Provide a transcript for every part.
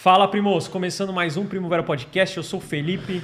Fala, primos! Começando mais um Primavera Podcast. Eu sou o Felipe.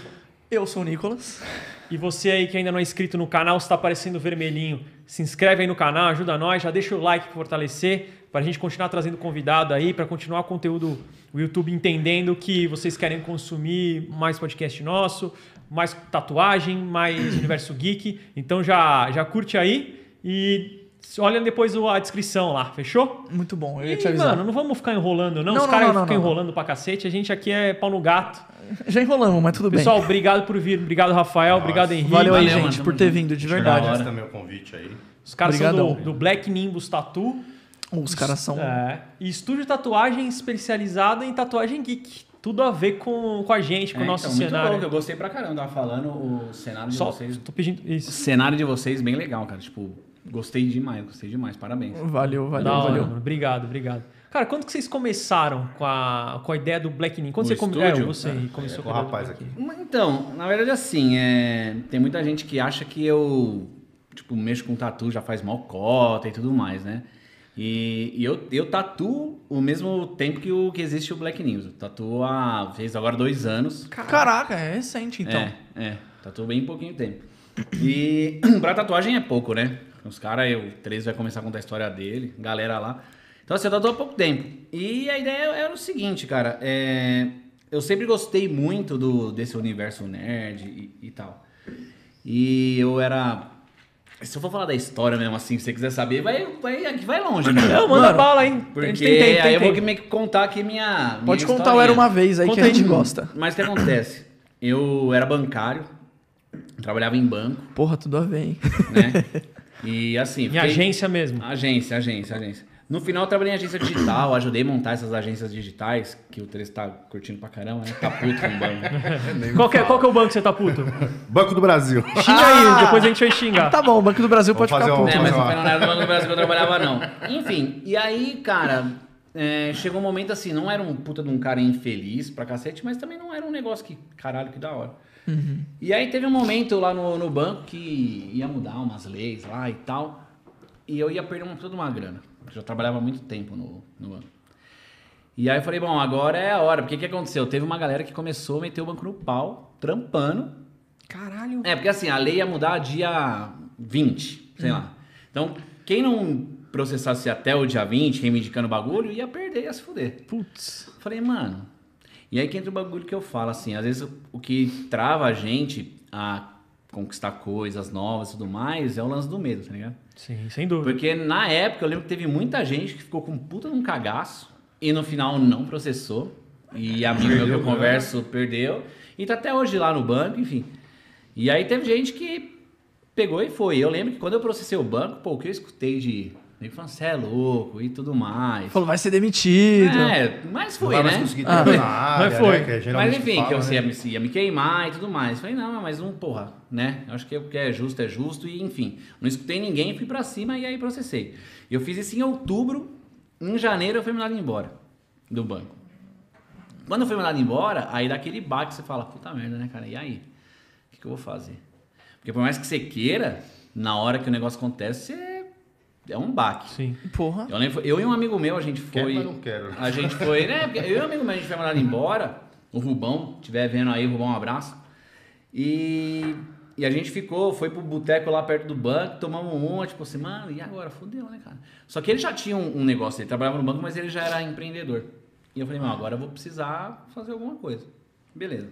Eu sou o Nicolas. E você aí que ainda não é inscrito no canal, está aparecendo vermelhinho, se inscreve aí no canal, ajuda nós, já deixa o like para fortalecer, para a gente continuar trazendo convidado aí, para continuar o conteúdo, o YouTube entendendo que vocês querem consumir mais podcast nosso, mais tatuagem, mais universo geek. Então já, já curte aí e Olha depois a descrição lá, fechou? Muito bom, eu ia e, te avisar. Mano, não vamos ficar enrolando, não. Não, Os caras ficam não. enrolando pra cacete. A gente aqui é pau no gato. Já enrolamos, mas tudo Pessoal, bem. obrigado por vir. Obrigado, Rafael. Nossa. Obrigado, Henrique. Valeu aí, gente, por ter vindo, de Da verdade. hora também o convite aí. Os caras são do, do Black Nimbus Tattoo. Os caras são. É, e estúdio de tatuagem especializado em tatuagem geek. Tudo a ver com, com a gente, com o É, nosso então, muito cenário. louco, eu gostei pra caramba. Tava falando o cenário de Só vocês. tô pedindo O isso. cenário de vocês bem legal, cara. Tipo, gostei demais, gostei demais. Parabéns. Valeu, valeu, Da valeu. mano. Obrigado, obrigado. Cara, quando que vocês começaram com a, com a ideia do Black Ninja? Quando O você come... É, você É, começou é, com o rapaz aqui. Então, na verdade, assim, é... tem muita gente que acha que eu, tipo, mexo com tatu, já faz mal cota e tudo mais, né? E, e eu, eu tatuo o mesmo tempo que, o, que existe o Black News. Eu tatuo há, fez agora dois anos. Caraca, é recente então. É, é. Tatuou bem pouquinho tempo. E pra tatuagem é pouco, né? Os caras, o 13 vai começar a contar a história dele, galera lá. Então, assim, eu tatuou há pouco tempo. E a ideia era o seguinte, cara. é, Eu sempre gostei muito do, desse universo nerd e, e tal. E eu era... Se eu for falar da história mesmo, assim, se você quiser saber, vai, vai, vai longe, mano. Não, manda Mano, bala, hein? Porque tem tempo, tem aí eu vou meio que contar aqui minha. Pode minha contar o Era. Uma Vez aí Conta que a aí. gente gosta. Mas o que acontece? Eu era bancário, trabalhava em banco, Porra, tudo a ver, hein? né? E assim. Em fiquei- agência mesmo. Agência, agência, agência. No final eu trabalhei em agência digital, ajudei a montar essas agências digitais, que o Teres tá curtindo pra caramba, né? Tá puto com o banco. Qual que, é, qual que é o banco que você tá puto? Banco do Brasil. Xinga Ah! aí, depois a gente vai xingar. Tá bom, o Banco do Brasil pode ficar fazer puto. um- É, mas não nada do Banco do Brasil que eu trabalhava, não. Enfim, e aí, cara, é, chegou um momento assim, não era um puta de um cara infeliz pra cacete, mas também não era um negócio que, caralho, que da hora. E aí teve um momento lá no, no banco que ia mudar umas leis lá e tal, e eu ia perder uma, toda uma grana. Eu já trabalhava muito tempo no, no banco. E aí eu falei, bom, agora é a hora. Porque o que aconteceu? Teve uma galera que começou a meter o banco no pau, trampando, Caralho. é, porque assim, a lei ia mudar dia 20, sei lá. Então, quem não processasse até o dia 20, reivindicando o bagulho, ia perder, ia se fuder. Putz. Falei, mano. E aí que entra o bagulho que eu falo, assim, às vezes o, que trava a gente a conquistar coisas novas e tudo mais é o lance do medo, tá ligado? Sim, sem dúvida. Porque na época eu lembro que teve muita gente que ficou com um puta de um cagaço e no final não processou. E amigo meu que eu converso perdeu. E tá até hoje lá no banco, enfim. E aí teve gente que pegou e foi. Eu lembro que quando eu processei o banco, pô, o que eu escutei de. Nego falando, você é louco e tudo mais. Falou, vai ser demitido. É, mas Não foi, vai mais né? conseguir Ah. área, Mas foi. né? Que é Mas enfim, fala, que eu né? ia, me- ia me queimar e tudo mais. Falei, não, mas um, porra, né? Eu acho que o que é justo é justo e enfim. Não escutei ninguém, fui pra cima e aí processei. Eu fiz isso em outubro, em janeiro eu fui mandado embora do banco. Quando eu fui mandado embora, aí dá aquele baque você fala, puta merda, né, cara? E aí? O que, que eu vou fazer? Porque por mais que você queira, na hora que o negócio acontece, você... é um baque. Sim. Porra. Eu, lembro, eu e um amigo meu, a gente Quero, foi. mas não quero. A gente foi, né? Eu e um amigo meu, a gente foi mandado embora. O Rubão, estiver vendo aí, Rubão, um abraço. E, e a gente ficou, foi pro boteco lá perto do banco, tomamos um, tipo assim, mano, e agora? Fudeu, né, cara? Só que ele já tinha um, um negócio, ele trabalhava no banco, mas ele já era empreendedor. E eu falei, mano, agora eu vou precisar fazer alguma coisa. Beleza.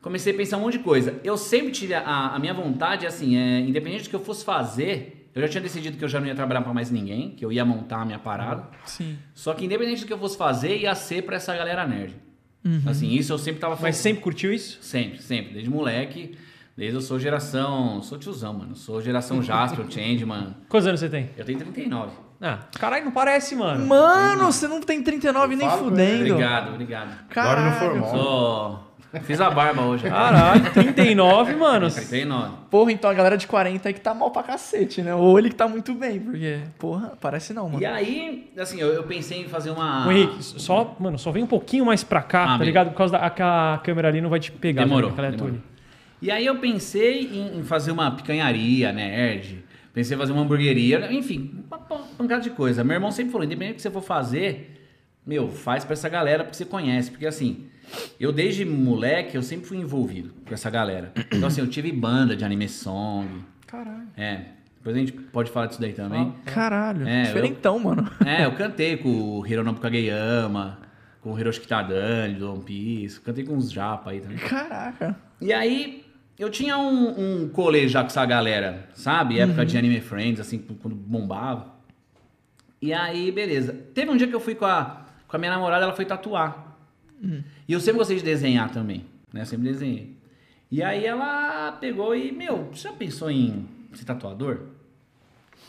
Comecei a pensar um monte de coisa. Eu sempre tive a, a minha vontade, assim, é, independente do que eu fosse fazer, eu já tinha decidido que eu já não ia trabalhar pra mais ninguém, que eu ia montar a minha parada. Sim. Só que independente do que eu fosse fazer, ia ser pra essa galera nerd. Assim, isso eu sempre tava Mas sempre curtiu isso? Sempre, sempre. Desde moleque, desde eu sou geração. Sou tiozão, mano. Sou geração Jasper, Changeman. Quantos anos você tem? Eu tenho 39. Ah, caralho, não parece, mano. Mano, você não tem 39 nem fudendo. Obrigado, obrigado. Agora no Caralho. formal. Sou. Fiz a barba hoje. Caralho, 39, mano. 39. Porra, então a galera de 40 aí que tá mal pra cacete, né? Ou ele que tá muito bem, porque, porra, parece não, mano. E aí, assim, eu, eu pensei em fazer uma. Ô, Henrique, só, mano, só vem um pouquinho mais pra cá, Ah, tá beleza. ligado? Por causa da a, a câmera ali não vai te pegar. Demorou, né? É demorou. E aí eu pensei em, em fazer uma picanharia, nerd. Pensei em fazer uma hamburgueria, enfim, uma pa- pancada de coisa. Meu irmão sempre falou, independente do que você for fazer, meu, faz pra essa galera porque você conhece. Porque assim, eu desde moleque, eu sempre fui envolvido com essa galera. Então assim, eu tive banda de anime song. Caralho. É, depois a gente pode falar disso daí também. Caralho. É, Diferentão, mano. É, eu cantei com o Hironobu Kageyama, com o Hiroshi Kitadani do One Piece. Cantei com uns japa aí também. Caraca. E aí, eu tinha um, um colê já com essa galera, sabe? Época de Anime Friends, assim, quando bombava. E aí, beleza. Teve um dia que eu fui com a, com a minha namorada, ela foi tatuar. E eu sempre gostei de desenhar também, né? Sempre desenhei. E aí ela pegou e, meu, você já pensou em ser tatuador? Eu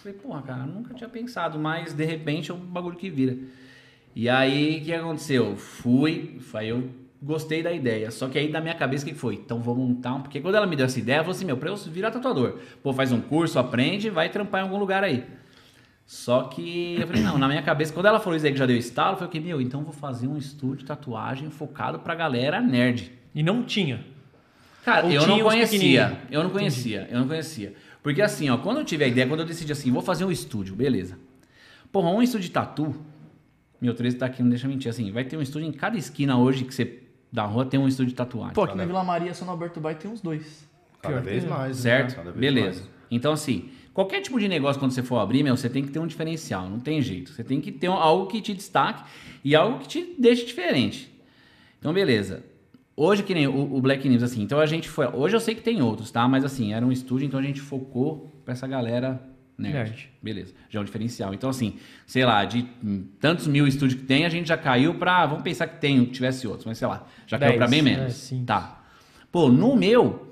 Falei, porra, cara, nunca tinha pensado, mas de repente é um bagulho que vira. E aí, o que aconteceu? Fui, aí eu gostei da ideia. Só que aí na minha cabeça, o que foi? Então vou montar um. Porque quando ela me deu essa ideia, eu falei assim: meu, pra eu virar tatuador, pô, faz um curso, aprende, vai trampar em algum lugar aí. Só que eu falei, não, na minha cabeça, quando ela falou isso aí que já deu estalo, eu falei, que, meu, então vou fazer um estúdio de tatuagem focado pra galera nerd. E não tinha. Cara, Ou eu tinha não conhecia. Eu não conhecia, eu não conhecia. Porque assim, ó, quando eu tive a ideia, quando eu decidi assim, vou fazer um estúdio, beleza. Porra, um estúdio de tatu, meu 13 tá aqui, não deixa eu mentir, assim, vai ter um estúdio em cada esquina hoje que você da rua tem um estúdio de tatuagem. Pô, aqui na Vila Maria, São Alberto Bay tem uns dois. Cada Pior vez é. mais. né? certo? Cada vez Beleza. mais. Então, assim, qualquer tipo de negócio quando você for abrir, meu, você tem que ter um diferencial, não tem jeito. Você tem que ter algo que te destaque e algo que te deixe diferente. Então, beleza. Hoje, que nem o, o Black News, assim, então a gente foi. Hoje eu sei que tem outros, tá? Mas assim, era um estúdio, então a gente focou pra essa galera nerd. Nerd. Beleza. Já é um diferencial. Então, assim, sei lá, de tantos mil estúdios que tem, a gente já caiu pra. Vamos pensar que tem, que tivesse outros, mas sei lá, já caiu pra bem é, menos. sim. Tá. Pô, no meu,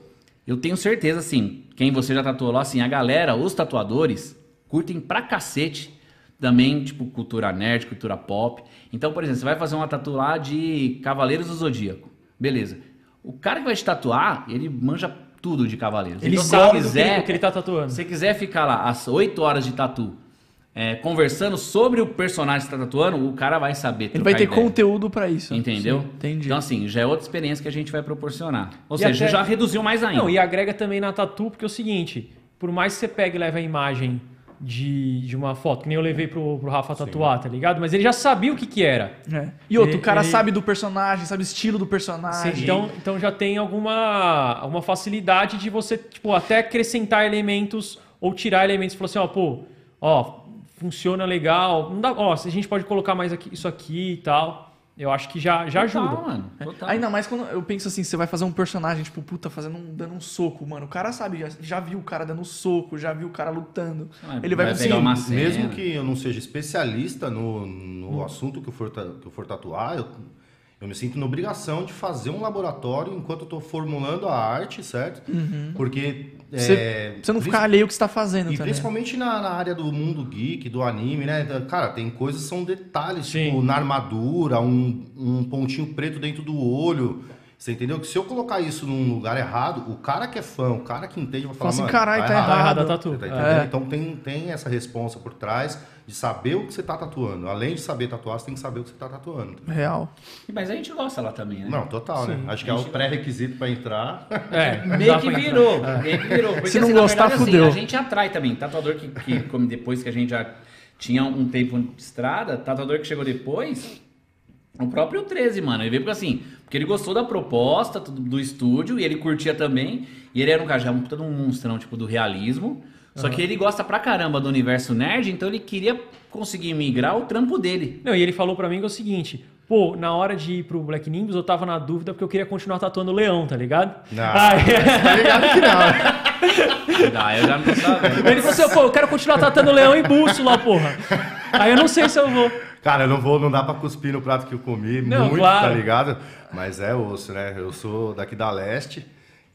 eu tenho certeza, assim, quem você já tatuou lá, assim, a galera, os tatuadores, curtem pra cacete também, tipo, cultura nerd, cultura pop. Então, por exemplo, você vai fazer uma tatu lá de Cavaleiros do Zodíaco. Beleza. O cara que vai te tatuar, ele manja tudo de Cavaleiros. Ele Então, sabe você do que, ele- tá tatuando. se você quiser ficar lá às 8 horas de tatu, é, conversando sobre o personagem que você tá tatuando, o cara vai saber. Ele vai ter ideia. conteúdo pra isso. Entendeu? Sim, entendi. Então, assim, já é outra experiência que a gente vai proporcionar. Ou E seja, até- já reduziu mais ainda. Não, e agrega também na tatu, porque é o seguinte, por mais que você pegue e leve a imagem de, de uma foto, que nem eu levei pro, pro Rafa tatuar, tá ligado? Mas ele já sabia o que que era. É. E outro, Ele- o cara ele- sabe do personagem, sabe o estilo do personagem. Então, então já tem alguma, alguma facilidade de você, tipo, até acrescentar elementos ou tirar elementos. Falou assim, ó, pô, ó, funciona legal. Não dá, ó, se a gente pode colocar mais aqui, isso aqui e tal. Eu acho que já, já Total, ajuda. mano. Total. Ainda mais quando eu penso assim, você vai fazer um personagem, tipo, puta, fazendo um, dando um soco, mano. O cara sabe, já, já viu o cara dando soco, já viu o cara lutando. Vai- Ele vai, vai conseguir. uma Sim, mesmo cena. que eu não seja especialista no, no assunto que eu, for, que eu for tatuar, eu, eu me sinto na obrigação de fazer um laboratório enquanto eu estou formulando a arte, certo? Porque. Você, é, você não ficar alheio ao que você tá fazendo E também. principalmente na, na área do mundo geek, do anime, né? Da- Cara, tem coisas que são detalhes, Sim. tipo, na armadura, um, um pontinho preto dentro do olho. Você entendeu? Que se eu colocar isso num lugar errado, o cara que é fã, o cara que entende, vai falar, Fala assim, caralho, tá Tá errado. errado a tatu. você tá É. É. Então tem, tem essa responsa por trás de saber o que você tá tatuando. Além de saber tatuar, você tem que saber o que você tá tatuando. Real. Mas a gente gosta lá também, né? Não, total, né? Acho que é o pré-requisito pra entrar. É, não Meio que virou, meio que virou. Porque, Se não assim, gostar, verdade, assim, fudeu. a gente atrai também. Tatuador que, que como depois que a gente já tinha um tempo de estrada, tatuador que chegou depois, o próprio 13, mano. Ele veio porque assim, porque ele gostou da proposta do, do estúdio e ele curtia também. E ele era um cara já um puta de um monstrão, tipo, do realismo. Só que ele gosta pra caramba do universo nerd, então ele queria conseguir migrar o trampo dele. Não, e ele falou pra mim que é o seguinte, pô, na hora de ir pro Black Nimbus eu tava na dúvida porque eu queria continuar tatuando o leão, tá ligado? Não. Aí, Tá ligado que não? Ah, eu já não tô sabendo. ele falou assim, pô, eu quero continuar tatuando o leão em bússola, porra. Aí eu não sei se eu vou. Cara, eu não vou, não dá pra cuspir no prato que eu comi Não, muito, claro. tá ligado? Mas é osso, né? Eu sou daqui da leste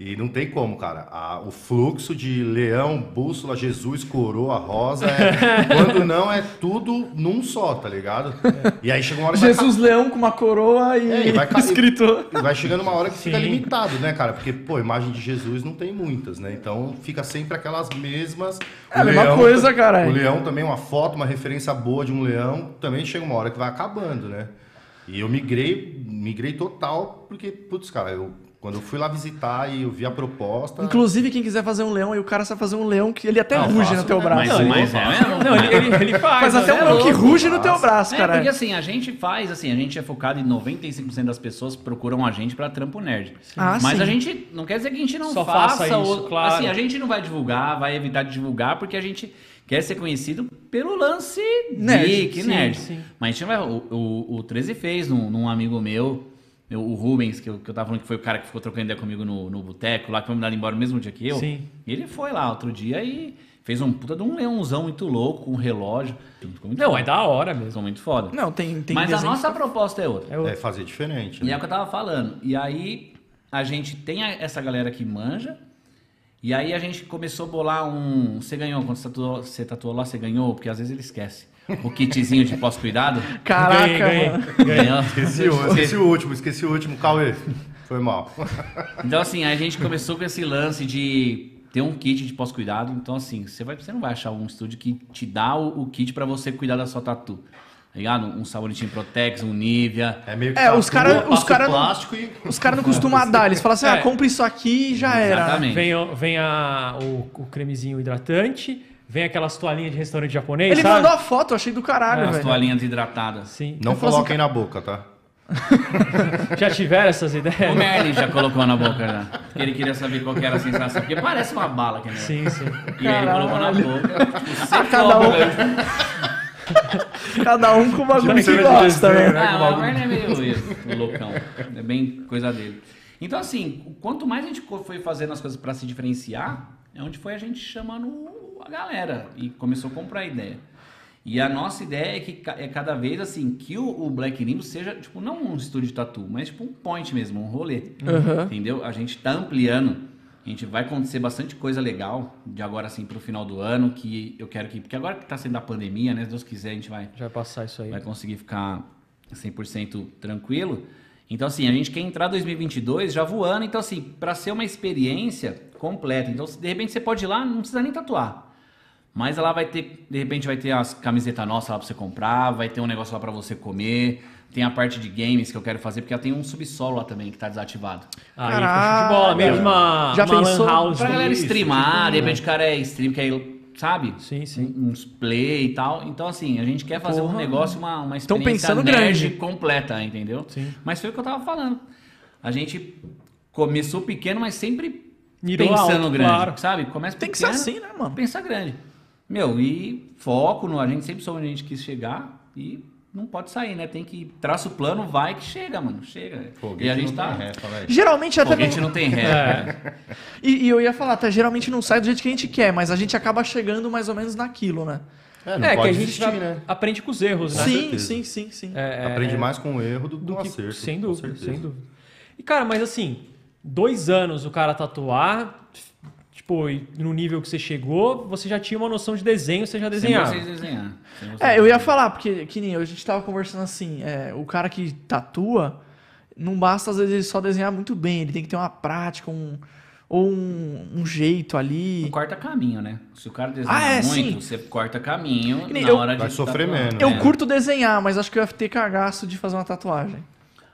e não tem como, cara. A- o fluxo de leão, bússola, Jesus, coroa, rosa, é, quando não é tudo num só, tá ligado? E aí chega uma hora que vai Jesus Leão com uma coroa e, É, e vai ca- escrito. E vai chegando uma hora que fica Sim. limitado, né, cara? Porque, pô, imagem de Jesus não tem muitas, né? Então fica sempre aquelas mesmas. É a mesma coisa, caralho. O leão também, uma foto, uma referência boa de um leão, também chega uma hora que vai acabando, né? E eu migrei, migrei total, porque, putz, cara, eu Quando eu fui lá visitar e eu vi a proposta. Inclusive, quem quiser fazer um leão, aí o cara sabe fazer um leão que ele até Não, ruge faço, no teu né? braço. Mas, Não, mas é mesmo? Não, ele, ele, ele faz. Faz até um né? leão que ruge no teu braço, É, cara. porque assim, a gente faz, assim, a gente é focado em 95% das pessoas procuram a gente pra trampo nerd. Ah, Mas sim. a gente não quer dizer que a gente não Só faça, faça isso, ou- claro. assim, a gente não vai divulgar, vai evitar de divulgar porque a gente quer ser conhecido pelo lance Nerd. geek, Sim, nerd. sim. Mas a gente não vai, o, o, o 13 fez num, num amigo meu, o Rubens, que eu, que eu tava falando que foi o cara que ficou trocando ideia comigo no, no boteco, lá que foi mandado embora no mesmo dia que eu. Sim. Ele foi lá outro dia e fez um puta de um leãozão muito louco, com um relógio. Ficou muito Não, foda. é da hora mesmo. Ficou muito foda. Não, tem, tem Mas a nossa que- proposta é outra. É o- É fazer diferente. E Né? é o que eu tava falando. E aí a gente tem a- essa galera que manja. E aí a gente começou a bolar um. Você ganhou, quando você tatuou, você tatuou lá, você ganhou, porque às vezes ele esquece. O kitzinho de pós-cuidado. Caraca, Ganhei, ganhei. mano. Ganhou. Esqueci, o- esqueci o último, esqueci o último, Cauê. Foi mal. Então, assim, a gente começou com esse lance de ter um kit de pós-cuidado. Então, assim, você, vai, você não vai achar um estúdio que te dá o, o kit pra você cuidar da sua tatu. Tá ligado? Um sabonetinho Protex, um Nivea. É meio que É, os cara- os passa o cara não- plástico e. Os caras não costumam dar, eles falam assim, ah, É. compra isso aqui e já era. Exatamente. Vem, o- vem a, o, o cremezinho hidratante, vem aquelas toalhinhas de restaurante japonês, Ele sabe? mandou a foto, eu achei do caralho, As velho. toalhinhas hidratadas. Sim. Não Eu falo assim, coloquem na boca, tá? Já tiveram essas O ideias? Merlin já colocou na boca já. Porque ele queria saber qual que era a sensação. Porque parece uma bala aquele negócio. Sim, sim. E aí ele colocou na boca. Tipo, você Cada um- Cada um com o bagulho que Tipo, gosta, você né? vê, Ah, o Merlin é meio isso, o loucão. É bem coisa dele. Então, assim, quanto mais a gente foi fazendo as coisas pra se diferenciar, é onde foi a gente chamando a galera e começou a comprar a ideia. E a nossa ideia é que é cada vez assim que o, Black Nimbus seja, tipo, não um estúdio de tatu, mas tipo um point mesmo, um rolê. Aham. Entendeu? A gente tá ampliando. A gente vai acontecer bastante coisa legal de agora assim pro final do ano, que eu quero que. Porque agora que tá sendo a pandemia, né? Se Deus quiser, a gente vai Já vai passar isso aí. vai conseguir ficar 100% tranquilo. Então, assim, a gente quer entrar 2022 já voando. Então, assim, para ser uma experiência completa. Então, de repente você pode ir lá, não precisa nem tatuar. Mas lá vai ter, de repente vai ter as camisetas nossas lá pra você comprar, vai ter um negócio lá pra você comer. Tem a parte de games que eu quero fazer, porque ela tem um subsolo lá também que tá desativado. Aí, Caralho. show de bola, que uma, Já uma pensou? lan house. Pra galera Isso, streamar, tipo, de repente o cara é stream, que aí, sabe? Sim, sim. Um- Uns play e tal. Então, assim, a gente quer fazer um Porra. negócio, uma, uma experiência pensando nerd grande. completa, entendeu? Sim. Mas foi o que eu tava falando. A gente começou pequeno, mas sempre Mirou pensando alto, grande, claro. sabe? Começa Tem que ser pequeno, assim, né, mano? Pensa grande. Meu, e foco no. A gente sempre soube onde a gente quis chegar e não pode sair, né? Tem que. Traça o plano, vai que chega, mano. Chega. Foguete e a gente não tá. tem ré. Geralmente até Foguete não... não tem ré. É. E, e eu ia falar, tá, geralmente não sai do jeito que a gente quer, mas a gente acaba chegando mais ou menos naquilo, né? É, não É, que a gente desistir, né? aprende com os erros, né? sim, sim, sim, sim. É, é, Aprende é, mais com o erro do que do com o que- acerto. Sem dúvida, sem dúvida. E, cara, mas assim, dois anos o cara tatuar, tipo, e no nível que você chegou, você já tinha uma noção de desenho, você já Sem desenhava. vocês desenhar. Sem É, eu ia falar, porque que nem eu, a gente tava conversando assim, é, o cara que tatua, não basta às vezes ele só desenhar muito bem, ele tem que ter uma prática, um, ou um, um jeito ali. Não corta caminho, né? Se o cara desenha Ah, é, muito, sim. você corta caminho nem na eu- hora de Vai sofrer tatuar. menos. Eu É. curto desenhar, mas acho que eu ia ter cagaço de fazer uma tatuagem.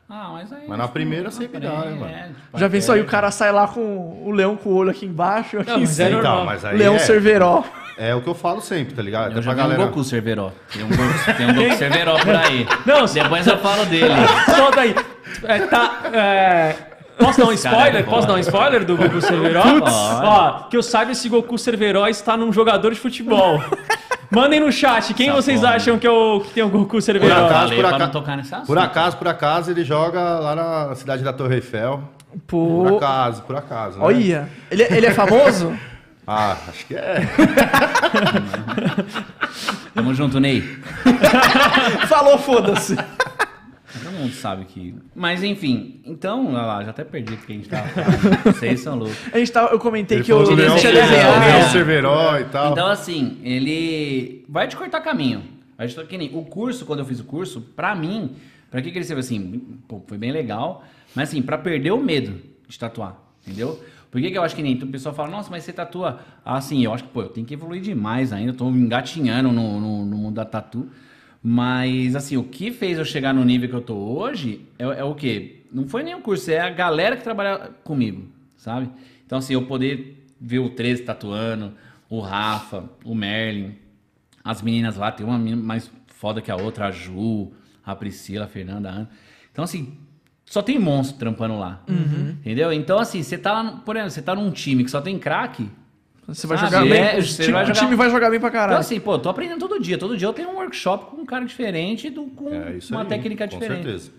Ah, mas aí. Mas na tipo, primeira sempre dá, né, mano? é, tipo, Já pensou aí o cara sai lá com o leão com o olho aqui embaixo, aqui Não, em é cima. normal. Então, mas aí Leão é, Cerveró. é o que eu falo sempre, tá ligado? Eu Até já pra vi um galera. Goku Cerveró. Tem um Goku, tem um Goku Cerveró por aí. Não, Depois eu falo dele. Solta aí. É, tá, é, Posso dar um Esse cara é spoiler? Posso dar um spoiler do Goku Cerveró? Ó, que eu saiba, esse Goku Cerveró está num jogador de futebol. Mandem no chat, quem Essa vocês porra. acham que, é o, que tem o Goku Por acaso, Falei por pra acaso- nesse assunto. Por acaso, por acaso, ele joga lá na cidade da Torre Eiffel. Por Pô, acaso, por acaso. Né? olha. Ele, ele é famoso? Ah, acho que é. Tamo junto, Ney. Falou, foda-se. Todo mundo sabe que. Mas enfim, então, olha lá, já até perdi o que a gente tava falando. Vocês são loucos. A gente tava, eu comentei Ele que eu do Leão? Leão Cerveró e tal. Então, assim, ele vai te cortar caminho. Vai te que nem o curso, quando eu fiz o curso, pra mim, pra que, que ele serve assim? Pô, foi bem legal, mas assim, pra perder o medo de tatuar, entendeu? Por que, que eu acho que nem o pessoal fala, nossa, mas você tatua assim? Eu acho que, pô, eu tenho que evoluir demais ainda, eu tô engatinhando no, no, no mundo da tatu. Mas, assim, o que fez eu chegar no nível que eu tô hoje é, é o quê? Não foi nenhum curso, é a galera que trabalha comigo, sabe? Então, assim, eu poder ver o 13 tatuando, o Rafa, o Merlin, as meninas lá, tem uma menina mais foda que a outra, a Ju, a Priscila, a Fernanda, a Ana. Então, assim, só tem monstro trampando lá. Entendeu? Então, assim, você tá por exemplo, você tá num time que só tem craque. Você vai Sabe, jogar bem. é, o você time, vai jogar- time vai jogar bem pra Então, caralho. assim, pô, tô aprendendo todo dia. Todo dia eu tenho um workshop com um cara diferente, do, com É uma aí, técnica com diferente. certeza.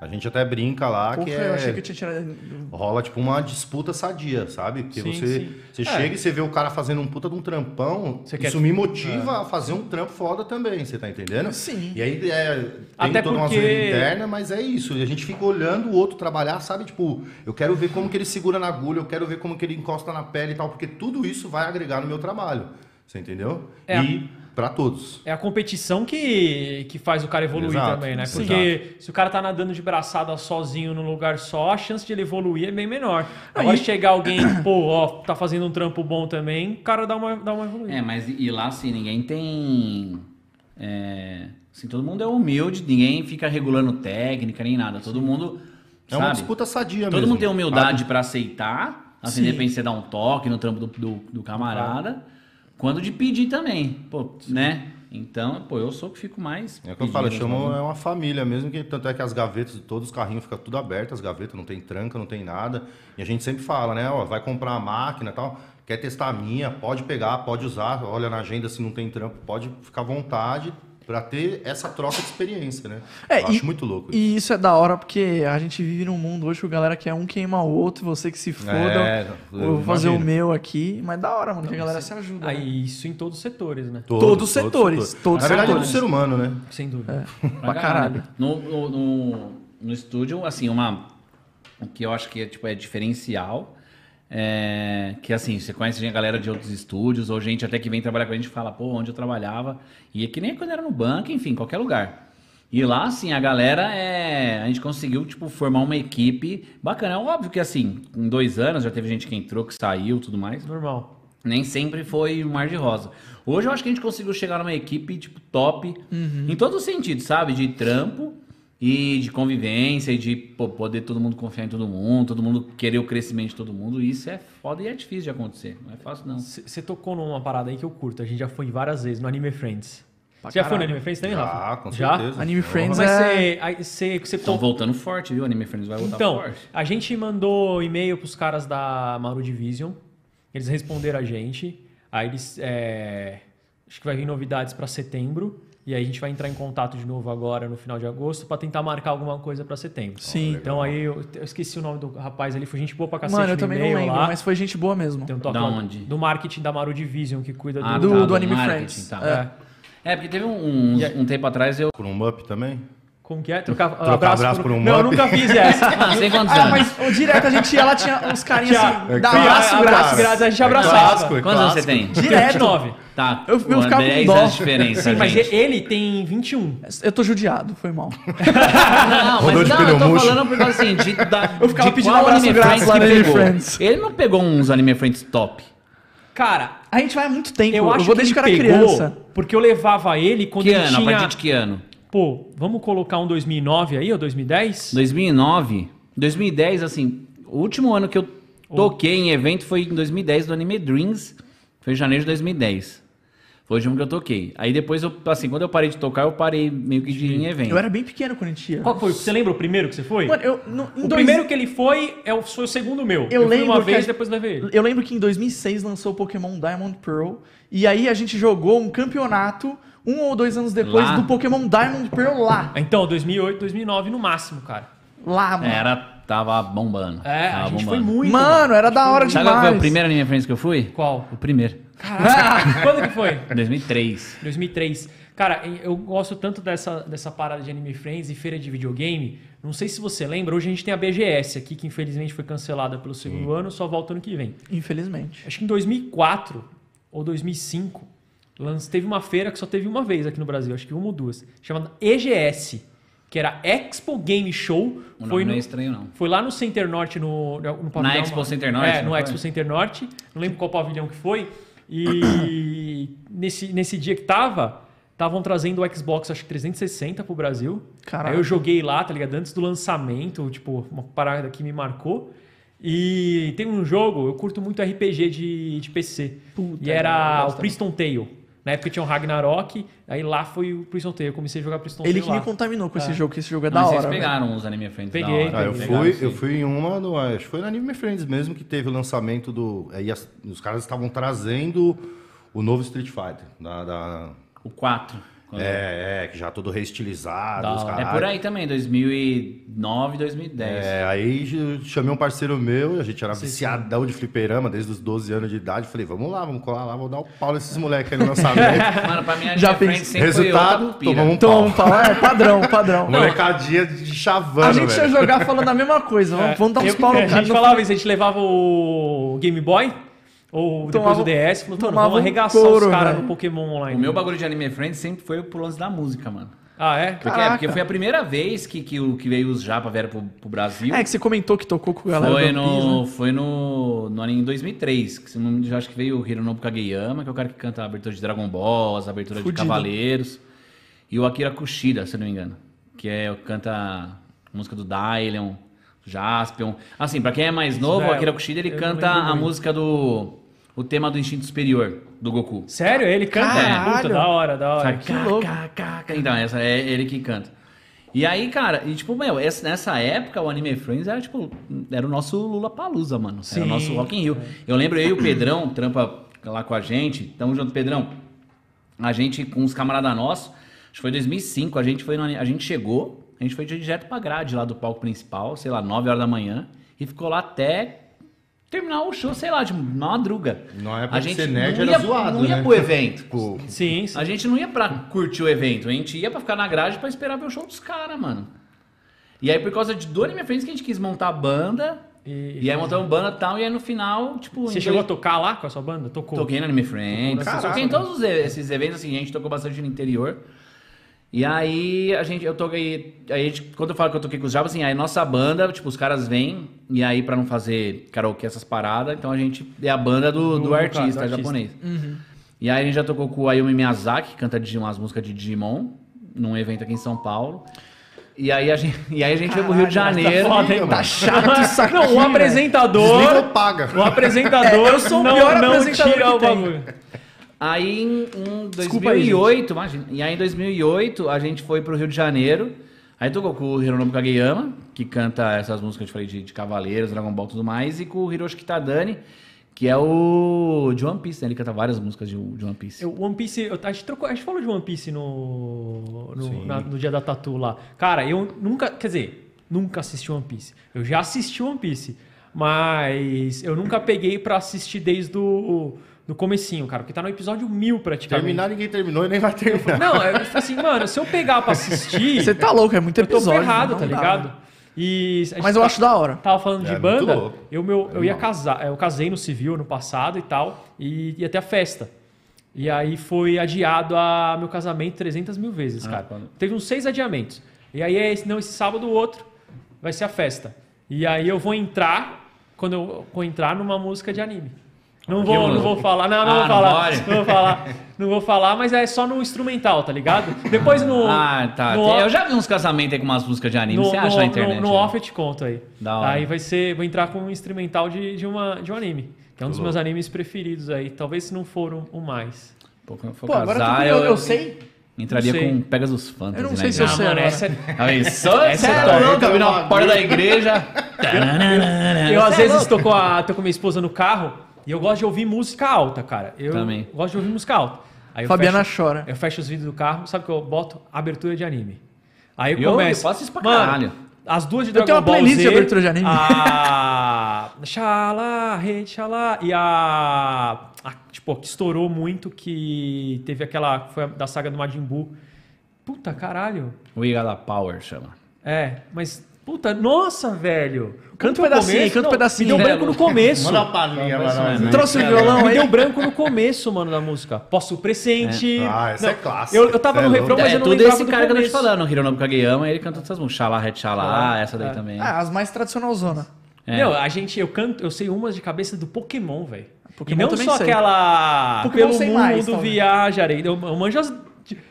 A gente até brinca lá Porra, que eu achei é... que eu tinha tirado. rola tipo uma disputa sadia, sabe? Porque Sim, você, sim. você É. chega e você vê o cara fazendo um puta de um trampão, Você quer- isso me motiva a fazer um trampo foda também, você tá entendendo? Sim. E aí é, tem Até toda uma porque- zoeira interna, mas é isso. E a gente fica olhando o outro trabalhar, sabe? Tipo, eu quero ver como que ele segura na agulha, eu quero ver como que ele encosta na pele e tal, porque tudo isso vai agregar no meu trabalho. Você entendeu? É. E pra todos. É a competição que, que faz o cara evoluir Exato, também, né? Porque se o cara tá nadando de braçada sozinho num lugar só, a chance de ele evoluir é bem menor. Agora, e- se chegar alguém, pô, ó, tá fazendo um trampo bom também, o cara dá uma, dá uma evoluída. É, mas e lá, assim, ninguém tem. É, assim, todo mundo é humilde, ninguém fica regulando técnica nem nada. Todo mundo. É uma sabe? disputa sadia Todo mesmo. mundo tem humildade pra aceitar, assim, Sim. de repente você dar um toque no trampo do, do, do camarada, quando de pedir também, pô, né? Então, pô, eu sou o que fico mais. É o que eu falo, eu chamo, sabe? é uma família mesmo, que tanto é que as gavetas de todos os carrinhos ficam tudo abertas, as gavetas, não tem tranca, não tem nada. E a gente sempre fala, né, ó, vai comprar uma máquina e tal, quer testar a minha, pode pegar, pode usar, olha na agenda se não tem trampo, pode ficar à vontade pra ter essa troca de experiência, né? É, eu e- acho muito louco isso. E isso é da hora porque a gente vive num mundo hoje que a galera quer um queima o outro, você que se foda. É, eu vou fazer o meu aqui. Mas da hora, mano, que a galera se ajuda. né? Aí, isso em todos os setores, né? todos os setores, todos Na verdade, é do ser humano, né? Sem dúvida. Pra caralho. No, no, no, no estúdio, assim, uma. O que eu acho que é, tipo, é diferencial. É, que assim, você conhece a galera de outros estúdios, ou gente até que vem trabalhar com a gente e fala, pô, onde eu trabalhava. E é que nem quando era no banco, enfim, qualquer lugar. E lá, assim, a galera é. A gente conseguiu, tipo, formar uma equipe bacana. É óbvio que, assim, em dois anos já teve gente que entrou, que saiu tudo mais. Normal. Nem sempre foi um mar de rosa. Hoje eu acho que a gente conseguiu chegar numa equipe, tipo, top, em todos os sentidos, sabe? De trampo e de convivência e de pô, poder todo mundo confiar em todo mundo, todo mundo querer o crescimento de todo mundo. Isso é foda e é difícil de acontecer. Não é fácil, não. Você tocou numa parada aí que eu curto. A gente já foi várias vezes no Anime Friends. Pra Você já foi no. Anime Friends também, Já, Rafa? com Já? certeza. Anime Friends Mas é. você, Estão to- voltando forte, viu? Anime Friends vai voltar Então, forte. a gente mandou e-mail pros caras da Maru Division. Eles responderam a gente. Aí eles. é, acho que vai vir novidades para setembro. E aí a gente vai entrar em contato de novo agora no final de agosto para tentar marcar alguma coisa para setembro. Sim. Então aí eu, eu esqueci o nome do rapaz ali, foi gente boa pra cacete. Mano, eu também não e-mail lembro, lá. mas foi gente boa mesmo. Tem um toque Da onde? Do marketing da Maru Division que cuida Ah, do. do- tá, do Anime marketing, Friends. tá. É, porque teve um, uns- um tempo atrás eu. Por um up também? Como que é? Trocar, Trocar abraço por um Não, eu nunca fiz essa. Ah, sei quantos Ah, anos. mas ô, direto a gente ia lá, tinha uns carinhas assim, É dá clássico, abraço cara. grátis. a gente É abraçava. clássico, é Quantos anos você tem? Direto. 29. Tá, Eu- eu pô, ficava com 10 dó. anos de diferença. Sim, mas ele tem 21. Eu tô judiado, foi mal. Não, mas não, eu tô murcho. falando porque assim, de, da, Eu ficava de pedindo qual abraço Anime grátis Friends lá Anime pegou. Friends. Ele não pegou uns Anime Friends top. Cara, A gente vai há muito tempo. eu Eu, acho vou que desde que eu era pegou criança. porque eu levava ele quando Que ele ano? A partir de que ano? Pô, vamos colocar um 2009 aí, ou 2010? 2009. 2010, assim, o último ano que eu toquei em evento foi em 2010, do Anime Dreams. Foi em janeiro de 2010. Foi o último que eu toquei. Aí depois, eu, assim, quando eu parei de tocar, eu parei meio que de ir em evento. Eu era bem pequeno quando a gente ia. Qual foi? Você lembra o primeiro que você foi? Mano, eu, no, em o dois- primeiro que ele foi é o, foi o segundo meu. Eu fui lembro uma que vez, a- depois levei ele. Eu lembro que em 2006 lançou o Pokémon Diamond Pearl. E aí a gente jogou um campeonato um ou dois anos depois Lá? do Pokémon Diamond Pearl lá. Então, 2008, 2009 no máximo, cara. Lá, mano. Era, tava bombando. É, tava a gente bombando. foi muito. Mano, era da hora Sabe demais. qual foi o primeiro Anime Friends que eu fui? Qual? O primeiro. Quando que foi? 2003. 2003. Cara, eu gosto tanto dessa, dessa parada de Anime Friends e feira de videogame. Não sei se você lembra, hoje a gente tem a BGS aqui, que infelizmente foi cancelada pelo segundo ano, só volta ano que vem. Infelizmente. Acho que em 2004 ou 2005, lanç- teve uma feira que só teve uma vez aqui no Brasil, acho que uma ou duas, chamada EGS, que era Expo Game Show. O nome Foi, não no, é estranho, não. foi lá no Center Norte, no, no pavilhão. Expo Center Norte, É, não no foi? Expo Center Norte. Não lembro qual pavilhão que foi. E nesse, nesse dia que tava, estavam trazendo o Xbox, acho que 360 pro Brasil. Caraca. Aí eu joguei lá, tá ligado? Antes do lançamento, tipo, uma parada que me marcou. E tem um jogo, eu curto muito RPG de, de PC. Puta, e era o Priston Tale. Na época tinha o Ragnarok, aí lá foi o Priston Tale. Eu comecei a jogar Priston Ele Tale que lá. me contaminou com esse É. jogo, que esse jogo é Mas da vocês hora. velho. pegaram os Anime Friends Peguei, da hora. Ah, eu fui, sim. eu fui em uma, no, acho que foi na Anime Friends mesmo que teve o lançamento do. Aí as- os caras estavam trazendo o novo Street Fighter. Da, da- O 4. Quando- é, é, que já todo reestilizado. É por aí também, 2009, 2010. É, aí chamei um parceiro meu, a gente era viciadão de fliperama desde os 12 anos de idade. Falei, vamos lá, vamos colar lá, vamos dar um pau nesses moleques aí no lançamento. Mano, pra mim a Já fiz. sempre Resultado, foi outra pira. tomamos um Então, pau. é padrão, padrão. Molecadinha de chavando, A gente ia velho. jogar falando a mesma coisa. Vamos, vamos dar uns É, Eu- pau no A gente no falava isso, a gente levava o Game Boy, ou depois Tomava- o DS, falou, mano, vamos um arregaçar couro, os caras velho. no Pokémon Online. O meu bagulho de Anime Friends sempre foi pro lance da música, mano. Ah, é? Porque, Caraca. porque foi a primeira vez que, que, o- que veio os japa vieram pro, pro Brasil. É que você comentou que tocou com a galera Foi do no, né? foi no, no ano em 2003, que se não me engano, acho que veio o Hironobu Kageyama, que é o cara que canta a abertura de Dragon Ball, as aberturas Fudido. de Cavaleiros, e o Akira Kushida, se eu não me engano, que é o que canta a música do Dylion, Jaspion. Assim, pra quem é mais novo, é, o Akira Kushida, ele canta a muito. música do... o tema do Instinto Superior, do Goku. Sério? Ele canta? Caralho. Puta, da hora, da hora. Sabe? que louco. Cá, cá, cá. Então, essa é ele que canta. E aí, cara, e tipo, meu, essa- nessa época o Anime Friends era tipo, era o nosso Lula Palusa, mano. Era Sim. o nosso Rock in Rio. Eu lembro eu e o Pedrão, trampa lá com a gente. Tamo junto, Pedrão. A gente com uns camaradas nossos, acho que foi 2005, a gente foi no, a gente chegou, a gente foi direto pra grade lá do palco principal, sei lá, 9 horas da manhã, e ficou lá até terminar o show, sei lá, de madruga. Na época a gente ser nerd não era ia, zoado, não ia né? pro evento. Sim, sim. A gente não ia pra curtir o evento, a gente ia pra ficar na grade pra esperar ver o show dos caras, mano. E aí, por causa de do Anime Friends, que a gente quis montar a banda. E- E, aí montamos banda e tal, e aí no final, tipo. Você chegou a tocar lá com a sua banda? Tocou. Toquei no Anime Friends, toquei em todos os esses eventos, assim, a gente tocou bastante no interior. E aí a gente, eu toquei. Aí quando eu falo que eu toquei com os Jabas, assim, aí nossa banda, tipo, os caras vêm, e aí pra não fazer karaokê essas paradas, então a gente é a banda do, Do- do, artista, do artista. japonês. E aí a gente já tocou com o Ayumi Miyazaki, que canta Digimon, as músicas de Digimon, num evento aqui em São Paulo. E aí a gente, e aí a gente foi pro Rio de Caralho, Janeiro. tá foda, hein, Tá chato isso aqui, Não, o apresentador. desliga ou paga. O apresentador É, eu sou o não, pior não apresentador tira que o bagulho. Aí em, em Desculpa aí, 2008, imagina. E aí em 2008 a gente foi pro Rio de Janeiro. Aí tocou com o Hironobu Kageyama, que canta essas músicas que eu te falei de, de Cavaleiros, Dragon Ball e tudo mais, e com o Hiroshi Kitadani, que é o de One Piece, né? Ele canta várias músicas de, de One Piece. Eu- One Piece, eu- a, gente trocou, a gente falou de One Piece no, no, na- no dia da Tatu lá. Cara, eu nunca, quer dizer, nunca assisti One Piece. Eu já assisti One Piece, mas eu nunca peguei pra assistir desde o do comecinho, cara, porque tá no episódio mil praticamente. Terminar, ninguém terminou e nem vai terminar. Não, é tipo assim, mano, se eu pegar pra assistir, Você tá louco, é muito eu tô episódio. ferrado, não tá dá. ligado? E a gente Mas eu tá- acho da hora. Tava falando de É, muito banda, eu, meu, eu ia casar, eu casei no civil no passado e tal, e ia ter a festa. E aí foi adiado a meu casamento 300 mil vezes, Ah, cara. quando- Teve uns seis adiamentos. E aí, é esse, não, esse sábado o outro vai ser a festa. E aí eu vou entrar, quando eu vou entrar numa música de anime. Não vou, não vou falar, não, não Ah, vou não falar, pode? não vou falar, não vou falar, mas é só no instrumental, tá ligado? Depois no, Ah, tá. no- Eu já vi uns casamentos aí com umas músicas de anime, no, você acha no- na internet. no, no né? off eu te conto aí. Da hora. Aí vai ser. Vou entrar com um instrumental de, de, uma, de um anime. Que é um dos meus animes preferidos aí. Talvez se não for um, o mais. Pô, quando eu for Pô, agora eu casar, curioso, eu sei. Entraria Não sei. com Pegasus Fantasy, Eu não né, sei se eu sei mano, agora. essa Aí, só Essa você é é top. louco, abrindo a porta da igreja. Eu às Você é vezes louco. tô com, a, tô com minha esposa no carro e eu gosto de ouvir música alta, cara. Eu Também. gosto de ouvir música alta. Aí eu Fabiana fecho, chora. Eu fecho os vídeos do carro, sabe que eu boto abertura de anime. Aí eu Eu- começo. eu faço isso pra Mano, caralho. As duas de Eu Dragon tenho uma Ball playlist Z, de abertura de anime. A Xalá, Rei Xalá e a, a tipo que estourou muito que teve aquela foi da saga do Majin Buu. Puta caralho. We Got a Power, chama. É, mas puta, nossa, velho. Canta um pedacinho aí, começo, canta um não, pedacinho. Me deu É, branco no começo. Manda uma palhinha né? Trouxe o violão Me aí. deu branco no começo, mano, da música. Posso presente. Ah, essa é clássica. Eu, eu tava Cê no é refrão, mas é eu não tudo lembrava esse cara que eu tô te falando, o Hironobu Kageyama, ele canta essas músicas. Xalá, Red Xalá, essa daí é. também. Ah, as mais tradicionalzona. É. Meu, a gente, eu canto, eu sei umas de cabeça do Pokémon, velho. E não só sei. aquela Pokémon pelo sei mundo mais, viajarei. Eu, eu manjo as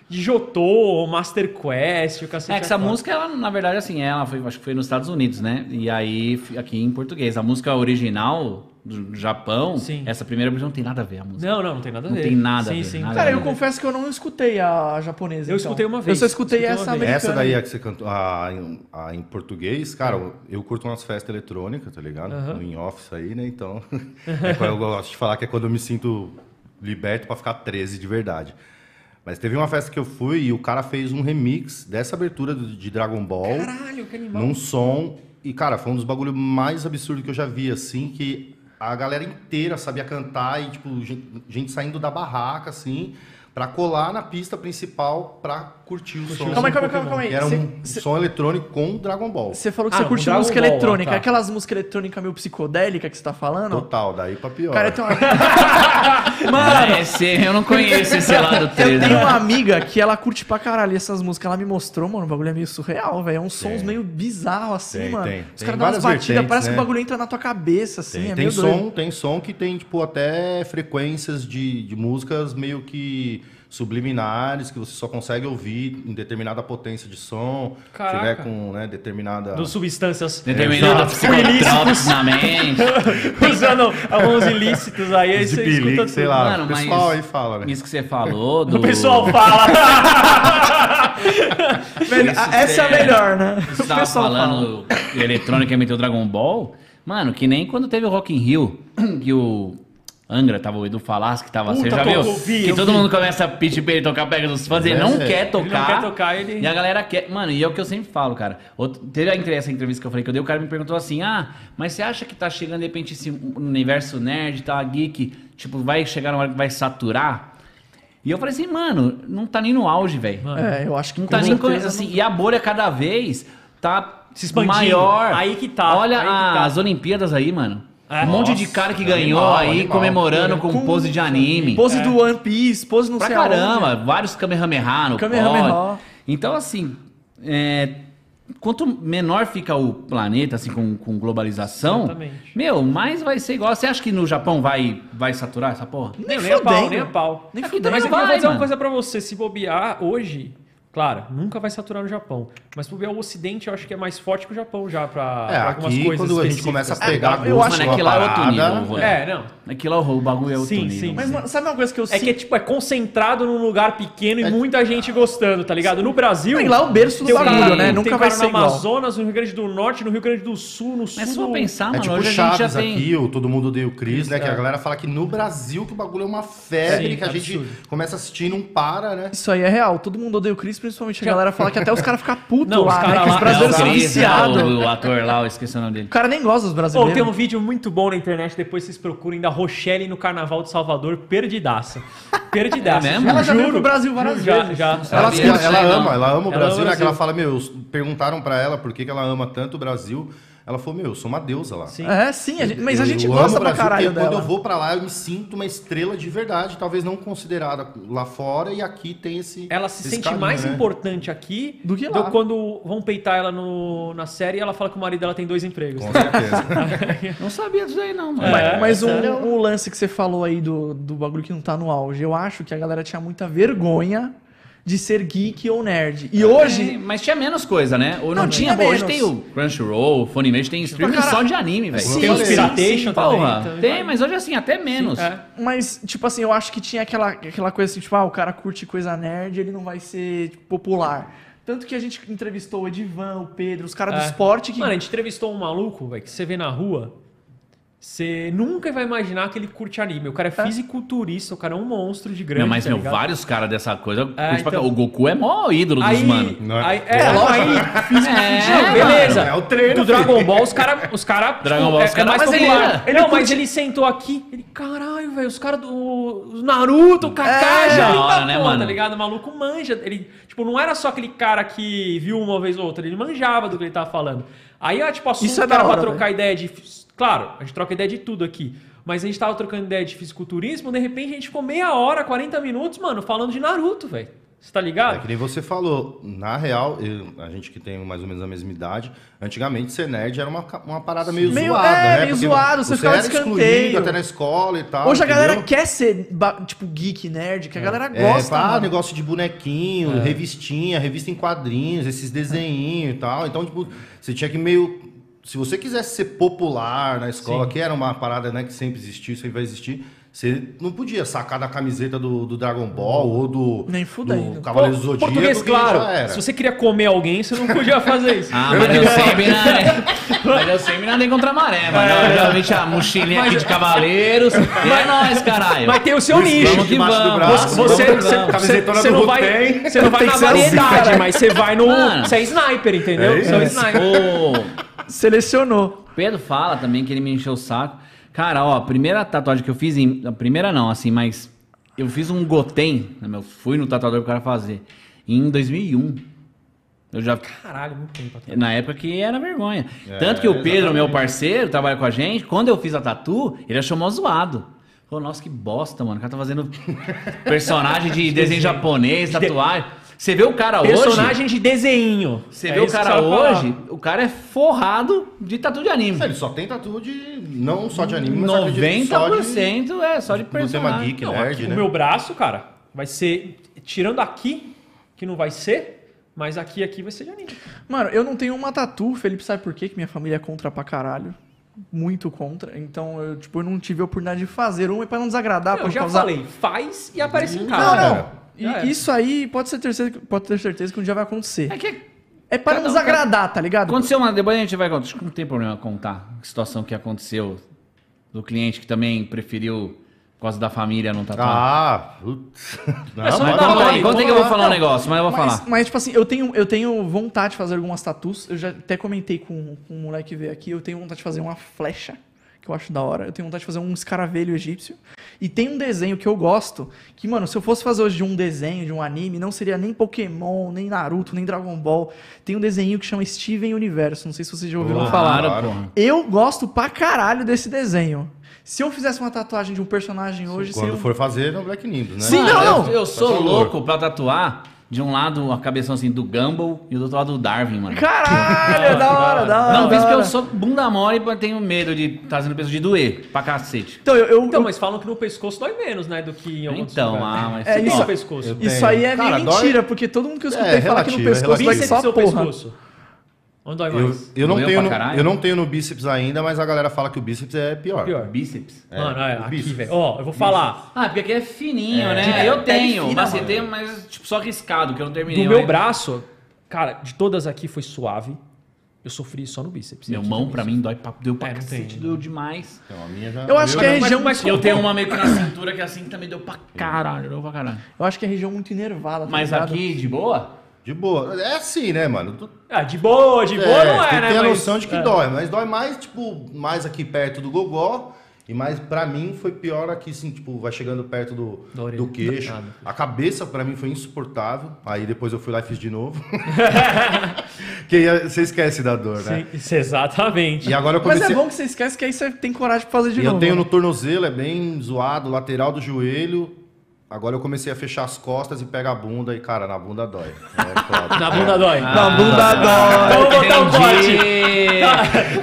de Jotô, Master Quest, o cacete. É que essa a quatro. música, ela, na verdade, assim, ela foi, acho que foi nos Estados Unidos, né? E aí, aqui em português. A música original do Japão, Sim. essa primeira versão não tem nada a ver a música. Não, não, não tem nada a Não ver. tem nada a sim, ver, Sim, nada Cara, a eu confesso que eu não escutei a japonesa. Eu então. escutei uma vez. Eu só escutei, Escutei essa americana. Essa daí é que você cantou a, em- a em português, cara, eu- eu curto umas festas eletrônicas, tá ligado? Aham. No in-office aí, né? Então, é quando eu gosto de falar que é quando eu me sinto liberto pra ficar 13 de verdade. Mas teve uma festa que eu fui e o cara fez um remix dessa abertura de Dragon Ball Caralho, que animal. num som. E, cara, foi um dos bagulhos mais absurdos que eu já vi, assim, que a galera inteira sabia cantar e, tipo, gente, gente saindo da barraca, assim, pra colar na pista principal pra curtir o som. Calma aí, calma aí, calma aí, calma aí. Que era Cê- um cê- som eletrônico com Dragon Ball. Você falou que Ah, você com curte Dragon música Ball, eletrônica. tá. Aquelas músicas eletrônicas meio psicodélica que você tá falando? Total, daí pra pior. Cara, eu tenho uma... Mano, esse, eu não conheço esse lado Eu 13. tenho uma amiga que ela curte pra caralho essas músicas. Ela me mostrou, mano, o bagulho é meio surreal, velho. É uns sons Tem. meio bizarros, assim, Tem, mano. tem. Os caras dão umas batidas, parece que né? o bagulho entra na tua cabeça, assim. Tem, é tem meio doido. som, tem som que tem, tipo, até frequências de, de músicas meio que subliminares, que você só consegue ouvir em determinada potência de som, Caraca. tiver com né, determinada... Do substâncias. Determinado psicotrópicos na mente. Usando alguns ilícitos aí, aí você escuta pelique, tudo. sei lá, Mano, o pessoal aí fala, né? Isso que você falou do... O pessoal fala. Essa é a é- melhor, né? Você O tava pessoal falando que eletrônica meteu Dragon Ball. Mano, que nem quando teve o Rock in Rio, que o Angra tava o Edu Falasco, que tava. você Puta, já viu? vi, que todo vi. mundo começa a pedir pra ele tocar pega dos fãs, ele É, não é. quer Ele tocar. não quer tocar, ele. E a galera quer. Mano, e é o que eu sempre falo, cara. Outro- teve essa entrevista que eu falei que eu dei, o cara me perguntou assim: ah, mas você acha que tá chegando de repente esse universo nerd, tá, geek, tipo, vai chegar uma hora que vai saturar? E eu falei assim, mano, não tá nem no auge, velho. É, eu acho que Não tá nem certeza co- assim, e a bolha cada vez tá Se expandindo. maior. Aí que tá, Olha que tá. as Olimpíadas aí, mano. É. um monte de cara que animal, ganhou aí animal. comemorando com, Com- pose de anime. Pose É. do One Piece, pose não pra sei caramba, aonde. vários Kamehameha no Kamehameha. Então assim, é, quanto menor fica o planeta assim com, com globalização, Exatamente. meu, mais vai ser igual. Você acha que no Japão vai vai saturar essa porra? Nem, Nem nem a pau, nem a pau. Nem É, fudendo. Mas eu Vai, vou dizer uma coisa pra você. Se bobear hoje, claro, nunca vai saturar no Japão. Mas bobear o Ocidente, eu acho que é mais forte que o Japão já pra, É, pra algumas aqui coisas quando a gente começa a pegar eu gosto acho é que lá é outro nível, Rô. É, não. Aquilo lá, o bagulho é outro Sim, nível. sim, Mas, sim. sabe uma coisa que eu É sinto? que tipo, é concentrado num lugar pequeno e muita gente gostando, tá ligado? No Brasil. Tem lá o berço do bagulho, cara- né? Tem Nunca vai no ser igual. Amazonas, no Rio Grande do Norte, no Rio Grande do Sul, no sul. Mas for do- pensar, É mano, tipo hoje a gente já Chaves tem... aqui, o Todo Mundo Odeia o Chris, né? Que é. a galera fala que no Brasil que o bagulho é uma febre, Sim, que a gente começa a assistir e não para, né? Isso aí é real. Todo mundo odeia o Principalmente a galera fala que até os caras ficam putos Não, os lá, cara né? Que lá- os brasileiros É, o são Chris, viciados. né, O, o ator lá, eu esqueci o nome dele. O cara nem gosta dos Pô, brasileiros. tem um vídeo muito bom na internet, depois vocês procurem, da Rochelle no Carnaval de Salvador, perdidaça. Perdidaça. É mesmo? Ela já veio Juro, pro Brasil várias juro, já, vezes. Já, Ela, ela, ela ama, ela ama o Ela Brasil, ama o né? Que ela Brasil. fala, meu, perguntaram pra ela por que, que ela ama tanto o Brasil. Ela falou, meu, eu sou uma deusa lá. Sim. É, sim, a gente- mas a Eu- gente eu gosta amo o pra Brasil, caralho dela. Quando eu vou pra lá, eu me sinto uma estrela de verdade, talvez não considerada lá fora, e aqui tem esse. Ela se esse sente caminho, mais né? importante aqui Do que lá. quando vão peitar ela no, na série e ela fala que o marido dela tem dois empregos. Com certeza. Não sabia disso aí, não, mano. É, Mas, um, sério? um lance que você falou aí do, do bagulho que não tá no auge, eu acho que a galera tinha muita vergonha de ser geek ou nerd. E É, hoje, mas tinha menos coisa, né? Ou não, Não, tinha, tinha hoje tem o Crunchyroll, o Funimation, tem streaming cara- só de anime, velho. Sim, tem os sim, Piratation sim, também. Tem, mas hoje assim, até menos. É. mas, tipo assim, eu acho que tinha aquela, aquela coisa assim, tipo, ah, o cara curte coisa nerd, ele não vai ser tipo, popular. Tanto que a gente entrevistou o Edivan, o Pedro, os caras do É. esporte que. Mano, a gente entrevistou um maluco, velho, que você vê na rua, você nunca vai imaginar que ele curte anime. O cara é fisiculturista, o cara é um monstro de grande. Não, mas, tá meu, vários caras dessa coisa. É, curte pra então-. O Goku é mó ídolo Aí, dos mano. É? aí, é, É, lógico. aí, É, não, beleza. É o treino, Do Dragon Ball, os caras. Os cara, Dragon Ball, é, os cara- é mais mas ele popular. era- Ele não, mas ele sentou aqui. Ele, caralho, velho, os caras do. os Naruto, o Kaká, É, vem hora, né, porra, mano? tá ligado? O maluco manja. Ele, tipo, não era só aquele cara que viu uma vez ou outra, ele manjava do que ele tava falando. Aí, ó, tipo, assunto Isso é era da pra hora, trocar ideia de. Claro, a gente troca ideia de tudo aqui. Mas a gente tava trocando ideia de fisiculturismo, de repente a gente ficou meia hora, 40 minutos, mano, falando de Naruto, velho. Você tá É ligado? que nem você falou, na real, eu- a gente que tem mais ou menos a mesma idade, antigamente ser nerd era uma, uma parada meio, Meio- zoada, é, né? meio Porque zoado, você ficava era de excluído escanteio. até na escola e tal. Hoje a galera entendeu? quer ser, tipo, geek, nerd, que a galera É, gosta. pá, mano. negócio de bonequinho, revistinha, revista em quadrinhos, esses desenhinhos e tal. Então, tipo, você tinha que meio. Se você quisesse ser popular na escola, Sim. que era uma parada né, que sempre existiu, sempre vai existir, você não podia sacar da camiseta do, do Dragon Ball ou do, Nem do Cavaleiro do Zodíaco. Português, claro. Se você queria comer alguém, você não podia fazer isso. Ah, mas eu sempre nadei. Mas eu sempre nadei contra a maré, mano. Eu, geralmente a mochilinha aqui de cavaleiros. E é nóis, caralho. Mas tem o seu nicho. Vamos que vamos. braço, Você, vamos você, vamos. Você do não vai, você não vai na assim, variedade, cara. mas você vai no. Mano. Você é sniper, entendeu? É Você é um sniper. O Selecionou. Pedro fala também que ele me encheu o saco. Cara, ó, a primeira tatuagem que eu fiz, em, a primeira não, assim, mas eu fiz um Goten, né, meu, fui no tatuador pro cara fazer, em 2001. Eu já Caralho, muito tempo atrás. Na época que era vergonha. É, Tanto que o Pedro, exatamente. meu parceiro, trabalha com a gente, quando eu fiz a tatu, ele achou mó zoado. Falou, nossa, que bosta, mano. O cara tá fazendo personagem de desenho japonês, tatuagem. Você vê o cara hoje. Personagem de desenho. Você É vê o cara vai falar. hoje, o cara é forrado de tatu de anime. Ele só tem tatu de. Não só de anime, mas acredito que 90% só de. é só de do tema personagem. geek, Não, nerd, aqui, né? O meu braço, cara, vai ser. Tirando aqui, que não vai ser, mas aqui aqui vai ser de anime. Mano, eu não tenho uma tatu, Felipe sabe por quê? Que minha família é contra pra caralho. Muito contra. Então, eu, tipo, eu não tive a oportunidade de fazer uma e pra não desagradar, eu não já causar... falei, faz e aparece em Não, casa. cara. não. E Já era. isso aí pode, ser ter certeza, pode ter certeza que um dia vai acontecer. É que É pra Cada não um- desagradar, tá ligado? aconteceu uma. Depois a gente vai contar. Acho que não tem problema contar a situação que aconteceu do cliente que também preferiu, por causa da família, não tatuar. Ah, putz. Não, É só falar, nome, Conta aí, conta aí que eu vou falar um Não, negócio, mas eu vou mas, falar. mas, tipo assim, eu tenho, eu tenho vontade de fazer algumas tatus. Eu já até comentei com, com um moleque que veio aqui. Eu tenho vontade de fazer uma flecha, que eu acho da hora. Eu tenho vontade de fazer um escaravelho egípcio. E tem um desenho que eu gosto, que, mano, se eu fosse fazer hoje de um desenho, de um anime, não seria nem Pokémon, nem Naruto, nem Dragon Ball. Tem um desenho que chama Steven Universo. Não sei se vocês já ouviram falar. Claro. Eu gosto pra caralho desse desenho. Se eu fizesse uma tatuagem de um personagem hoje, Quando seria um- for fazer, é o Black Nindos, né? Sim, Mano, não, eu- não. Eu, sou favor. louco pra tatuar de um lado a cabeção assim do Gumball e do outro lado do Darwin, mano. Caralho, da hora, da hora. Não, da isso porque hora. eu sou bunda mole e tenho medo de estar fazendo peso de doer pra cacete. Então, eu, eu- Então, eu- mas falam que no pescoço dói menos, né? Do que em outros Então, lugares. ah, mas. É, isso- no pescoço. Isso aí é Cara, meio dói- mentira, porque todo mundo que eu escutei É, falar que no é pescoço dói que Bíceps só porra. pescoço? Onde dói Eu, mais? eu, não tenho no, eu não tenho no bíceps ainda, mas a galera fala que o bíceps é pior. Pior. Bíceps. É, Mano, é, aqui, bíceps. velho. Ó, eu vou falar. Ah, porque aqui é fininho, É. né? É, eu tenho, fina, mas você tem, mas tipo, só riscado, que eu não terminei. Do meu braço, cara, de todas aqui foi suave. Eu sofri só no bíceps. Meu mão, pra mim, dói pra, deu pra É, cacete, doeu demais. Então, a minha já... Eu acho que é Mas- região. mas- Eu tenho uma meio que na cintura que assim também deu pra caralho, deu pra caralho. Eu acho que é região muito inervada. tá Mas ligado? aqui, de boa? De boa. É assim, né, mano? Tu- Ah, de boa, de boa não é, tem né? ter a mas- noção de que é. dói, mas dói mais, tipo, mais aqui perto do gogó. E mais, pra mim, foi pior aqui, assim, tipo, vai chegando perto do, do queixo. Ah, A cabeça, pra mim, foi insuportável. Aí depois eu fui lá e fiz de novo. que aí você esquece da dor, né? Sim, exatamente. E agora eu Mas comecei... é bom que você esquece que aí você tem coragem de fazer de E novo. eu tenho né? no tornozelo, é bem zoado, lateral do joelho. Agora eu comecei a fechar as costas e pega a bunda e, cara, na bunda dói. É. Na bunda dói. Na bunda dói. Vamos botar um corte.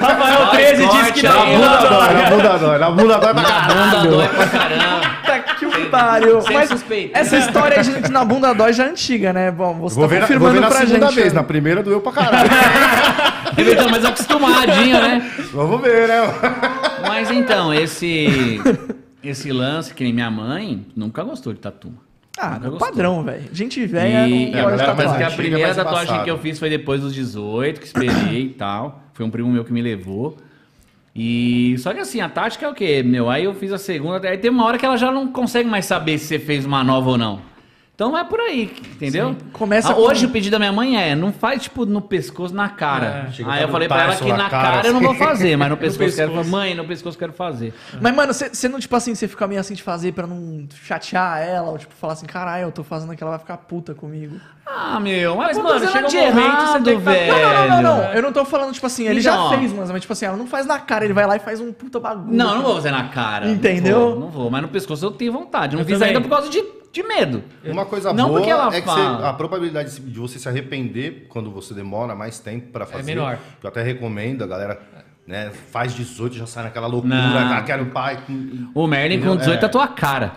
Rafael 13 disse que na bunda bunda dói. dói, na bunda dói, na bunda dói pra Na bunda dói pra caramba. Puta que pariu. Sem Mas suspeita. essa história gente, na bunda dói já é antiga, né? Bom, você Vou tá ver, na, vou confirmando ver na pra segunda gente. vez, né? na primeira doeu pra caralho. Ele tá mais acostumadinho, né? Vamos ver, né? Mas então, esse esse lance, que nem minha mãe, nunca gostou de tatu. Ah, Nunca gostou. padrão, velho. Gente velha E não a gosta de mais Mas que tatuagem. a primeira tatuagem embaçada. que eu fiz foi depois dos 18, que esperei e tal. Foi um primo meu que me levou. E só que assim, a tática é o quê, meu? Aí eu fiz a segunda, aí tem uma hora que ela já não consegue mais saber se você fez uma nova ou não. Então é por aí, entendeu? Começa Ah, com- Hoje o pedido da minha mãe é, não faz tipo no pescoço, na cara. É, aí eu falei pra ela que na cara, cara, eu não assim. vou fazer, mas no pescoço, eu quero pescoço. Mãe, no pescoço eu quero fazer. Mas, mano, você você não, tipo assim, você fica meio assim de fazer pra não chatear ela, ou tipo, falar assim, caralho, eu tô fazendo aquilo, ela vai ficar puta comigo. Ah, meu, Mas, mas, mano, chega um de momento você errado, tem que falar, velho. Não, não, não, não, não. Eu não tô falando, tipo assim, ele Então, já fez, mas, mas tipo assim, ela não faz na cara, ele vai lá e faz um puta bagulho. Não, não vou fazer na cara. Entendeu? Não vou, não vou, mas no pescoço eu tenho vontade. Não Eu fiz também. ainda por causa de de medo. Uma coisa Não boa porque ela é que você- a probabilidade de você se arrepender quando você demora mais tempo pra fazer. menor. Eu até recomendo, a galera né, faz 18 já sai naquela loucura, Não. ah, quero pai. O Merlin com 18 é a tua cara.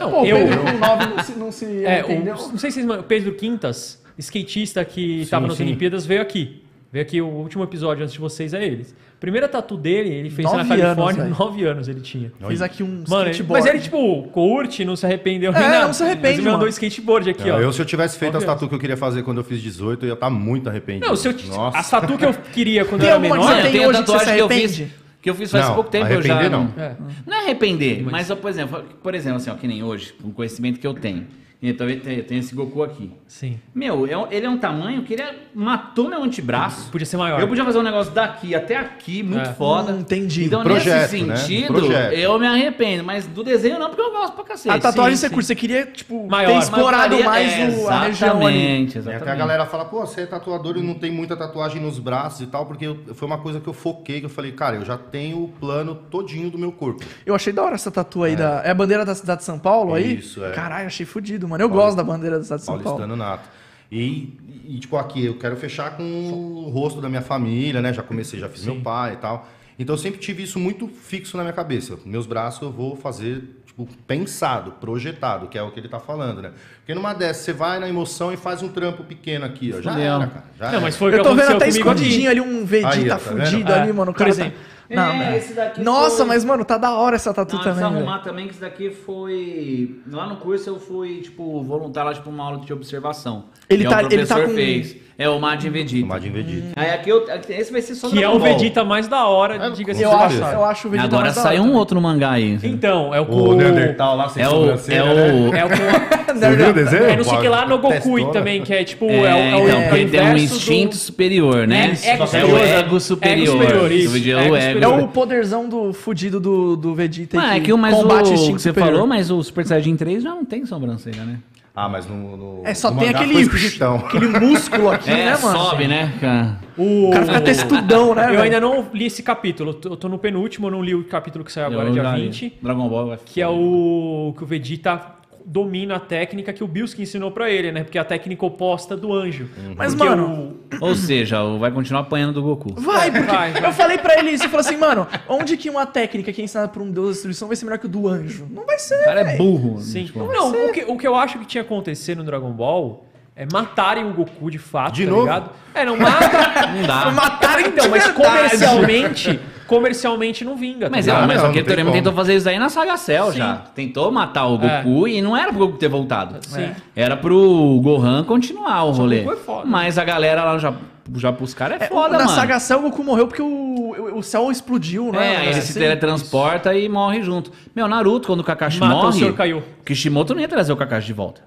Não, Pô, o eu, Pedro com 9 não se, não se é, o, não sei se vocês, o Pedro Quintas, skatista que estava nas. Olimpíadas, veio aqui. Veio aqui o último episódio antes de vocês é eles. Primeira tatu dele, ele fez na Nove Califórnia, anos. 9 anos ele tinha. Fiz aqui um Mano, ele- skateboard. mas ele, tipo, curte, não se arrependeu É, nada. não se arrepende, Mas ele mandou mano. skateboard aqui, ó. eu, se eu tivesse feito as que é? tatu que eu queria fazer quando eu fiz 18, eu ia estar muito arrependido. Não, se eu, Nossa. a tatu que eu queria quando Tem eu era alguma que menor... você tem tenho a hoje que você se que eu fiz. arrepende? Que eu fiz faz Não, pouco tempo, eu já. Não, não. É. não é arrepender, mas, por exemplo, por exemplo, assim, ó, que nem hoje, com o conhecimento que eu tenho. Então eu tenho esse Goku aqui. Sim. Meu, é ele é um tamanho que ele é- matou meu antebraço. Podia ser maior. Eu podia fazer um negócio daqui até aqui, muito É. foda. Hum, entendi. Então, Projeto, nesse né? sentido, Projeto. eu me arrependo. Mas do desenho não, porque eu gosto pra cacete. A tatuagem sim, você curte, você queria, tipo, Maior. ter explorado mais é, o- a região ali. Exatamente, E exatamente. até a galera fala, pô, você é tatuador e não tem muita tatuagem nos braços e tal, porque eu- foi uma coisa que eu foquei, que eu falei, cara, eu já tenho o plano todinho do meu corpo. Eu achei da hora essa tatu aí da. É a bandeira da cidade de São Paulo aí? Isso, é. Caralho, achei fudido, mano. Eu gosto da bandeira da cidade de São Paulo. Paulistano nato. E, e, tipo, aqui, eu quero fechar com o rosto da minha família, né? Já comecei, já fiz meu pai e tal. Então eu sempre tive isso muito fixo na minha cabeça. Meus braços eu vou fazer, tipo, pensado, projetado, que é o que ele tá falando, né? Porque numa dessas, você vai na emoção e faz um trampo pequeno aqui, ó. Já era, cara. Já Não, era. mas foi o Eu tô vendo até escondidinho ali um Vegeta Aí, tá vendo? fudido É, ali, mano. O por cara exemplo. tá... Não, É, mas- esse daqui Nossa, foi- mas, mano, tá da hora essa tatu Não, também. velho. arrumar também que isso daqui foi. Lá no curso eu fui, tipo, voluntário lá, tipo, uma aula de observação. Ele que tá- é o ele tá professor com- fez. É o Majin Vegeta. O Majin Vegeta. Aí aqui eu. Esse vai ser só Que é o. Vegeta mais da hora, É, diga-se Eu acho, eu acho o Vegeta Agora mais da saiu hora um outro no mangá aí. Então, é o. O Neandertal lá sem É o. sobrancelha, É né? o. É o. Você viu o desenho? É no sei que lá no Gokui Testona. também, que é tipo... É, É, o- é o, então, é ele tem um instinto do- superior, né? É, é o ego superior. É Ego o ego. É superior. o poderzão do fudido do, do Vegeta Ah, é que o mais combate o instinto que você superior. falou, mas o Super Saiyajin 3 já não tem sobrancelha, né? Ah, mas no, no É, só no tem mangá aquele, aquele músculo aqui, É, né, mano? sobe, né? cara? O... O cara fica textudão, né, Eu velho? ainda não li esse capítulo. Eu tô- no penúltimo, eu não li o capítulo que saiu agora, Eu dia já li. 20. Dragon Ball vai Que é o que o Vegeta domina a técnica que o Bilski ensinou pra ele, né? Porque é a técnica oposta do anjo. Mas, Porque mano, Ou seja, o- vai continuar apanhando do Goku. Vai, porque Vai, vai. eu falei pra ele isso, eu falei assim, mano, onde que uma técnica que é ensinada por um deus da destruição vai ser melhor que o do anjo? Não vai ser, O cara é burro. Sim. tipo. Não, o que, o que eu acho que tinha acontecido no Dragon Ball é matarem o Goku de fato, De tá novo? ligado? É, não mata. Não dá. Matarem então, mas comercialmente, comercialmente não vinga. Mas, tá é, mas não, o Toriyama como. tentou fazer isso aí na Saga Cell Sim. já. Tentou matar o É. Goku e não era pro Goku ter voltado. Sim. Era pro Gohan continuar o rolê. Goku é foda. Mas a galera lá já, já pros caras é É, foda, na mano. saga Cell, o Goku morreu porque o, o, o céu explodiu, né? É, aí ele Assim. se teletransporta e morre junto. Meu, Naruto, quando o Kakashi Mata o morre. Kaiô. Kishimoto não ia trazer o Kakashi de volta.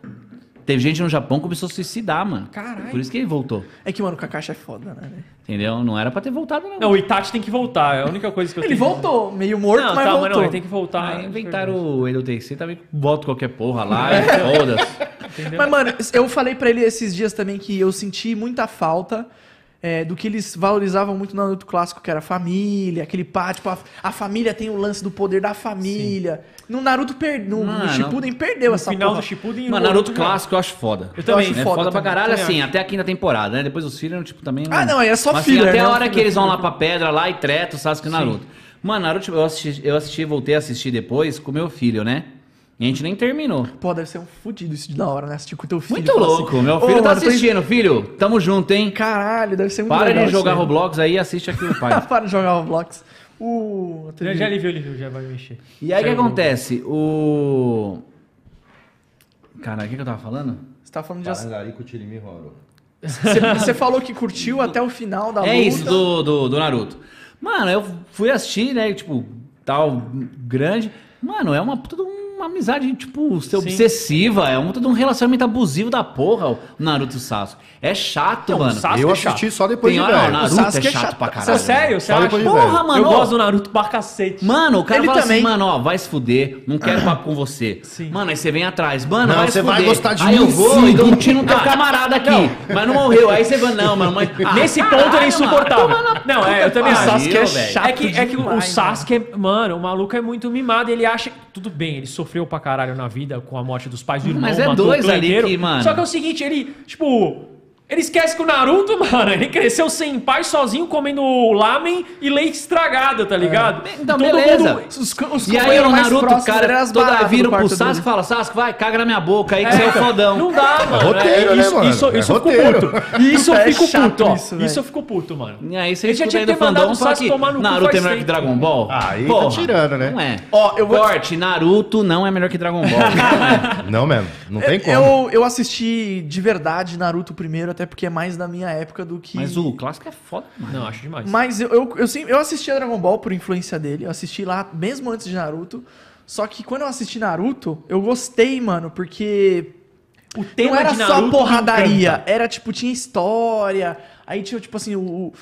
Teve gente no Japão que começou a suicidar, mano. Caralho. Por isso que ele voltou. É que, mano, o Kakashi é foda, né? velho? Entendeu? Não era pra ter voltado, não. Não, o Itachi tem que voltar. É a única coisa que eu Ele tenho. voltou, meio morto, Não, mas tá, voltou. mas não, ele tem que voltar. Ah, inventaram o Edo TC, também bota qualquer porra lá e foda-se. Mas, mano, eu falei pra ele esses dias também que eu senti muita falta é, do que eles valorizavam muito no Naruto clássico, que era a família, aquele pá, tipo, a, a família tem o lance do poder da família. No Naruto, per, no, no Mano, Shippuden, perdeu No essa final porra. do Shippuden... Mano, Naruto clássico eu acho foda. Eu também. acho É foda foda, pra caralho, também assim, acho. até a quinta temporada, né? Depois os filhos, tipo, também... Ah, não, aí é só Mas, assim, até né? a hora que eles vão lá pra pedra lá e treta o Sasuke e o Naruto. Mano, Naruto eu assisti, eu assisti, voltei a assistir depois com meu filho, né? E a gente nem terminou. Pô, deve ser um fudido isso de da hora, né? Assistir com teu filho. Muito louco, assim, meu "Ô, filho tá mano, tô- assistindo, filho. Tamo junto, hein? Caralho, deve ser muito Para legal de jogar isso aí. Roblox aí e assiste aqui o pai. Para de jogar Roblox. Uh, Já, já ele viu, ele viu, já vai mexer. E aí o que acontece? O. Caralho, o que, que eu tava falando? Você tá falando de... Parangarico, Tirimi, Roro. Você, falou que curtiu até o final da luta. É isso, do, do, do Naruto. Mano, eu fui assistir, né? Tipo, tal, grande. Mano, é uma puta de uma amizade, tipo, ser Sim. obsessiva. É um de um relacionamento abusivo da porra, o Naruto e o Sasuke. É chato, Não, o mano. Sasuke Eu é assisti chato. só depois Tem de hora, velho. Naruto Sasuke é é chato chato. pra Você é caralho. sério? Você acha? Porra, velho. mano. Eu gosto do Naruto pra cacete. Mano, o cara Ele fala também. assim, mano, ó, vai se fuder, não quero papo com você. Sim. Mano, aí você vem atrás, mano, Não, vai você se vai fuder. gostar de aí mim, eu vou sim. e dou um tiro no teu camarada aqui, mas não morreu. Aí você vai, não, mano, mas... Ah, Nesse ponto ele é insuportável. mano, Não, é, eu também O acho. Sasuke é velho. chato É que, é que o Sasuke, é- mano, o maluco é muito mimado. Ele acha. Tudo bem, ele sofreu sofreu pra caralho na vida com a morte dos pais do irmão. Mas é dois ali inteiro. que, mano- Só que é o seguinte, ele, tipo... Ele esquece que o Naruto, mano, ele cresceu sem pai, sozinho, comendo lamen e leite estragada, tá ligado? Então, beleza. Os, os E aí o Naruto, cara, toda baratas vira do pro Sasuke e fala, Sasuke, vai, caga na minha boca aí que você é o fodão. Não dá, mano. roteiro, né, isso, mano? Isso, É isso eu fico puto. Isso eu É fico chato puto, ó. isso, Isso, eu fico puto, mano. E aí você Ele já tinha que ter mandado o Sasuke tomar no cu Naruto é melhor que. Dragon Ball. Ah, aí tá tirando, né? Não é. Ó, eu vou- Corte, Naruto não é melhor que Dragon Ball. Não é. Não mesmo, não tem como. Eu, eu assisti de verdade Naruto primeiro, até porque é mais da minha época do que. Mas o clássico é foda, mano. Não, acho demais. Mas eu, eu, eu, sim- eu assisti a Dragon Ball por influência dele. Eu assisti lá mesmo antes de Naruto. Só que quando eu assisti Naruto, eu gostei, mano, porque o tema não era de só porradaria. Era tipo, tinha história. Aí tinha, tipo assim, o. o-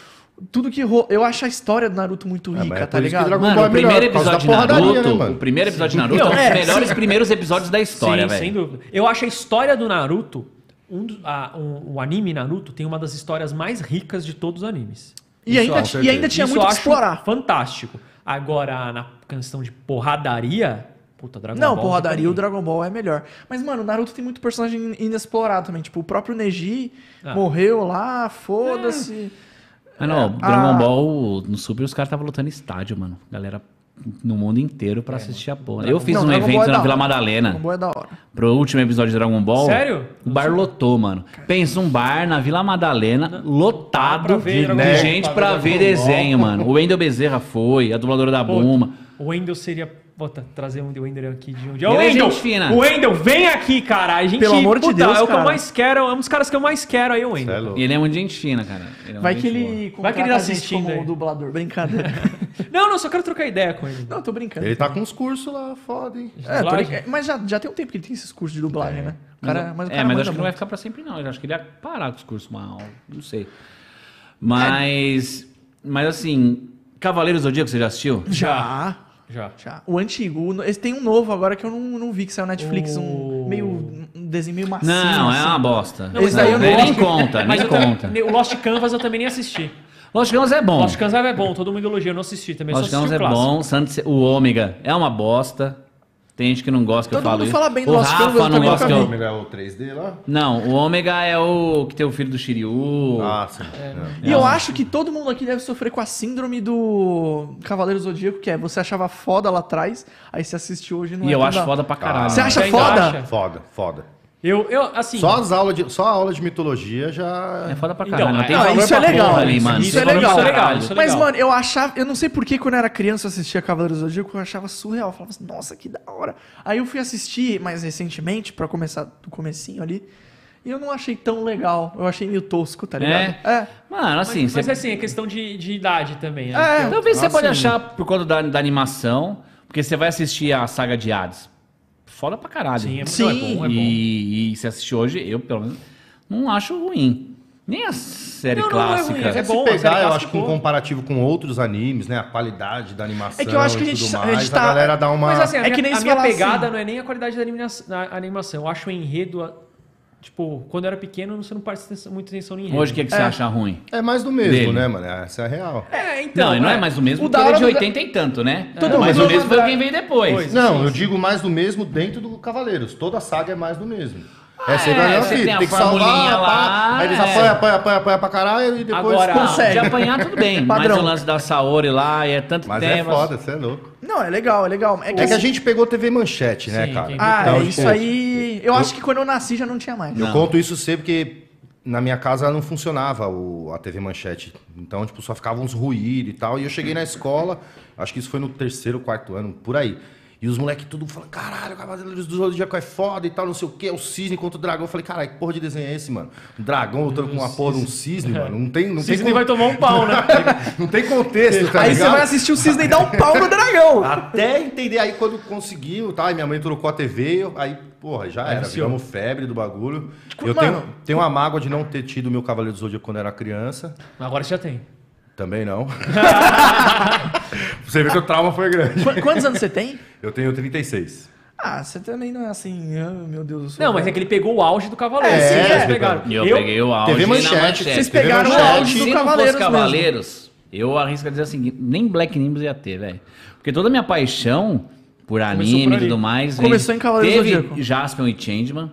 tudo que. ro- Eu acho a história do Naruto muito rica, é tá isso que ligado? Dragon Mano, Ball o é melhor, primeiro episódio de Naruto, né, mano? o primeiro episódio de Naruto é um é, dos melhores primeiros episódios da história, Sim, velho. sem dúvida. Eu acho a história do Naruto, um, a- um- o anime Naruto tem uma das histórias mais ricas de todos os animes. E Isso ainda, acho- e ainda tinha isso muito eu acho explorar. Fantástico. Agora, na questão de porradaria, puta, Dragon Não, Ball. porradaria, tem o Dragon Ball é melhor. Mas, mano, o Naruto tem muito personagem inexplorado também. Tipo, o próprio Neji Ah. morreu lá, foda-se. Ah, não, É, Dragon a- Ball no Super os caras estavam lutando em estádio, mano. Galera no mundo inteiro pra assistir a porra. Eu fiz Não, um Dragon Ball evento é na Vila hora. Madalena Dragon Ball é da hora. pro último episódio de Dragon Ball. Sério? O bar lotou, mano. Pensa um bar na Vila Madalena, lotado pra ver de, Ball, gente pra pra ver ver Dragon Ball. desenho, mano. O Wendel Bezerra foi, a dubladora da Pô, Buma. O Wendel seria. Bota, trazer um Wendel aqui de um dia. Ô, é Wendel! O Wendel, vem aqui, cara. A gente, Pelo amor de puta, Deus, é o que eu mais quero. É um dos caras que eu mais quero aí, o é Wendel. E ele é muito gente fina, cara. Ele é uma Vai gente que boa. ele Vai que ele contrata tá a gente assistindo como aí. dublador. Brincadeira. Não, não, só quero trocar ideia com ele. Não, tô brincando. Ele tá com uns cursos lá, foda, hein? É, tô brincando. Mas já, já tem um tempo que ele tem esses cursos de dublagem, né? O cara, mas o é, cara mas manda acho que não vai muito. ficar pra sempre, não. Eu acho que ele ia parar com os cursos mal. Não sei. Mas. Mas assim, Cavaleiros do Zodíaco, você já assistiu? Já. Já. Já. O antigo. Esse tem um novo agora que eu não, não vi, que saiu na Netflix. O- Um meio. Um desenho meio macio. Não, é assim. uma bosta. Não, Esse daí eu não nem conta, nem também- conta. o Lost Canvas eu também nem assisti. Lost Canvas é bom. Lost Canvas é bom, todo mundo elogia, eu não assisti também. Lost Canvas é clássico. bom. O Ômega é uma bosta. Tem gente que não gosta que eu Todo falo mundo isso. fala bem do o Lost Rafa Canvas, eu não gosta que eu... Ômega é o 3D lá? Não, o Ômega é o que tem o filho do Shiryu. Ah, sim. É. Não. E eu acho que todo mundo aqui deve sofrer com a síndrome do Cavaleiro Zodíaco, que é você achava foda lá atrás, aí você assiste hoje e não e é eu acho da- foda pra caralho. Você acha foda? acha? Foda, foda. Eu, eu, assim... Só as aulas de, só a aula de mitologia já. É foda pra Então, caralho. é- tem ah, valor isso é legal, ali, isso- mano. isso Tem é valor legal. Isso é legal, isso é Mas, legal. mano, eu achava. Eu não sei por que quando eu era criança eu assistia Cavaleiros do Zodíaco, eu achava surreal. Eu falava assim, nossa, que da hora. Aí eu fui assistir mais recentemente, pra começar do comecinho ali, e eu não achei tão legal. Eu achei meio tosco, tá ligado? É. Mano, assim, Mas, você... mas assim, é questão de, de idade também. né? É, Então, Talvez você Nossa, pode achar por conta da, da animação, porque você vai assistir a saga de Hades. Foda pra caralho. Sim, é, Sim. não, é bom, é bom. E, e se assistir hoje, eu pelo menos não acho ruim. Nem a série Não, não, não é clássica. ruim, é Se bom, a série pegar, eu clássica acho que um comparativo com outros animes, né? A qualidade da animação É que eu acho que a gente tá- a mais, gente tá- galera dá uma... Mas assim, a É minha, que nem a se minha falar pegada assim. não é nem a qualidade da animação, da animação. Eu acho o enredo... Tipo, quando eu era pequeno, você não presta muita atenção enredo. Hoje, o que, que você É. acha ruim? É mais do mesmo, Dele. né, mano? Essa é a real. É, então... não, e não é mais o mesmo O porque da ele é de hora do- 80 e tanto, né? Todo mas mundo o mesmo foi quem veio depois. Pois. Não, sim, eu sim. digo mais do mesmo dentro do Cavaleiros. Toda a saga é mais do mesmo. Ah, é, você é, vai você filho, tem a tem que salvar, lá, pá, aí eles é. apanham, apanham, apanham, apanham pra caralho e depois... Agora, consegue. De apanhar, tudo bem. mas Padrão. o lance da Saori lá, e é tanto Mas é tempo. foda, você é louco. Não, é legal, é legal. É que, É que a gente pegou TV Manchete, né, Sim, cara? Ah, Então, é, tipo, isso aí. Eu acho que quando eu nasci já não tinha mais. Eu Não. conto isso sempre porque na minha casa não funcionava o, a TV Manchete. Então, tipo, só ficavam uns ruídos e tal. E eu cheguei na escola, acho que isso foi no terceiro, quarto ano, por aí. E os moleques tudo falando, caralho, o Cavaleiros do Zodíaco é foda e tal, não sei o quê, é o cisne contra o dragão. Eu falei, caralho, que porra de desenho é esse, mano? Um dragão lutando com uma porra de um cisne, mano. Não tem, não O tem, Cisne con- vai tomar um pau, né? não tem contexto, tá aí você ligado? vai assistir o Cisne e dar um pau no dragão. Até entender aí quando conseguiu, tá? E minha mãe trocou a TV, eu- aí, porra, já era. viciou. Viramos febre do bagulho. Tipo, eu mano, tenho, tenho uma mágoa de não ter tido meu Cavaleiro do Zodíaco quando era criança. Agora você já tem. Também não. Você vê que o trauma foi grande. Qu- Quantos anos você tem? Eu tenho 36. Ah, você também não é assim, ah, meu Deus do céu. Não, mas é que ele pegou o auge do Cavaleiro. É, Vocês é. pegaram. E eu, peguei o auge TV na Manchete. manchete. Vocês pegaram o Manchete. auge do Se Cavaleiros fosse Cavaleiros, eu arrisco a dizer o seguinte, nem Black Nimbus ia ter, velho. Porque toda a minha paixão por por anime e tudo mais. Começou em Cavaleiro Teve Zodíaco. Jaspion e Changeman.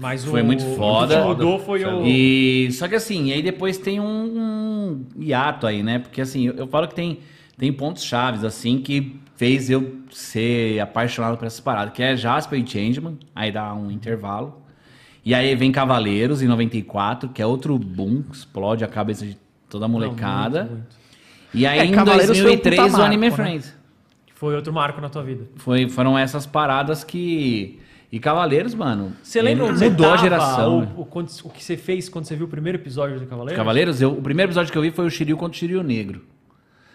Mas Foi o, muito foda. O que mudou foi o. E só que assim, aí depois tem um, um hiato aí, né? Porque assim, eu, eu falo que tem, tem pontos chaves assim que fez eu ser apaixonado por essas paradas, que é Jasper e Changeman, aí dá um intervalo. E aí vem Cavaleiros em 94, que é outro boom, explode a cabeça de toda a molecada. muito, muito. E aí É, em Cavaleiros foi um 2003 puta o Anime marco, né? Friends. Foi outro marco na tua vida. Foi, foram essas paradas que e Cavaleiros, mano. Você lembra onde você mudou a tava, geração. né? O, o, o que você fez quando você viu o primeiro episódio do Cavaleiro? Cavaleiros, eu- o primeiro episódio que eu vi foi o Shiryu contra o Shiryu Negro.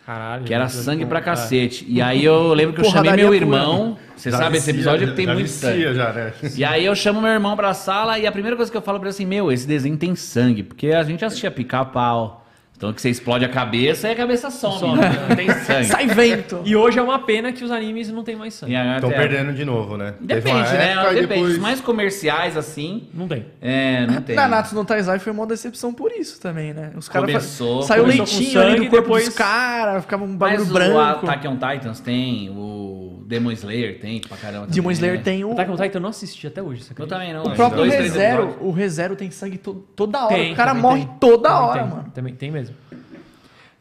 Caralho. Que era episódio sangue bom. pra É. cacete. E aí eu lembro que eu chamei meu irmão. Você sabe esse vicia, episódio já- que tem já muito vicia sangue. já, né? E aí eu chamo meu irmão pra sala e a primeira coisa que eu falo pra ele é assim, meu, esse desenho tem sangue. Porque a gente assistia pica-pau. Então que você explode a cabeça e a cabeça some. Some. né? Não tem sangue. Sai vento. E hoje é uma pena que os animes não tem mais sangue. Estão até- perdendo de novo, né? Depende, né? Depende. depois- Os mais comerciais, assim, Não tem. é, não tem. Nanatsu no Taizai foi uma decepção por isso também, né? Os caras Começou- saiu começou leitinho ali sangue, do corpo depois- dos caras, ficava um bagulho Mas o branco. Attack on Titans tem, o Demon Slayer tem pra caramba. Demon Slayer né? tem o, Attack on Titan eu não assisti até hoje, Eu também não. o próprio ReZero. O ReZero tem sangue to- toda hora. Tem, o cara morre tem. toda Também hora, tem, mano. Também tem mesmo.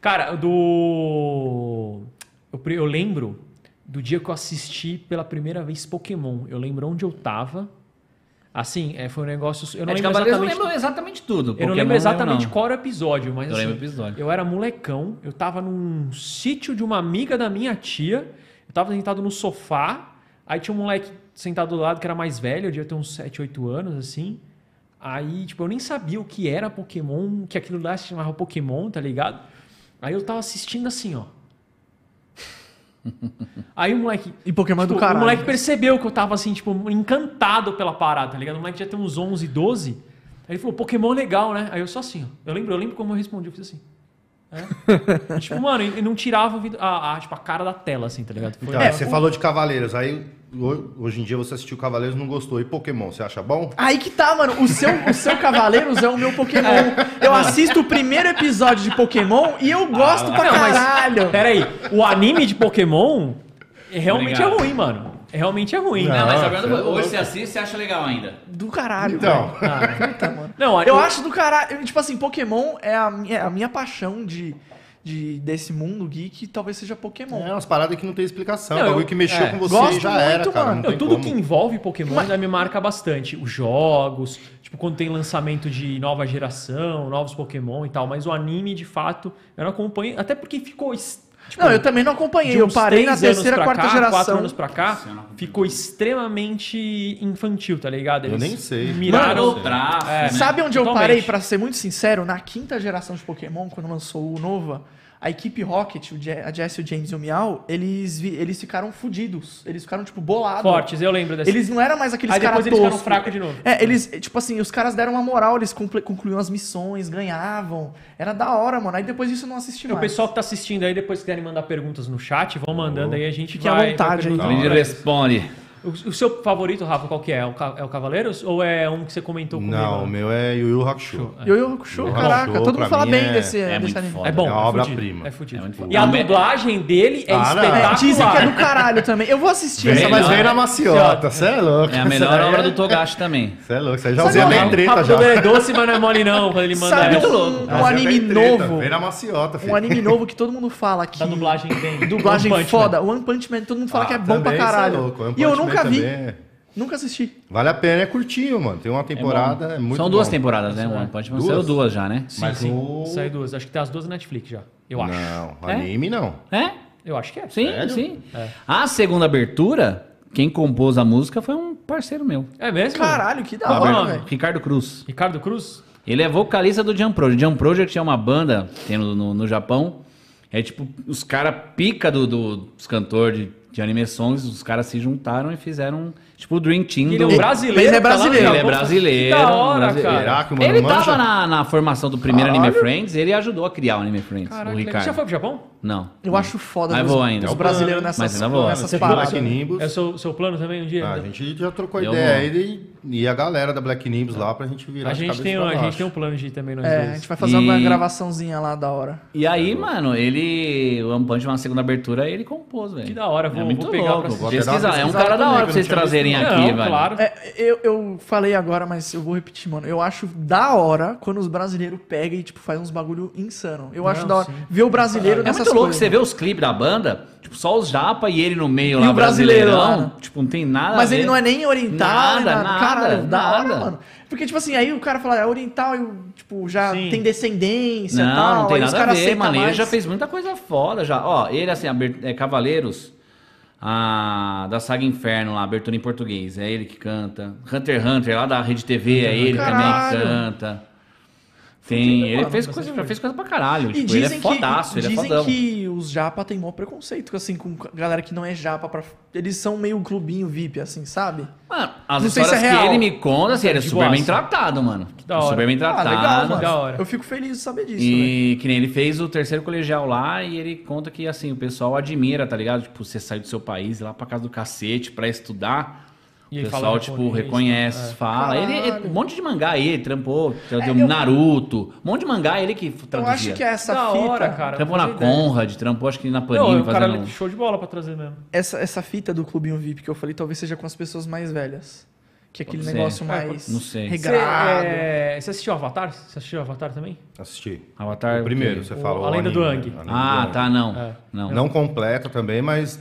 Cara, do. Eu, eu lembro do dia que eu assisti pela primeira vez Pokémon. Eu lembro onde eu tava. Assim, é, foi um negócio. Eu não É, lembro exatamente. eu lembro exatamente tudo. Eu não Pokémon lembro exatamente não. qual era o episódio, mas Eu assim, lembro o episódio. eu era molecão, eu tava num sítio de uma amiga da minha tia, eu tava sentado no sofá, aí tinha um moleque sentado do lado que era mais velho, eu devia ter uns 7, 8 anos, assim. Aí, tipo, eu nem sabia o que era Pokémon, que aquilo lá se chamava Pokémon, tá ligado? Aí eu tava assistindo assim, ó. Aí o moleque. E Pokémon é do tipo, caralho. O moleque percebeu que eu tava assim, tipo, encantado pela parada, tá ligado? O moleque já tem uns 11, 12. Aí ele falou, Pokémon legal, né? Aí eu só assim, ó. Eu lembro, eu lembro como eu respondi, eu fiz assim. É. Tipo, mano, e não tirava a, a, tipo, a cara da tela, assim, tá ligado? Foi- Então, É, você o- falou de Cavaleiros, aí ho- hoje em dia você assistiu Cavaleiros e não gostou. E Pokémon, você acha bom? Aí que tá, mano. O seu, o seu Cavaleiros é o meu Pokémon. Eu assisto o primeiro episódio de Pokémon e eu gosto pra Ah, Não, mas- caralho. Pera aí, o anime de Pokémon é- realmente é Obrigado. ruim, mano. É, realmente é ruim. Não, Não, mas agora, você é hoje você assiste, você acha legal ainda. Do caralho, Então. Ah, puta, mano. Não, Eu o- acho do caralho. Tipo assim, Pokémon é a minha, a minha paixão de, de, desse mundo geek, talvez seja Pokémon. É umas paradas que não tem explicação. Não, é eu- que mexeu é. com você Gosto e já muito, era, cara. mano. Não Não, tem tudo como. que envolve Pokémon ainda me marca bastante. Os jogos, tipo, quando tem lançamento de nova geração, novos Pokémon e tal. Mas o anime, de fato, eu não acompanho. Até porque ficou. es- Tipo, Não, eu também não acompanhei. Eu parei na terceira, quarta cá, geração. Quatro anos pra cá, eu ficou extremamente infantil, tá ligado? Eu nem sei. Miraram. Mano, o traço, É, né? Sabe onde eu Totalmente. parei, pra ser muito sincero? Na quinta geração de Pokémon, quando lançou o Nova, a equipe Rocket, o a Jess, o James e o Meow, eles, eles ficaram fudidos. Eles ficaram, tipo, bolados. Fortes, eu lembro dessa. Eles não eram mais aqueles caras depois eles ficaram toscos. fracos de novo. É, eles, tipo assim, os caras deram uma moral, eles conclu- concluíam as missões, ganhavam. Era da hora, mano. Aí depois disso eu não assisti O mais. pessoal que tá assistindo aí, depois quiserem mandar perguntas no chat, vão mandando aí, a gente Fiquem à vai... vontade vai aí. A gente responde. O, o seu favorito, Rafa, qual que é? É o, Ca- é o Cavaleiros ou é um que você comentou comigo? Não, o meu é Yu Yu Hakusho. Yu Yu Hakusho, Yu Yu caraca. Hakusho, todo mundo fala bem é- desse, é desse muito anime. foda. É bom, É é, obra-prima. É fudido. É. E a dublagem dele é Ah, não. espetacular. É, dizem que é do caralho também. Eu vou assistir essa, Vem, mas mas vem na maciota, você é louco. É a melhor obra do Togashi também. Você é louco, você já usei a bem O treta já. dele é doce, mas não é mole não, quando ele manda Sabe essa. um, um a anime novo? Vem na maciota, filho. Um anime novo que todo mundo fala que... Da dublagem bem. Dublagem foda. One Punch Man, todo mundo fala Ah, que é bom pra é caralho. e eu Punch Man nunca vi. também é- Nunca assisti. Vale a pena, é curtinho, mano. Tem uma temporada, é, muito São duas bom. temporadas, né? O One Punch Man Duas? saiu duas já, né? Sim, Mas sim. o- Saiu duas. Acho que tem as duas na Netflix já. Eu acho. Não, É? anime não. É? Eu acho que é. Sim, Sério? sim. É. A segunda abertura, quem compôs a música foi um parceiro meu. É mesmo? Caralho, que da hora, velho. Ricardo Cruz. Ricardo Cruz? Ele é vocalista do Jump Project. Jump Project é uma banda que tem no, no, no Japão. É tipo, os caras pica do, do- dos cantores de, de anime songs, os caras se juntaram e fizeram tipo o Dream Team Ele do... é um brasileiro. Ele é tá lá no brasileiro. Ele é brasileiro, Que da hora, brasileiro. cara. Mano Ele manja? tava na, na formação do primeiro Caralho. Anime Friends, ele ajudou a criar o Anime Friends, Caraca, o. Ricardo. Você já foi pro Japão? Não. Eu acho foda Mas vou ainda. dos É o brasileiros nessas, Mas ainda vou. nessas paradas. Black Nimbus. É o seu, seu plano também um dia? Ah, a gente já trocou Eu ideia aí e, a galera da Black Nimbus lá pra gente virar a, gente cabeça tem, pra a gente tem um plano de ir também nós É, dois. a gente vai fazer E- uma gravaçãozinha lá da hora. E aí, mano, ele. O One Punch na segunda abertura, ele compôs, velho. Que da hora. Vou, muito vou pegar louco. pra Vou até Pesquisa, dar uma é um cara da hora pra vocês trazerem aqui, Não, velho. claro. É, eu, eu falei agora, mas eu vou repetir, mano. Eu acho da hora quando os brasileiros pegam e, tipo, faz uns bagulho insano. Eu acho Não, da hora sim. ver o brasileiro É nessas muito louco coisas. você vê os clipes da banda, tipo, só os japa e ele no meio E lá, o brasileiro brasileirão. lá, né? Tipo, não tem nada Mas a ele ver. não é nem oriental, Nada, nada. da hora, mano. Porque, tipo assim, aí o cara fala, é oriental e, tipo, já Sim. tem descendência e Não, tal. não tem nada a ver, mano. Ele já fez muita coisa foda já. Ó, ele, assim, é, Cavaleiros, a, da saga Inferno lá, abertura em português. É ele que canta. Hunter x Hunter, lá da Rede TV, é ele também Caralho. que canta. Tem, ele mano, fez coisa, já coisa. fez coisa pra caralho. Tipo, ele é fodaço, que, ele é dizem fodão. que os japa tem maior preconceito, assim, com galera que não é japa. Pra... Eles são meio clubinho VIP, assim, sabe? Mano, as Não sei se histórias é que ele me conta, assim, ele é super bem tratado, mano. da hora. Super bem Ah, tratado. legal, mano. da hora. Eu fico feliz de saber disso. E que nem ele fez o terceiro colegial lá e ele conta que assim, o pessoal admira, tá ligado? Tipo, você saiu do seu país ir lá pra casa do cacete pra estudar. E o ele pessoal, tipo, japonês, reconhece, né? É. fala. Ele, um monte de mangá aí, ele trampou, trampou eu- Naruto, um monte de mangá ele que Eu traduzia. acho que é essa da fita, hora, cara. Trampou não na ideia. Conrad, trampou acho que na Não, Panini, o cara fazendo... show de bola pra trazer mesmo. essa, essa fita do clubinho VIP que eu falei, talvez seja com as pessoas mais velhas. Que é aquele Pode negócio É, mais não sei. Você, regrado. é, você assistiu Avatar? Você assistiu Avatar também? Assisti. Avatar... O primeiro, o você O- falou. A Lenda do Aang. né? Ah, tá, não. É. Não. Não completa também, mas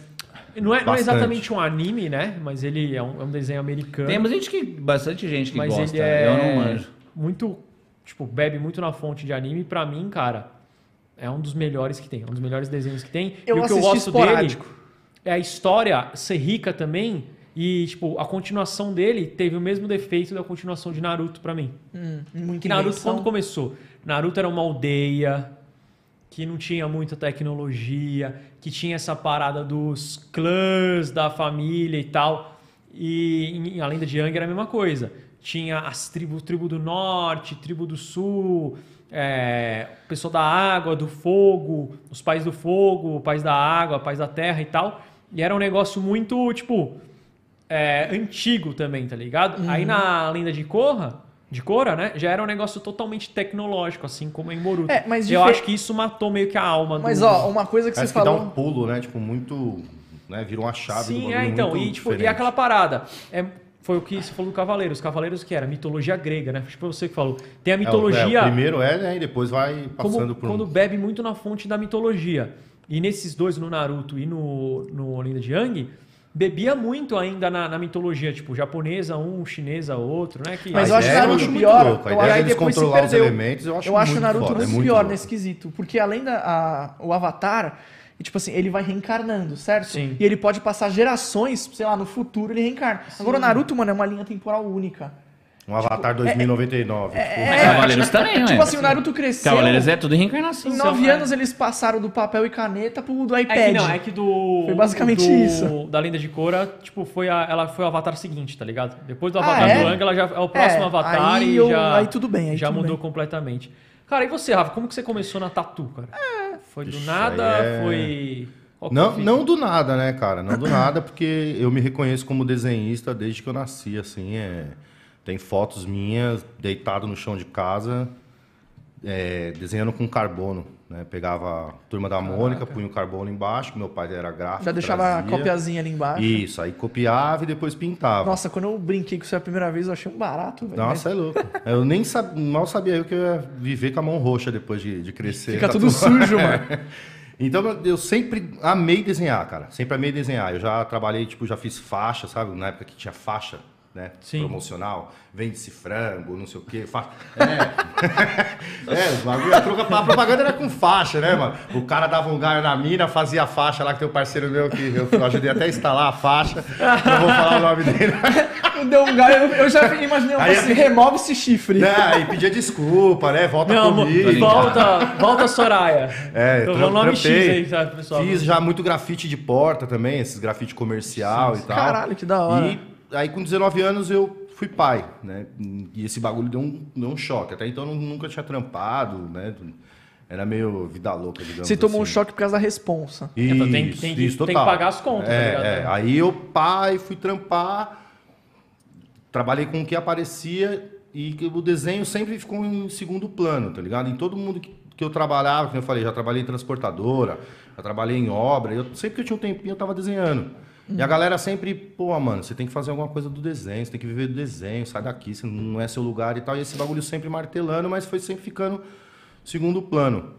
Não é, não é exatamente um anime, né? Mas ele é um, é um desenho americano. Tem gente que... Bastante gente que mas gosta. ele é Eu não manjo. muito, tipo, bebe muito na fonte de anime. E pra mim, cara, é um dos melhores que tem. É um dos melhores desenhos que tem. Eu e o que eu gosto esporádico. dele é a história ser rica também. E, tipo, a continuação dele teve o mesmo defeito da continuação de Naruto pra mim. Hum, muita Que Naruto, invenção. quando começou, Naruto era uma aldeia que não tinha muita tecnologia, que tinha essa parada dos clãs da família e tal. E a lenda de Yang era a mesma coisa. Tinha as tribos, tribo do norte, tribo do sul, é, pessoal da água, do fogo, os pais do fogo, pais da água, pais da terra e tal. E era um negócio muito, tipo, é, antigo também, tá ligado? Uhum. Aí na lenda de Korra, de Korra, né? Já era um negócio totalmente tecnológico, assim como em Boruto. É, mas Eu difer- acho que isso matou meio que a alma Mas, do... ó, uma coisa que parece você que dá falou... um pulo, né? Tipo, muito. Né? Vira uma chave Sim, é, então. muito E, tipo, e aquela parada. É, foi o que você falou do Cavaleiros. Os Cavaleiros que era mitologia grega, né? Tipo, você que falou. Tem a É, mitologia. É, o primeiro é, né? E depois vai como, passando por. quando bebe muito na fonte da mitologia. E nesses dois, no Naruto e no, no Lenda de Yang, bebia muito ainda na, na mitologia, tipo, japonesa um, chinesa outro, né? Que, Mas eu acho é Naruto muito pior. louco. A Eu ideia acho- deles depois se controlar os perdeu. elementos, eu acho Eu acho o muito Naruto foda, é muito muito pior louco. nesse quesito. Porque além da a- o Avatar, e, tipo assim, ele vai reencarnando, certo? Sim. E ele pode passar gerações, sei lá, no futuro ele reencarna. Agora o Naruto, mano, é uma linha temporal única. Um Avatar 2099. tipo, Mas Cavaleiros também, Tipo ué. assim, o Naruto cresceu. Cavaleiros é tudo reencarnação. Em nove é. anos eles passaram do papel e caneta pro do É iPad. que não, é que do. Foi basicamente do- isso. Da lenda de Korra, tipo, foi a, ela foi o avatar seguinte, tá ligado? Depois do Ah, avatar é? do Aang, ela já é o próximo É, avatar aí e eu- já. aí tudo bem, aí já tudo mudou bem. completamente. Cara, e você, Rafa, como que você começou na tatu, cara? foi do Ixi, nada? é- Foi. Não, não do nada, né, cara? Não do nada, porque eu me reconheço como desenhista desde que eu nasci, assim. É... Tem fotos minhas deitado no chão de casa, é, desenhando com carbono. Né? Pegava a turma da Mônica, punha o carbono embaixo, meu pai era gráfico. Já deixava a trazia. copiazinha ali embaixo. Isso, aí copiava e depois pintava. Nossa, quando eu brinquei com isso a primeira vez, eu achei um barato, velho. Nossa, é louco. Eu nem sab... mal sabia eu que eu ia viver com a mão roxa depois de, de crescer. Fica Tá tudo sujo, mano. Então eu- eu sempre amei desenhar, cara. Sempre amei desenhar. Eu já trabalhei, tipo, já fiz faixa, sabe? Na época que tinha faixa, né? Sim. Promocional. Vende-se frango, não sei o quê. Fa... É. é, bagulho, a, troca- a propaganda era com faixa, né, mano? O cara dava um galho na mina, fazia a faixa lá, que tem um parceiro meu que eu ajudei até a instalar a faixa. Não vou falar o nome dele. Deu um galho, eu, eu já imaginei Aí assim, eu- remove esse chifre. Né? E pedia desculpa, né? Volta Não, comigo. volta, volta Soraya. É, Então, nome X aí, sabe, pessoal? Fiz já muito grafite de porta também, esses grafite comercial e tal. Caralho, que da hora. E aí com 19 anos eu fui pai, né? E esse bagulho deu um, deu um choque. Até então eu nunca tinha trampado, né? Era meio vida louca, digamos Você tomou um assim. choque por causa da responsa. Isso, Então tem que- tem isso, tem que total. pagar as contas, tá É, ligado? é. Aí eu, pai, fui trampar, trabalhei com o que aparecia e que o desenho sempre ficou em segundo plano, tá ligado? Em todo mundo que, que eu trabalhava, como eu falei, já trabalhei em transportadora, já trabalhei em obra, eu, sempre que eu tinha um tempinho eu tava desenhando. E a galera sempre, pô, mano, você tem que fazer alguma coisa do desenho, você tem que viver do desenho, sai daqui, você não é seu lugar e tal. E esse bagulho sempre martelando, mas foi sempre ficando segundo plano.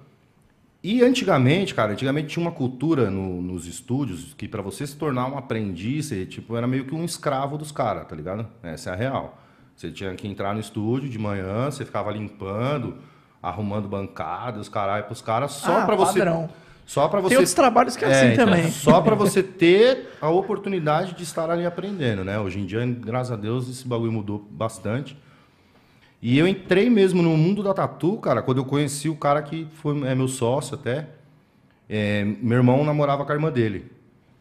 E antigamente, cara, antigamente tinha uma cultura no- nos estúdios que pra você se tornar um aprendiz, você, tipo, era meio que um escravo dos caras, tá ligado? Essa é a real. Você tinha que entrar no estúdio de manhã, você ficava limpando, arrumando bancada, os caralho pros caras, só Ah, pra você. padrão. Só pra você. Tem outros trabalhos que é, assim então, também. Só pra você ter a oportunidade de estar ali aprendendo, né? Hoje em dia, graças a Deus, esse bagulho mudou bastante. E eu entrei mesmo no mundo da tatu, cara, quando eu conheci o cara que foi é meu sócio até. É, meu irmão namorava com a irmã dele.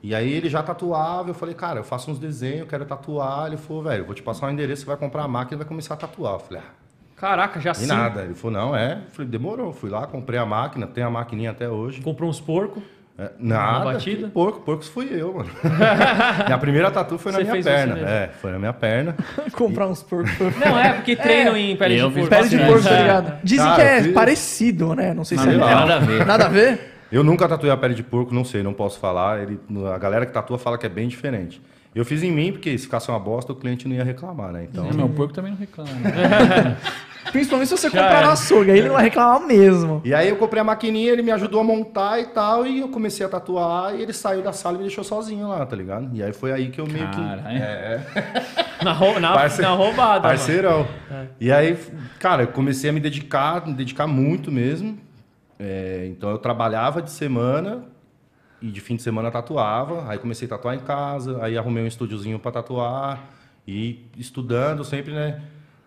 E aí ele já tatuava, eu falei, cara, eu faço uns desenhos, quero tatuar. Ele falou, velho, vou te passar um endereço, você vai comprar a máquina e vai começar a tatuar. Eu falei, ah, Caraca, já e sim. nada. Ele falou, não, é. Eu falei, demorou. Fui lá, comprei a máquina, tem a maquininha até hoje. Comprou uns porcos. É, nada, batida? que porco, porcos fui eu, mano. minha primeira tatu foi na Você minha perna. É, foi na minha perna. Comprar uns porcos. Não, é, porque treinam em pele Eu de porco. Pele de porco, tá É. ligado? Dizem Cara, que é fiz- parecido, né? Não sei se Sei é. Nada a ver. Nada a ver? Eu nunca tatuei a pele de porco, não sei, não posso falar. Ele, a galera que tatua fala que é bem diferente. Eu fiz em mim, porque se ficasse uma bosta, o cliente não ia reclamar, né? Então. Meu porco também não reclama. né? Principalmente se você Já comprar no açougue, aí ele não vai reclamar mesmo. E aí eu comprei a maquininha, ele me ajudou a montar e tal, e eu comecei a tatuar, e ele saiu da sala e me deixou sozinho lá, tá ligado? E aí foi aí que eu meio que. Caralho. É, Na, rou- na, Parce- na roubada. Parceirão. É. E aí, cara, eu comecei a me dedicar, me dedicar muito mesmo. É, então eu trabalhava de semana e de fim de semana tatuava. Aí comecei a tatuar em casa, aí arrumei um estúdiozinho para tatuar e estudando sempre, né?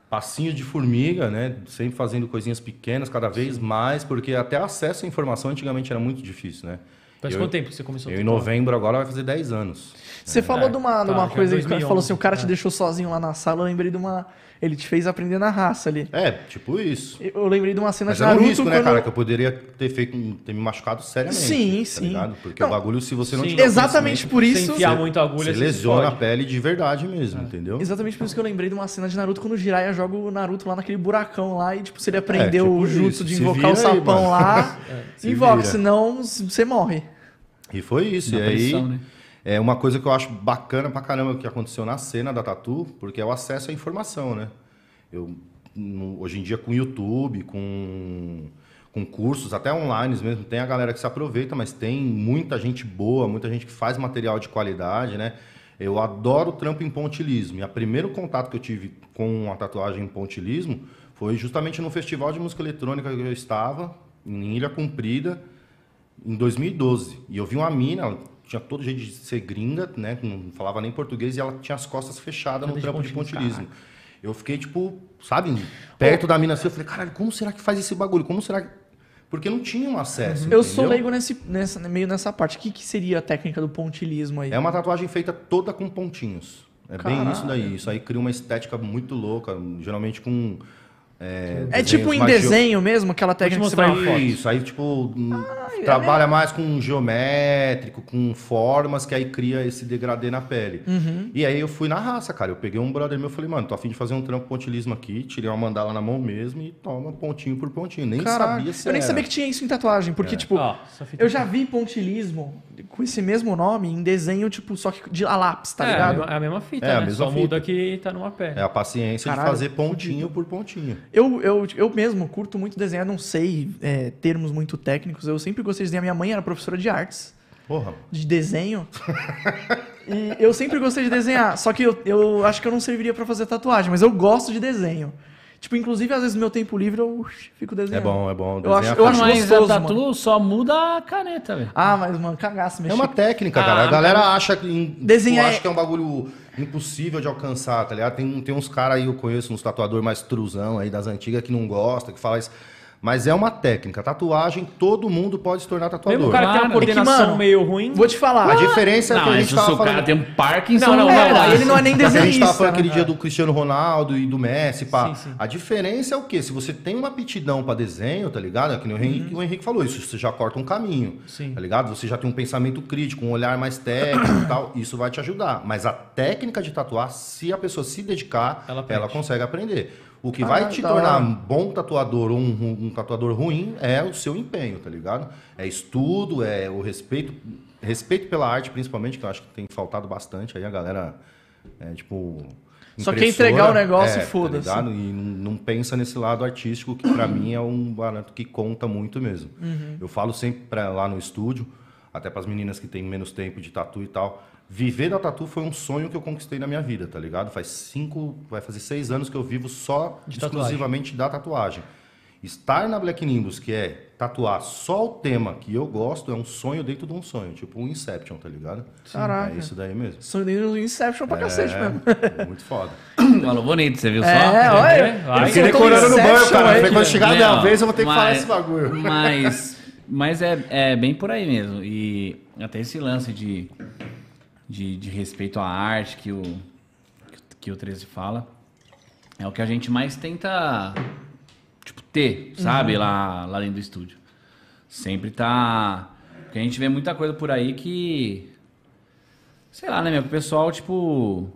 Passinho de formiga, né? Sempre fazendo coisinhas pequenas, cada vez mais, porque até acesso à informação antigamente era muito difícil, né? Faz Eu- quanto tempo que você começou a Eu em novembro agora vai fazer 10 anos. Você falou É, de uma, de tá, uma já coisa que o cara 2011, falou assim, o cara te é. deixou sozinho lá na sala, eu lembrei de uma... Ele te fez aprender na raça ali. É, tipo isso. Eu lembrei de uma cena Mas de era um Naruto risco, né, quando- cara? Que eu poderia ter feito, um- ter me machucado seriamente. Sim, tá sim. ligado? Porque Não, o bagulho, se você não sim. tiver Exatamente por Se isso... enfiar muito a agulha, Você se lesiona a pele de verdade mesmo, entendeu? Exatamente por isso que eu lembrei de uma cena de Naruto quando o Jiraiya joga o Naruto lá naquele buracão lá e, tipo, se ele aprendeu tipo o jutsu isso. de invocar o aí, sapão mano. lá, Se invoca, vira. senão você morre. E foi isso. Na e aí, pressão, né? É uma coisa que eu acho bacana pra caramba que aconteceu na cena da Tatu, porque é o acesso à informação, né? Eu, hoje em dia, com YouTube, com, com cursos, até online mesmo, tem a galera que se aproveita, mas tem muita gente boa, muita gente que faz material de qualidade, né? Eu adoro trampo em pontilismo. E o primeiro contato que eu tive com a tatuagem em pontilismo foi justamente no festival de música eletrônica que eu estava, em Ilha Comprida, em 2012. E eu vi uma mina, tinha todo jeito de ser gringa, né? Não falava nem português e ela tinha as costas fechadas no trampo de pontilismo? Eu fiquei, tipo, sabe, perto da mina assim, eu falei, caralho, como será que faz esse bagulho? Como será que. Porque não tinha um acesso. Eu sou leigo nesse, nessa, meio nessa parte. O que, que seria a técnica do pontilismo aí? É uma tatuagem feita toda com pontinhos. É bem Caralho. isso daí. Isso aí cria uma estética muito louca, geralmente com. É, É tipo em desenho mesmo, aquela técnica que você mostrar vai... uma foto. Isso, aí tipo, hum, trabalha mais com geométrico, com formas, que aí cria esse degradê na pele. Uhum. E aí eu fui na raça, cara. Eu peguei um brother meu e falei, mano, tô afim de fazer um trampo pontilismo aqui, tirei uma mandala na mão mesmo e toma pontinho por pontinho. Nem Caralho, sabia se eu nem era. sabia que tinha isso em tatuagem, porque, É. tipo, fita eu já vi pontilismo com esse mesmo nome em desenho, tipo, só que de a lápis, tá é, ligado? É a mesma fita, É, a né? mesma Só fita. muda que tá numa pele. É a paciência Caralho, de fazer pontinho por pontinho. Eu, eu, eu mesmo curto muito desenhar, não sei é, termos muito técnicos. Eu sempre gostei de desenhar. Minha mãe era professora de artes, Porra. de desenho. e eu sempre gostei de desenhar. Só que eu, eu acho que eu não serviria pra fazer tatuagem, mas eu gosto de desenho. Tipo, inclusive, às vezes no meu tempo livre eu fico É desenhando. bom, é bom. Eu acho- eu acho Mas gostoso, a tatu só muda a caneta, velho. Ah, mas, mano, cagaço, É mexer. uma técnica, Ah, cara. A mas- galera acha que, Desenhar é- acha que é um bagulho impossível de alcançar, tá ligado? Tem, tem uns caras aí, eu conheço uns tatuadores mais truzão aí das antigas que não gosta, que fala isso. Mas é uma técnica. Tatuagem, todo mundo pode se tornar tatuador. Mesmo o cara que tem uma coordenação É que, mano, meio ruim. Vou te falar. A diferença é Não, que a gente se tava o cara falando... tem um Parkinson, Não, não, É, não, ele não é nem Que a gente tava desenhista. falando aquele né? dia do Cristiano Ronaldo e do Messi, pá. Sim, sim. A diferença é o quê? Se você tem uma aptidão pra desenho, tá ligado? É que nem o Henrique, o Henrique falou isso, você já corta um caminho, Sim. tá ligado? Você já tem um pensamento crítico, um olhar mais técnico e tal, isso vai te ajudar. Mas a técnica de tatuar, se a pessoa se dedicar, Ela ela, consegue aprender. O que Ah, vai te da tornar um bom tatuador ou um, um tatuador ruim é o seu empenho, tá ligado? É estudo, é o respeito, respeito pela arte, principalmente, que eu acho que tem faltado bastante aí a galera, é, tipo. Só quer impressora, entregar o negócio e é, foda-se. Tá ligado? e não, não pensa nesse lado artístico, que pra mim é um barato que conta muito mesmo. Uhum. Eu falo sempre pra, lá no estúdio, até pras meninas que têm menos tempo de tatu e tal. Viver da tatu foi um sonho que eu conquistei na minha vida, tá ligado? Faz cinco, vai fazer seis anos que eu vivo só De tatuagem. exclusivamente da tatuagem. Estar na Black Nimbus, que é tatuar só o tema que eu gosto, é um sonho dentro de um sonho, tipo um Inception, tá ligado? Caraca. É isso daí mesmo. Sonho dele no Inception pra cacete mesmo. É, muito foda. Falou bonito, você viu só? É, olha. vai. ele Fiquei decorando no banco, cara. aí, quando chegar a minha vez, eu vou ter que falar mas- esse bagulho. Mas, mas é, é bem por aí mesmo. E até esse lance de, de, de respeito à arte que o, que o 13 fala é o que a gente mais tenta tipo, ter, sabe? Lá, lá dentro do estúdio. Sempre tá. Porque a gente vê muita coisa por aí que. Sei lá, né, meu? O pessoal, tipo.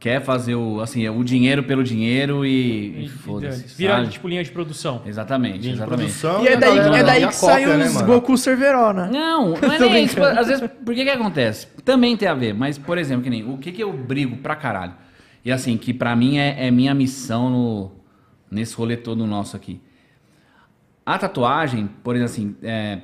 Quer fazer o, assim, o dinheiro pelo dinheiro e, e foda-se. Vira sabe? tipo linha de produção. Exatamente, Linha de exatamente. produção E é a daí, galera é daí e que saiu cópia, né, os mano? Goku Cerveró, né? Não, não é nem isso. Às vezes, por que que acontece? Também tem a ver, mas, por exemplo, que nem o que que eu brigo pra caralho? E assim, que pra mim é, é minha missão no, nesse rolê todo nosso aqui. A tatuagem, por exemplo, assim, é,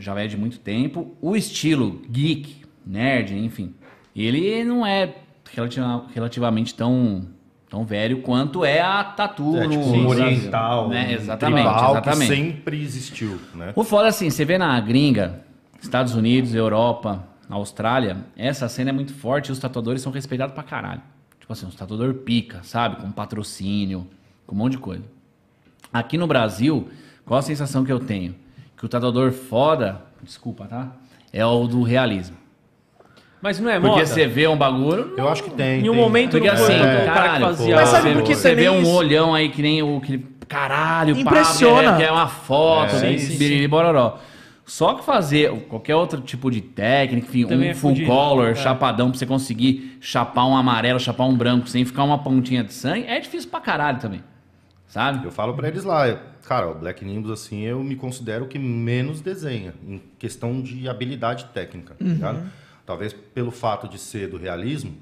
já é de muito tempo. O estilo geek, nerd, enfim, ele não é relativa- relativamente tão, tão velho quanto é a tatu É, no tipo, no oriental, né? Exatamente, tribal exatamente. que sempre existiu, né? O foda assim, você vê na gringa, Estados Unidos, Europa, Austrália, essa cena é muito forte e os tatuadores são respeitados pra caralho. Tipo assim, os tatuador pica, sabe? Com patrocínio, com um monte de coisa. Aqui no Brasil, qual a sensação que eu tenho? Que o tatuador foda, desculpa, tá? É o do realismo. Mas não é Porque moda? você vê um bagulho, Eu acho que tem. Em um tem. momento porque não foi assim, o cara que caralho, fazia... Mas sabe você, por que você vê um olhão aí que nem o que caralho, Impressiona. pá, que é uma foto, É, né, sim, bororó. Só que fazer qualquer outro tipo de técnica, enfim, Também um é full fudido. color, É. chapadão, pra você conseguir chapar um amarelo, chapar um branco sem ficar uma pontinha de sangue, é difícil pra caralho também. Sabe? Eu falo pra eles lá, eu- cara, o Black Nimbus, assim, eu me considero o que menos desenha, em questão de habilidade técnica, tá ligado? Talvez pelo fato de ser do realismo,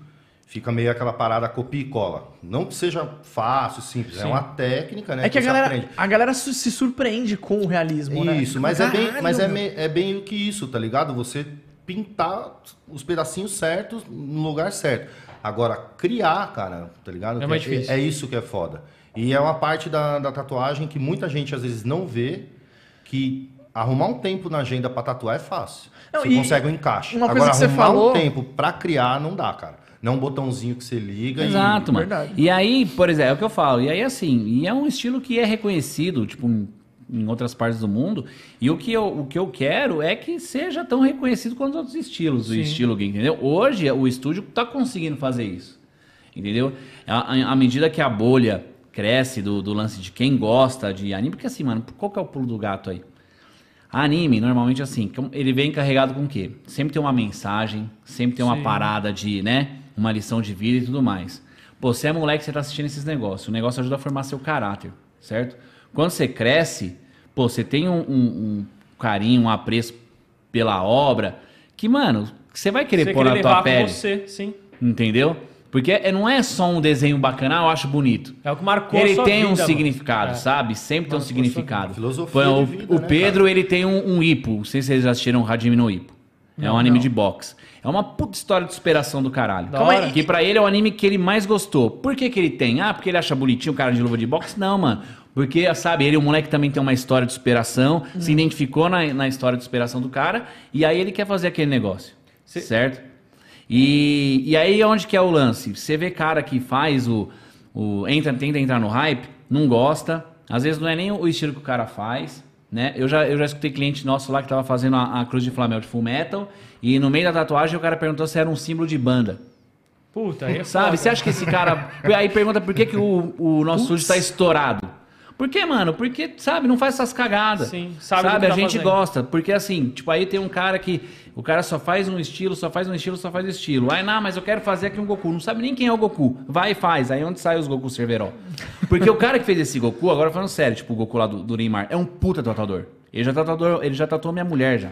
fica meio aquela parada copia e cola. Não que seja fácil, simples, é Sim. uma técnica, né? É que a você galera, aprende. a galera se surpreende com o realismo, né? Isso, mas, é bem, mas é, me- é bem o que isso, tá ligado? Você pintar os pedacinhos certos no lugar certo. Agora, criar, cara, tá ligado? É mais difícil. É, isso que é foda. E é uma parte da, da tatuagem que muita gente às vezes não vê, que arrumar um tempo na agenda pra tatuar é fácil. Não, você consegue um encaixe. Agora, arrumar falou- um tempo pra criar não dá, cara. Não é um botãozinho que você liga Exato, e... mano. Verdade. E aí, por exemplo, é o que eu falo. E aí, assim, e é um estilo que é reconhecido, tipo, em, outras partes do mundo. E o que, eu, o que eu quero é que seja tão reconhecido quanto os outros estilos, o Sim. estilo gay, entendeu? Hoje, o estúdio tá conseguindo fazer isso. Entendeu? À, à medida que a bolha cresce do, do lance de quem gosta de anime, porque assim, mano, qual que é o pulo do gato aí? Anime, normalmente assim, ele vem carregado com o quê? Sempre tem uma mensagem, sempre tem uma Sim. parada de, né? Uma lição de vida e tudo mais. Pô, você é moleque, você tá assistindo esses negócios. O negócio ajuda a formar seu caráter, certo? Quando você cresce, pô, você tem um, um- um carinho, um apreço pela obra, que, mano, você vai querer Você pôr na tua pele. você, sim. Entendeu? Porque é- não é só um desenho bacana, ah, eu acho bonito. É o que marcou a Ele sua tem um vida, mano. significado, É. sabe? Sempre tem um Marcou a sua significado. Filosofia de vida, o né, Pedro, ele tem um, um hipo. Não sei se vocês já assistiram Hajime no Ippo. É um Não, anime não. de boxe. É uma puta história de superação do caralho. Da Calma aí. Que pra ele é o anime que ele mais gostou. Por que, que ele tem? Ah, porque ele acha bonitinho o cara de luva de boxe? Não, mano. Porque, sabe, ele, o moleque também tem uma história de superação, Hum. se identificou na, na história de superação do cara, e aí ele quer fazer aquele negócio. Cê- Certo? E, e aí onde que é o lance? Você vê cara que faz o, o. entra, tenta entrar no hype, não gosta. Às vezes não é nem o estilo que o cara faz. Né? Eu, já, eu já escutei cliente nosso lá que tava fazendo a, a cruz de Flamengo de Full Metal. E no meio da tatuagem o cara perguntou se era um símbolo de banda. Puta, aí é Sabe? foda. Você acha que esse cara. Aí pergunta por que, que o, o nosso estúdio está estourado. Por quê, mano? Porque, sabe, não faz essas cagadas. Sim, sabe sabe, a tá gente fazendo. gosta. Porque assim, tipo, aí tem um cara que. O cara só faz um estilo, só faz um estilo, só faz um estilo. Aí, não, mas eu quero fazer aqui um Goku. Não sabe nem quem é o Goku. Vai e faz. Aí onde sai os Goku Cerveró? Porque o cara que fez esse Goku, agora falando sério, tipo, o Goku lá do, do Neymar, é um puta tatuador. Ele já tatuou, ele já tatuou minha mulher já.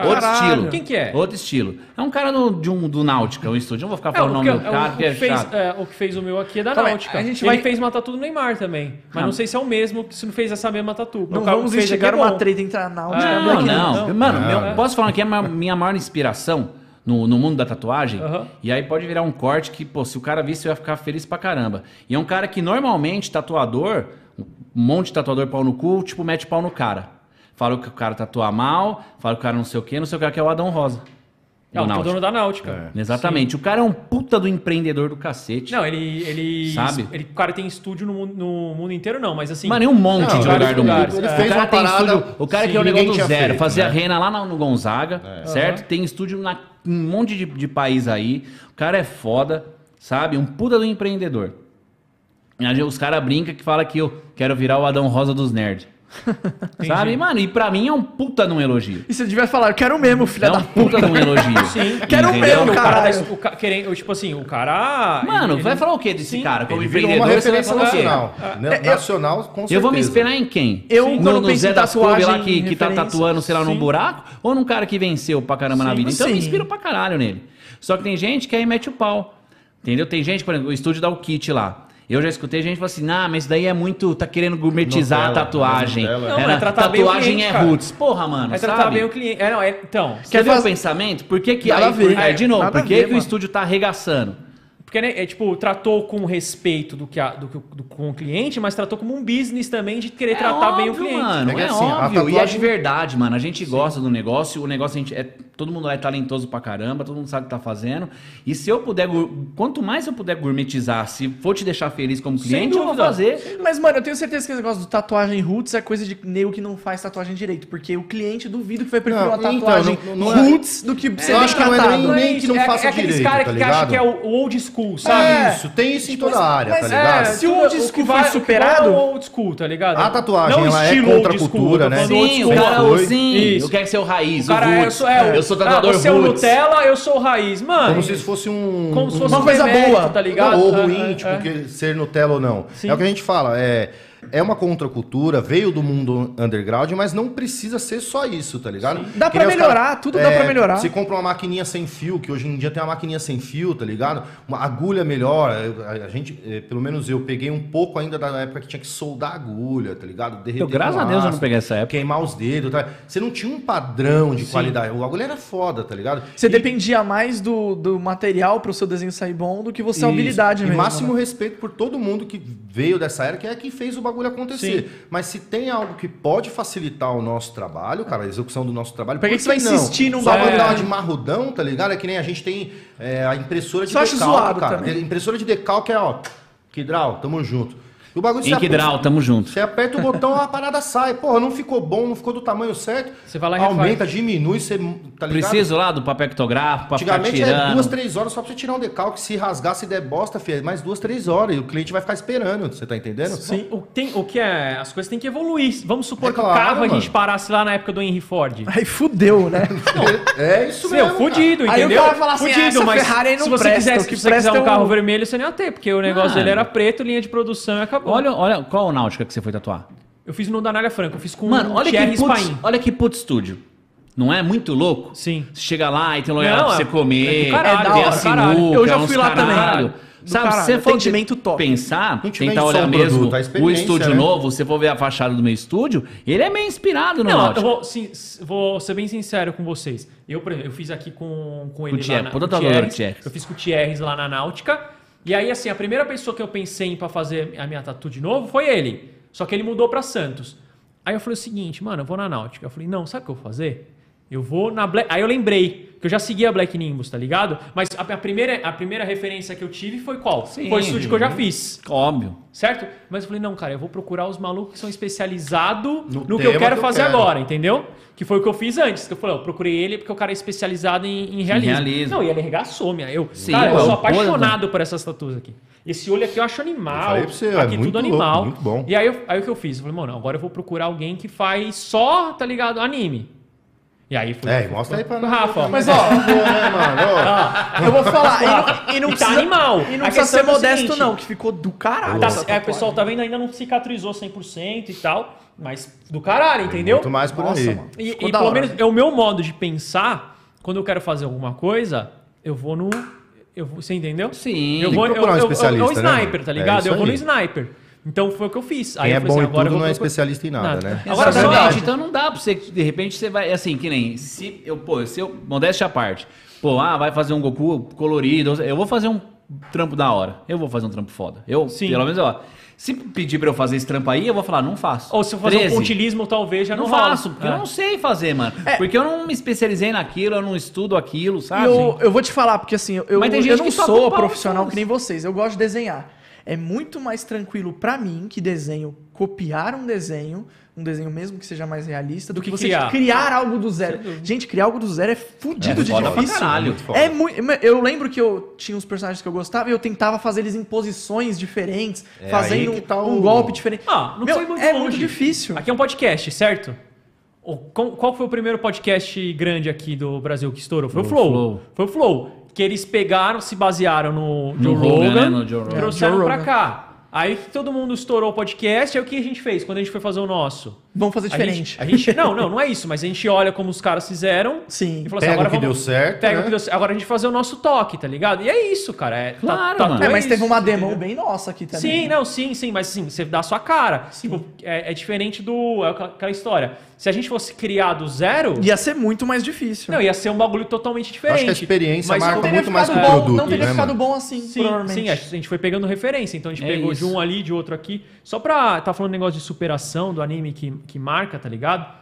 Outro Caralho. estilo. Quem que é? Outro estilo. É um cara do, de um, do Náutica, um estúdio. Não vou ficar É, falando o o, nome que, do é, o- cara, o porque que é fez, chato. é, o que fez o meu aqui é da Calma aí, Náutica. a gente Ele vai- fez uma tatu do Neymar também. Mas Não. não sei se é o mesmo, se não fez essa mesma tatu. Não O cara vamos instigar é uma treta entre a Náutica Ah, e a Não, não. News. Mano, Não. meu- posso falar que é a minha maior inspiração no, no mundo da tatuagem? E aí pode virar um corte que, pô, se o cara visse, eu ia ficar feliz pra caramba. E é um cara que normalmente, tatuador, um monte de tatuador pau no cu, tipo, mete pau no cara. Fala que o cara tatua mal, fala que o cara não sei o quê, não sei o que, que é o Adão Rosa. É, o Náutica. dono da Náutica. Exatamente. O cara é um puta do empreendedor do cacete. Não, ele. ele Sabe? Ele, o cara tem estúdio no mundo, no mundo inteiro, não, mas assim. Mano, é um monte Não, de lugar do mundo. Ele o fez cara uma tem parada estúdio, o cara sim, que é o ninguém negócio do zero, feito, fazia né? rena lá no, no Gonzaga, certo? Tem estúdio na em um monte de, de país aí. O cara é foda, sabe? Um puta do empreendedor. Os caras brincam que fala que eu quero virar o Adão Rosa dos nerds. Sabe? Mano, e pra mim é um puta de um elogio. E você devia falar, eu quero mesmo, filha É da um puta de um elogio. Sim. Quero Entendeu? mesmo, o cara, da- o ca- querendo, tipo assim, o cara. Mano, ele- vai falar o que desse Sim. cara? Como Ele virou uma empreendedor, você vai referência falar o quê? nacional. Na- Nacional, com certeza. Eu vou me inspirar em quem? Eu, no, quando no penso Zé em das Couve lá que, que tá tatuando, sei lá, num sim. buraco? Ou num cara que venceu pra caramba na Sim, vida? Então eu me sim. inspiro pra caralho nele. Só que tem gente que aí mete o pau. Entendeu? Tem gente, por exemplo, o estúdio dá o kit lá. Eu já escutei gente falar assim, nah, mas isso daí é muito. tá querendo gourmetizar a Nutella, tatuagem. Nutella. Não, Era- é tratar bem o tatuagem cliente, é cara. roots. Porra, mano. É tratar sabe? bem o cliente. É, não, é, então. Quer Quer ver o fazer- pensamento? Por que que Nada aí, a ver. por- é, de novo, a por que, que o estúdio tá arregaçando? Porque, né, é tipo, tratou com respeito do que a- do, do- com o cliente, mas tratou como um business também de querer tratar bem o óbvio, cliente. Mano, É é, que assim, óbvio. E é de tatuagem- verdade, mano. A gente gosta do negócio. O negócio, a gente é, todo mundo é talentoso pra caramba. Todo mundo sabe o que tá fazendo. E se eu puder... Quanto mais eu puder gourmetizar, se for te deixar feliz como cliente, eu vou fazer. Mas, mano, eu tenho certeza que esse negócio do tatuagem roots é coisa de nego que não faz tatuagem direito. Porque o cliente duvido que vai preferir Não, uma então, tatuagem não- não é- roots do que ser eu acho que não é descartado. nem- que não é, faça é aqueles direito, caras tá que acham que é o old school, sabe? É. Isso, tem isso em Tipo, toda a área, mas tá é, ligado? se o old school vai- foi o superado- é o old school, tá ligado? A tatuagem, Não ela é estilo contra a school, cultura, né? Sim, o school. cara, foi. sim. Isso. Eu quero ser o raiz, O cara o é, eu roots. sou, é, eu sou tatuador ah, você é o roots. Nutella, eu sou o raiz. Mano, Como se isso fosse um... como se fosse uma um coisa boa. tá ligado? Ou É, ruim, é, tipo, é. ser Nutella ou não. É o que a gente fala, é... É uma contracultura, veio do mundo underground, mas não precisa ser só isso, tá ligado? Dá pra nem os melhorar, cara- tudo dá pra melhorar. Você compra uma maquininha sem fio, que hoje em dia tem uma maquininha sem fio, tá ligado? Uma agulha melhor. A, a gente, eh, pelo menos eu, peguei um pouco ainda da época que tinha que soldar a agulha, tá ligado? Derreter Eu, graças a Deus, eu não peguei essa época. Queimar os dedos, tá? Você não tinha um padrão de qualidade. O agulha era foda, tá ligado? Você E- dependia mais do, do material pro seu desenho sair bom do que você a habilidade e mesmo. máximo né? respeito por todo mundo que veio dessa era, que é que fez o bagulho acontecer. Mas se tem algo que pode facilitar o nosso trabalho, cara, a execução do nosso trabalho, Pra que por que você vai não? insistir num Só bagulho? mandar de marrudão, tá ligado? É que nem a gente tem é, a impressora de Só decalque, cara. também. A impressora de decalque é, ó, Kidral, tamo junto. E o bagulho Em Kidral, tamo junto. Você aperta o botão, a parada sai. Porra, não ficou bom, não ficou do tamanho certo. Você vai lá e Aumenta, diminui, você, tá ligado? Preciso lá do papel ectográfico pra ficar Antigamente é tirando. duas, três horas só pra você tirar um decalque. Se rasgar, se der bosta, filho, é mais duas, três horas. E o cliente vai ficar esperando, você tá entendendo? Sim, o, tem, o que é. As coisas têm que evoluir. Vamos supor É que o claro, carro a mano. gente parasse lá na época do Henry Ford. Aí fudeu, né? É isso Seu, mesmo. fudido, Aí o entendeu? cara fala assim, fudido, ah, essa mas Ferrari não se você presta, quisesse, o que se você quiser um é carro o- vermelho, você não ia ter, porque o negócio Mano. dele era preto, linha de produção e acabou. Olha, olha, qual a náutica que você foi tatuar? Eu fiz no Danália Franca, eu fiz com Mano, um olha Thierry que, olha que put estúdio. Não é muito louco? Sim. Você chega lá e tem um lugar Não, pra você é- comer, é caralho, tem é da a sinuca. Eu já fui lá também. caralho. Do Sabe, caralho, se você for atendimento top. pensar, tentar olhar o mesmo produto, o estúdio né? novo, você for ver a fachada do meu estúdio, ele é meio inspirado no Não, eu Náutico. vou, sim, vou ser bem sincero com vocês. Eu, por exemplo, eu fiz aqui com, com ele Thierry, lá na, puta com o. Thierry. Eu fiz com o Thierry lá na Náutica. E aí, assim, a primeira pessoa que eu pensei em pra fazer a minha tatu de novo foi ele. Só que ele mudou pra Santos. Aí eu falei o seguinte, mano, eu vou na Náutica. Eu falei, não, sabe o que eu vou fazer? Eu vou na Black... Aí eu lembrei que eu já seguia a Black Nimbus, tá ligado? Mas a, a primeira, a primeira referência que eu tive foi qual? Sim. foi o estúdio que eu já fiz. Óbvio. Certo? Mas eu falei, não, cara, eu vou procurar os malucos que são especializados no, No que eu quero que eu fazer quero. agora, entendeu? Que foi o que eu fiz antes. Que eu falei, eu procurei ele porque o cara é especializado em, em realismo. realismo. Não, e ele arregaçou, minha. Eu, Sim, cara, eu sou pô, apaixonado por essas tatuas aqui. Esse olho aqui eu acho animal. Eu falei pra você, é aqui muito tudo louco, animal. muito bom. E aí, aí o que eu fiz? Eu falei, mano, agora eu vou procurar alguém que faz só, tá ligado, anime. E aí foi. É, mostra aí pra nós. Rafa, ó. Mas ó, né? Ó, eu vou falar, e não, e não E tá precisa, animal. E não A precisa ser é o modesto seguinte, não, que ficou do caralho. Tá, é, tatuagem. pessoal, tá vendo? Ainda não cicatrizou 100% e tal, mas do caralho, entendeu? Muito mais por Nossa, aí. mano. E, e pelo hora. menos é o meu modo de pensar, quando eu quero fazer alguma coisa, eu vou no. Eu vou, você entendeu? Sim. Eu vou, um eu, eu, eu, é o né, sniper, tá É ligado? isso eu vou no aí. sniper. Então foi o que eu fiz. Quem é eu falei bom assim, em agora eu tudo vou não é especialista em nada, né? Agora, é verdade. então não dá pra você, de repente você vai, assim, que nem, se eu, pô, se eu, modéstia à parte, pô, ah, vai fazer um Goku colorido, eu vou fazer um trampo da hora, eu vou fazer um trampo foda, eu, Sim. pelo menos, ó, se pedir pra eu fazer esse trampo aí, eu vou falar, não faço. Ou se eu fazer 13, um pontilismo, talvez já não, não, rola. faço, porque É. eu não sei fazer, mano. Porque eu não me especializei naquilo, eu não estudo aquilo, sabe? eu, eu vou te falar, porque assim, eu, Mas tem eu gente não que toca sou profissional que nem vocês, eu gosto de desenhar. É muito mais tranquilo pra mim que desenho copiar um desenho, um desenho mesmo que seja mais realista, do, Do que, que você criar. criar. algo do zero. Gente, criar algo do zero é fudido É de difícil. caralho. É muito. Eu lembro que eu tinha uns personagens que eu gostava e eu tentava fazer eles em posições diferentes, É fazendo tá um golpe diferente. Ah, não Meu, foi muito é longe. muito difícil. Aqui é um podcast, certo? Qual foi o primeiro podcast grande aqui do Brasil que estourou? Foi o O Flow. Flow. Foi o Flow. Que eles pegaram, se basearam no Joe Rogan, Rogan, né? No Joe Rogan. trouxeram Joe pra Rogan. cá. Aí que todo mundo estourou o podcast, aí o que a gente fez quando a gente foi fazer o nosso? Vamos fazer A diferente. gente, a gente- não, não, não é isso, mas a gente olha como os caras fizeram Sim. e Pega assim, agora o que vamos, deu certo, Pega né? o que deu certo. Agora a gente vai fazer o nosso toque, tá ligado? E é isso, cara. É, Claro, tá, mano. É, mas isso, teve uma demo entendeu? bem nossa aqui também. Sim, não, sim, sim, mas assim, você dá a sua cara. Tipo, é, é diferente do. É aquela história. Se a gente fosse criar do zero, Ia ser muito mais difícil. não, ia ser um bagulho totalmente diferente. Acho que a experiência Mas marca muito mais que o bom, produto, Não teria né, ficado mano? bom assim, Sim, provavelmente. sim, a gente foi pegando referência. Então a gente É pegou de isso. um ali, de outro aqui. Só pra. Tá falando negócio de superação do anime que, que marca, tá ligado?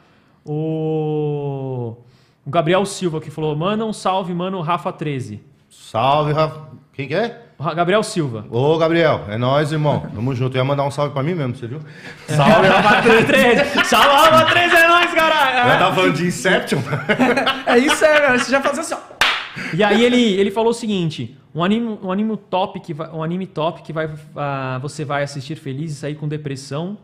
O. O Gabriel Silva que falou: manda um salve, mano, Rafa13. Salve, Rafa. Quem que é? Gabriel Silva. Ô, Gabriel, é nóis, irmão. Tamo junto. Eu ia mandar um salve pra mim mesmo, você viu? Salve, Rafa13! Salve, Rafa13 é nóis, caralho! Eu tava falando de Inception. É isso, é, velho. Você já fazia assim, ó. E aí ele, ele falou o seguinte: um anime, um anime top que vai, um anime top que vai, ah, você vai assistir feliz e sair com depressão.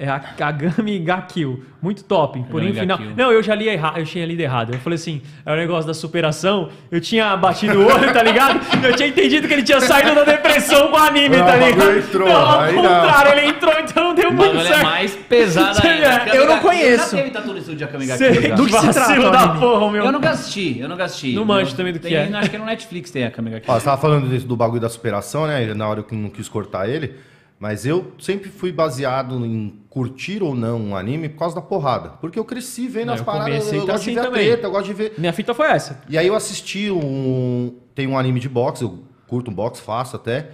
É a Kagami ga Kill. Muito top. Porém, final. Não, eu já li errado, eu tinha lido errado. Eu falei assim: é o negócio da superação. Eu tinha batido o olho, tá ligado? Eu tinha entendido que ele tinha saído da depressão com o anime, Não, tá ligado? entrou, não, ao não. contrário, ele entrou, então não deu muito bagulho é certo. mais pesado Você ainda. eu não conheço. Já teve tatu de Akame ga Cê- Kill, já. Do que se trata da anime? porra, meu. Eu nunca assisti, eu nunca assisti. Não manjo também do que tem, é. Acho que no Netflix tem a Akame ga Kill. Ó, você tava falando do bagulho da superação, né? Na hora que eu não quis cortar ele. Mas eu sempre fui baseado em curtir ou não um anime por causa da porrada. Porque eu cresci vendo Não, as eu paradas, eu, comecei gosto assim de ver a também. treta, eu gosto de ver... Minha fita foi essa. E aí eu assisti um... Tem um anime de boxe, eu curto um boxe, faço até.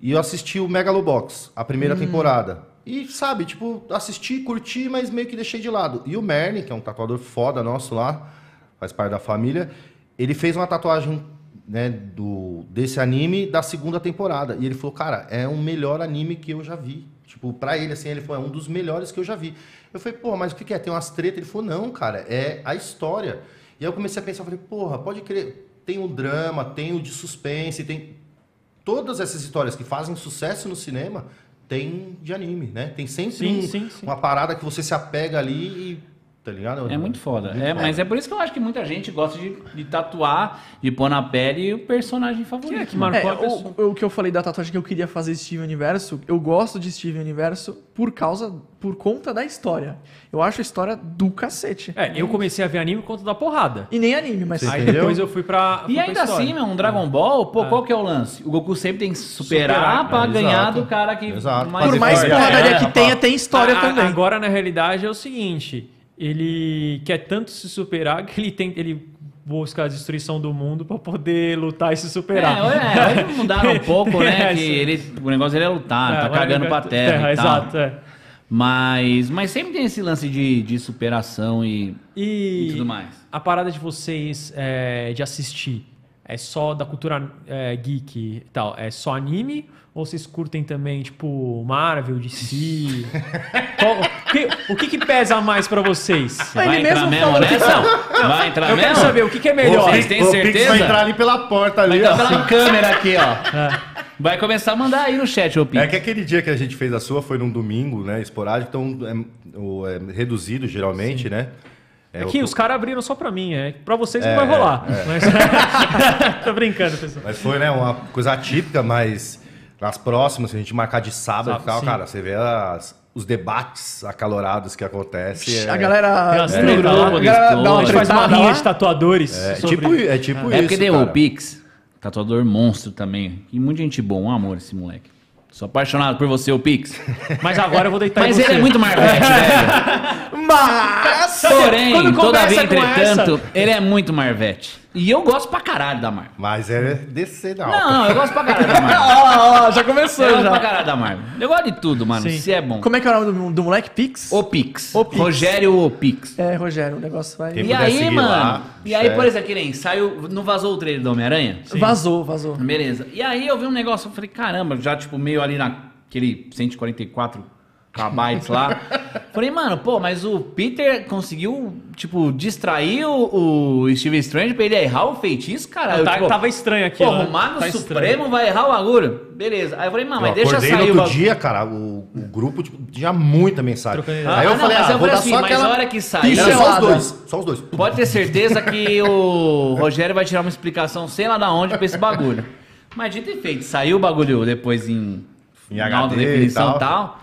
E eu assisti o Megalobox, a primeira temporada. E, sabe, tipo, assisti, curti, mas meio que deixei de lado. E o Merlin, que é um tatuador foda nosso lá, faz parte da família, ele fez uma tatuagem né, do, desse anime da segunda temporada. E ele falou, cara, é o melhor anime que eu já vi. Tipo, pra ele, assim, ele falou, é um dos melhores que eu já vi. Eu falei, pô, mas o que, que é? Tem umas tretas? Ele falou, não, cara, é a história. E aí eu comecei a pensar, falei, porra, pode crer, tem o drama, tem o de suspense, tem todas essas histórias que fazem sucesso no cinema tem de anime, né? Tem sempre Sim, um- sim, sim. uma parada que você se apega ali e. Tá ligado? É muito foda. Muito É, foda. mas é por isso que eu acho que muita gente gosta de, de tatuar, de pôr na pele o personagem favorito. Que é que marcou É, a pessoa. o, o que eu falei da tatuagem que eu queria fazer Steven Universo, eu gosto de Steven Universo por causa, por conta da história. Eu acho a história do cacete. É, eu comecei a ver anime por conta da porrada. E nem anime, mas. Sim. Aí depois eu fui pra. fui E pra ainda história. assim, meu, um Dragon Ball, pô, É. qual que é o lance? O Goku sempre tem que superar, Superar, pra é, ganhar exato. do cara que Exato. mais Por mais porradaria É, que tenha, tem história a- também. Agora, na realidade, é o seguinte: ele quer tanto se superar que ele tem. Ele busca a destruição do mundo pra poder lutar e se superar. É, é, mudaram um pouco, né? É, que ele, o negócio dele é lutar, É, tá cagando pra terra, e tal. Exato, é. Mas, mas sempre tem esse lance de, de superação e, E, e tudo mais. a parada de vocês é, de assistir é só da cultura é, geek e tal? É só anime? Ou vocês curtem também, tipo, Marvel, DC? qual, que- o que, que pesa mais pra vocês? Ele Vai entrar mesmo mesmo falou que- nessa? Vai entrar Eu mesmo? quero saber o que, que é melhor. Vocês têm o Pix certeza? vai entrar ali pela porta Vai ali. entrar ó. pela câmera aqui, ó. Vai começar a mandar aí no chat, ô Pix. É que aquele dia que a gente fez a sua foi num domingo, né? Esporádico, então é, o- é reduzido geralmente, né? É, Aqui o- os caras abriram só pra mim, é. Pra vocês não É, vai rolar. é. Mas... Tô brincando, pessoal. Mas foi, né, uma coisa atípica, mas nas próximas, se a gente marcar de sábado Sábado, e tal, sim. cara, você vê as- os debates acalorados que acontecem. A é- galera. Tem as É, treta a galera dá uma A gente faz uma lá. de tatuadores. É, sobre- tipo, é tipo É isso, porque tem cara. o Pix, tatuador monstro também. E muita gente boa, um amor esse moleque. Sou apaixonado por você, o Pix. Mas agora eu vou deitar Mas em ele você. é muito marvete, velho. Mas. Porém, todavia, entretanto, ele é muito marvete. E eu gosto pra caralho da Marvel. Mas é descer da Não, não, eu gosto pra caralho da Marvel. Ó, ó, ó, já começou Eu gosto pra já. caralho da Marvel. Eu gosto de tudo, mano. Sim. Se é bom. Como é que é o nome do, do moleque? Pix? O Pix. O Pix. Rogério O Pix. É, Rogério, o negócio vai. Quem E puder aí, seguir mano? lá, e aí, é. por exemplo, que nem saiu. Não vazou o trailer do Homem-Aranha? Vazou, vazou. Beleza. E aí eu vi um negócio, eu falei, caramba, já tipo meio ali naquele 144 kbytes lá. falei, mano, pô, mas o Peter conseguiu, tipo, distrair o, o Steve Strange pra ele errar o feitiço, cara. Eu, Tá- tipo, tava estranho aqui. Pô, né? o Mago Tá Supremo estranho. vai errar o bagulho? Beleza. Aí eu falei, mano, mas deixa sair no o outro bagulho. dia, cara, o, o grupo tipo, tinha muita mensagem. Trocando Aí eu Ah, não, falei, mas ah, eu vou falei dar assim, só mas aquela... a hora que sair- Era só os dois, só os dois. Pode ter certeza que o Rogério vai tirar uma explicação, sei lá da onde, pra esse bagulho. Mas dito e feito, saiu o bagulho depois em, Em alta HD definição e tal. tal.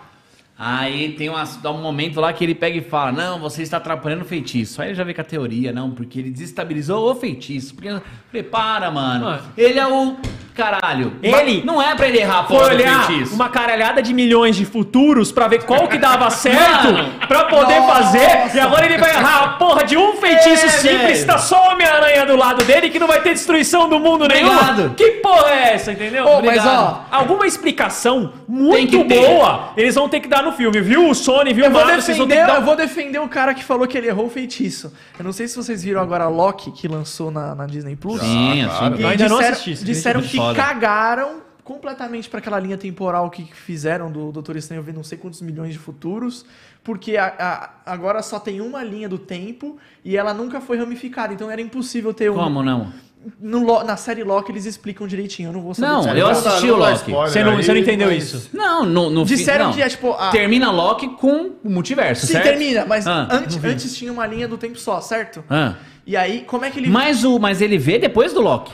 Aí tem uma- dá um momento lá que ele pega e fala: Não, você está atrapalhando o feitiço. Aí ele já vem com a teoria, não, porque ele desestabilizou o feitiço. Porque eu falei, para, mano. Mano. Ele é o. Caralho. Ele- Não é pra ele errar Foi olhar feitiço. uma caralhada de milhões de futuros pra ver qual que dava certo pra poder fazer. E agora ele vai errar a porra de um feitiço É, simples. velho. Tá só Homem-Aranha do lado dele que não vai ter destruição do mundo nenhuma. Obrigado. Que porra é essa, entendeu? Ô, mas, ó, Alguma explicação muito boa eles vão ter que dar no filme, viu? O Sony, viu Eu o vou, Marvel, vocês vão ter defender, dar eu vou defender o cara que falou que ele errou o feitiço. Eu não sei se vocês viram agora a Loki que lançou na, na Disney Plus. Sim, Ah, assim. claro. E ainda não disseram, assisti, isso disseram que foda. cagaram completamente pra aquela linha temporal que fizeram do Doutor Estranho ver não sei quantos milhões de futuros, porque a- a- agora só tem uma linha do tempo e ela nunca foi ramificada, então era impossível ter um. Como não? No na série Loki eles explicam direitinho, eu não vou saber. Não, eu assisti o Loki. Você não, aí, você não entendeu mas- isso? Não, no, no fi- Disseram não. que é tipo. a- Termina Loki com o multiverso, Sim, certo? termina, mas Ah, antes, antes tinha uma linha do tempo só, certo? Ah. E aí, como é que ele. Mas, o, mas ele vê depois do Loki.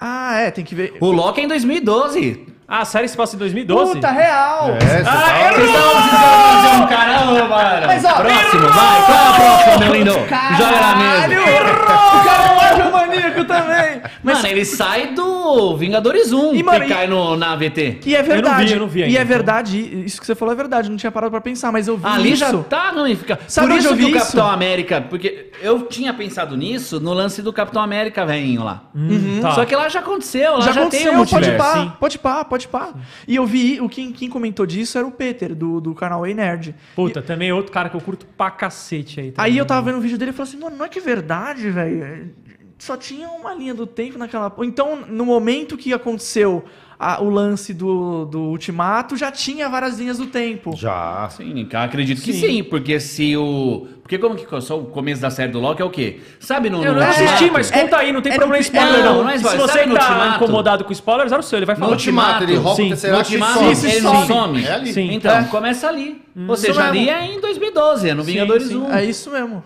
Ah, é, tem que ver. O Loki é em 2012. Ah, a série se passa em 2012? Puta, real! É, Ah, tá- errou! um caramba, mano. Mas, ó, próximo, vai. Qual é o próximo, meu lindo? Joga na Caralho! mesa. O cara é um maníaco também! Mas, Mano, ele sai do Vingadores 1 E, mano, que e- cai no, na AVT. E é não vi, verdade. eu não vi e ainda, é então. verdade, isso que você falou é verdade, não tinha parado pra pensar, mas eu vi Ali isso. já tá ramificado. Sabe Por onde isso eu que vi o isso? Capitão América... Porque eu tinha pensado nisso no lance do Capitão América velhinho lá. Hum, tá. Só que lá já aconteceu, lá Já, já, aconteceu, tem o pode pá, sim. pode pá, pode pá. E eu vi, o quem, quem comentou disso era o Peter, do, do canal Ei Nerd. Puta, também é outro cara que eu curto pra cacete aí. Aí eu tava vendo um vídeo dele e falei assim, mano, não é que é verdade, velho. Só tinha uma linha do tempo naquela. Então, no momento que aconteceu a- o lance do, do Ultimato, já tinha várias linhas do tempo. Já. Sim, acredito que Sim. sim, porque se o. Porque como que só o começo da série do Loki é o quê? Sabe no. Eu no não Ultimato? assisti, mas É- conta aí, não tem é no problema spoiler é, não. não, não é Se você no tá Ultimato? incomodado com spoilers, era o seu, ele vai No falar. Ultimato, ele rouba Sim. o No e Ultimato, some. Isso, ele some. não some. É ali. Sim. Então, É. começa ali. Ou Isso seja, ali é em 2012, é no Vingadores sim. 1. É isso mesmo.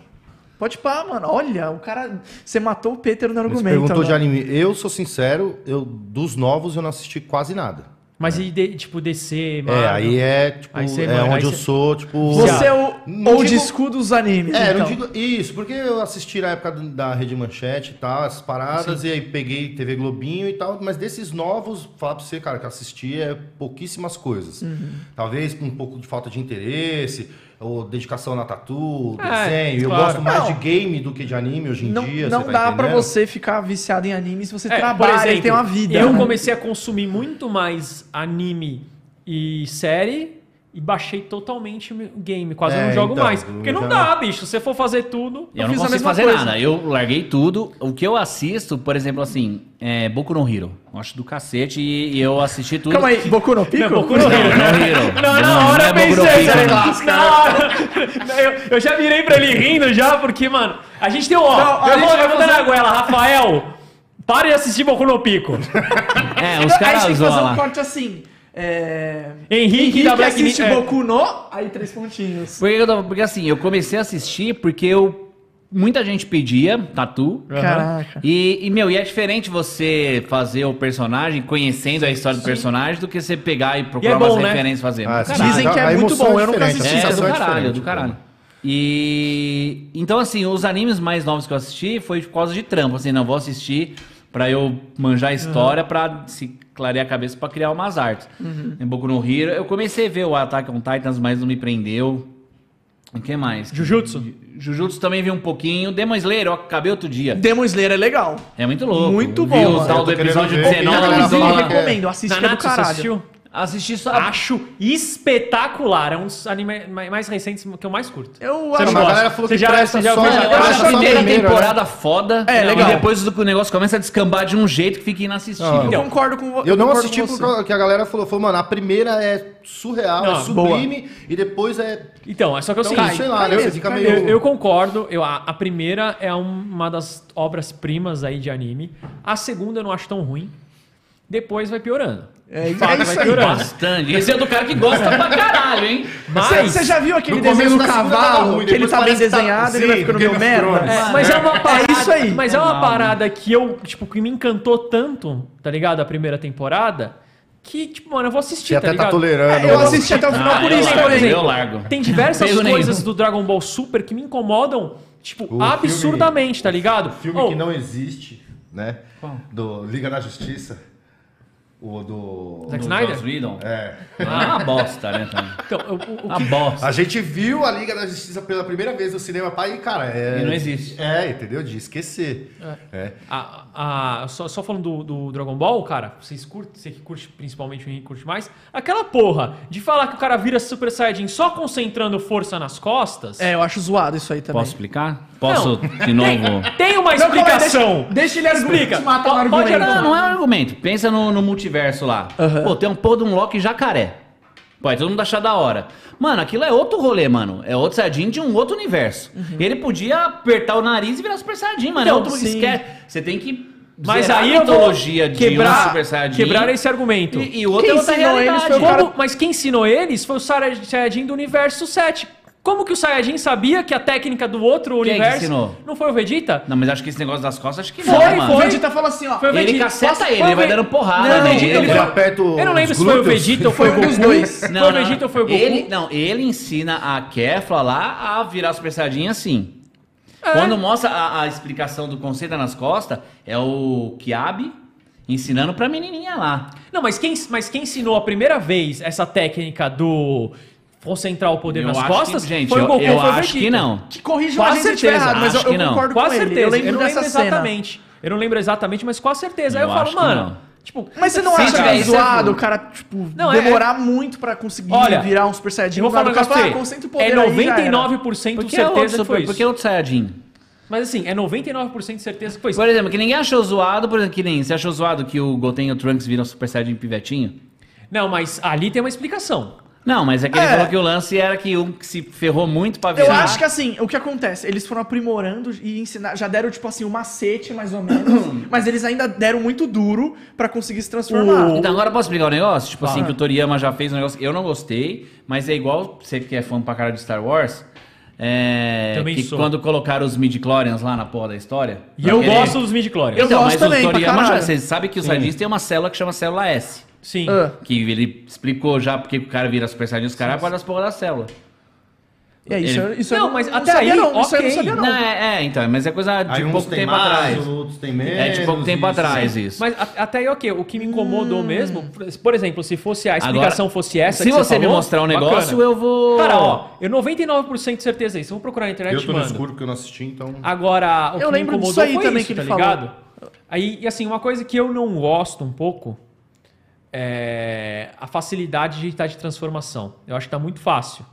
Pode pá, mano. Olha, o cara. Você matou o Peter no Você argumento. perguntou de anime. Eu sou sincero, eu, dos novos eu não assisti quase nada. Mas e de- tipo DC, É, Marvel? aí é, tipo, Aí você- é aí onde eu você- sou, tipo... Você é o Não old digo- school dos animes. É, então. não digo isso, porque eu assisti na época da Rede Manchete e tal, essas paradas, e aí peguei TV Globinho e tal, mas desses novos, falar pra você, cara, que eu assisti é pouquíssimas coisas. Uhum. Talvez com um pouco de falta de interesse, ou dedicação na tatu, É, desenho. Eu claro. gosto mais Não. de game do que de anime hoje em Não, dia. não você tá dá pra entendendo? você ficar viciado em anime se você É, trabalha e tem uma vida. Eu né? comecei a consumir muito mais anime e série e baixei totalmente o game. Quase É, não jogo então, mais. eu Porque não dá, bicho. Se você for fazer tudo. Eu, não fiz a consigo mesma fazer coisa. nada. Eu larguei tudo. O que eu assisto, por exemplo, assim, é Boku no Hero. Eu acho do cacete e, eu assisti tudo. Calma aí, Boku no Pico? Não, Boku no Não, Hero. no Hero. Não, na Não, hora não é eu pensei, Pico, né? não. Na hora. Eu, eu já virei pra ele rindo já, porque, mano, a gente tem um. Ó, Não, a eu, gente vou, eu dar fazer- na goela, Rafael. Pare de assistir Boku no Pico. É, os caras tem que fazer um lá. corte assim. É... Henrique da Black assiste Ninja- é. Boku no... Aí três pontinhos. Porque, eu tava- porque assim, eu comecei a assistir porque eu. Muita gente pedia tatu. Caraca. E, e, meu, e é diferente você fazer o personagem conhecendo a história do personagem do que você pegar e procurar E é bom, umas né? referências e fazer. Ah. Dizem que é muito bom, é eu nunca assisti. É, do é caralho, diferente, do caralho. E então assim, os animes mais novos que eu assisti foi por causa de trampo, assim, não vou assistir pra eu manjar a história pra se clarear a cabeça pra criar umas artes. Em Boku no Hero, eu comecei a ver o Attack on Titans, mas não me prendeu. O que mais? Jujutsu. Jujutsu também vi um pouquinho. Demon Slayer, eu acabei outro dia. Demon Slayer é legal. É muito louco. Muito Vi bom, o mano. tal Eu do episódio ver. 19. Inclusive, Inclusive, lá. Nanato, recomendo, assiste que é do caralho. assistiu? Assisti só. Acho espetacular. É um dos animes mais recentes que eu mais curto. Eu Você acho... não a galera falou Você que já- presta você já só, Já eu presta acho só a primeira primeiro, né? temporada foda. É, e legal. depois o negócio começa a descambar de um jeito que fica inassistível. Eu concordo com vo- Eu não concordo assisti com você. porque a galera falou, falou, mano, a primeira é surreal, Não, é sublime, e depois é. Então, é só que é o Então, seguinte. sei lá, né? Você fica cai meio. Eu, eu concordo. Eu, a, a primeira é uma das obras-primas aí de anime. A segunda eu não acho tão ruim. Depois vai piorando. É, é isso vai aí. Bastante. Esse é do cara que gosta pra caralho, hein? Mas, Você já viu aquele No desenho do cavalo? ruim, que ele tá bem tá- desenhado, ele vai ficando meio merda. É, mas é uma parada, isso aí. Mas é uma Não. parada que eu, tipo, que me encantou tanto, tá ligado? A primeira temporada, que, tipo, mano, eu vou assistir, Você tá até tá ligado? tolerando. Eu mano. assisti até o final Ah, por isso, por exemplo. Eu largo. Tem diversas nenhum. coisas do Dragon Ball Super que me incomodam, tipo, O absurdamente, tá ligado? Filme Oh, que não existe, né? Qual? Do Liga da Justiça. O do. Zack Snyder? Joss Whedon. É. Ah, uma bosta, né, também. Então, o, o- o Uma que... bosta. A gente viu a Liga da Justiça pela primeira vez no cinema, pai, e cara, é. E não existe. É, entendeu? De esquecer. É. A, a- só, só falando do, do Dragon Ball, cara, vocês curtem, você que curte principalmente o Henrique curte mais, aquela porra de falar que o cara vira Super Saiyajin só concentrando força nas costas. É, eu acho zoado isso aí também. Posso explicar? Posso, Não. de novo? Tem uma Não, explicação. deixa, deixa ele argumentar. Explica. Te matar no Pode-. Não, não é um argumento. Pensa no, no multiverso lá. Aham. Pô, tem um pô de um Loki jacaré. Pode todo mundo achar da hora. Mano, aquilo é outro rolê, mano. É outro Saiyajin de um outro universo. Ele podia apertar o nariz e virar Super Saiyajin, mano. Então, é outro esquece. Você tem que. Mas aí a mitologia de quebrar, um Super Saiyajin. quebrar esse argumento. E, e o outro Quem é outra ensinou eles realidade. foi o Como- cara- Mas quem ensinou eles foi o Saiyajin do universo 7. Como que o Saiyajin sabia que a técnica do outro Quem que universo... ensinou? Não foi o Vegeta? Não, mas acho que esse negócio das costas, acho que Foi, não, O mano. foi. Vegeta fala assim, ó. Foi o Ele Vegeta. caceta ele, ele o vai dando porrada Não, nele. ele Ele aperta Eu não lembro se foi o glúteos. Vegeta ou foi o Foi um Goku. dos dois. Foi o Vegeta ou foi o Goku? Ele, não, ele ensina a Kefla lá a virar Super Saiyajin assim. É. Quando mostra a, a explicação do conceito nas costas, é o Kiabi ensinando pra menininha lá. Não, mas quem, mas quem ensinou a primeira vez essa técnica do concentrar o poder Eu nas costas que, gente, foi o eu, Goku, eu foi o acho que não. Que corrija Quase a gente certeza, errado, mas eu, que eu não. concordo Quase com ele. certeza. Eu lembro não dessa lembro cena. exatamente. Eu não lembro exatamente, mas com a certeza. Aí eu, Eu falo, que mano, não. tipo, Mas você não acha que é é zoado o cara, tipo, Não, é- demorar muito pra conseguir Olha, virar um Super Saiyajin? eu vou cara falar fala, pra ah, você. concentra o poder É aí, já era. 99% Porque é outro, certeza que foi isso. porque é outro Saiyajin. Mas assim, é 99% de certeza que foi isso. Por exemplo, que ninguém achou zoado, por exemplo, que nem você achou zoado que o Goten e o Trunks viram Super Saiyajin pivetinho? Não, mas ali tem uma explicação. Não, mas é que ele É. falou que o lance era que um que se ferrou muito pra virar. Eu acho que assim, o que acontece? Eles foram aprimorando e ensinar, já deram tipo assim um macete mais ou menos, mas eles ainda deram muito duro pra conseguir se transformar. O- Então agora eu posso explicar um negócio? Tipo assim, que o Toriyama já fez um negócio que eu não gostei, mas é igual você que é fã pra cara de Star Wars. É, Também que sou. quando colocaram os midi-chlorians lá na porra da história. E eu aquele- gosto dos midi-chlorians. Eu Então, gosto mas também, o pra Toriyama já, você sabe que os Saiyajins tem uma célula que chama célula S. Sim. Ah. Que ele explicou já porque o cara vira Super Saiyajin, os caras por causa das porra da célula. E aí, isso, Ele- eu- isso Não, mas até aí, não, isso eu não ok. sabia não. Não, é, é, então, mas é coisa de Aí uns pouco tem tempo mais, atrás. outros tem menos. É de pouco tempo isso. atrás isso. Mas a- até aí, ok. O que me incomodou mesmo, por exemplo, se fosse a explicação Agora, fosse essa Se que você, me falou, mostrar um negócio, bacana. eu vou. Cara, ó, eu 99% de certeza é isso. Eu vou procurar na internet Eu tô no mando. escuro porque eu não assisti, então. Agora, o Eu que me lembro disso incomodou aí foi também isso, que ele tá falou. ligado? Aí, e assim, uma coisa que eu não gosto um pouco é, a facilidade de estar de transformação. Eu acho que tá muito fácil.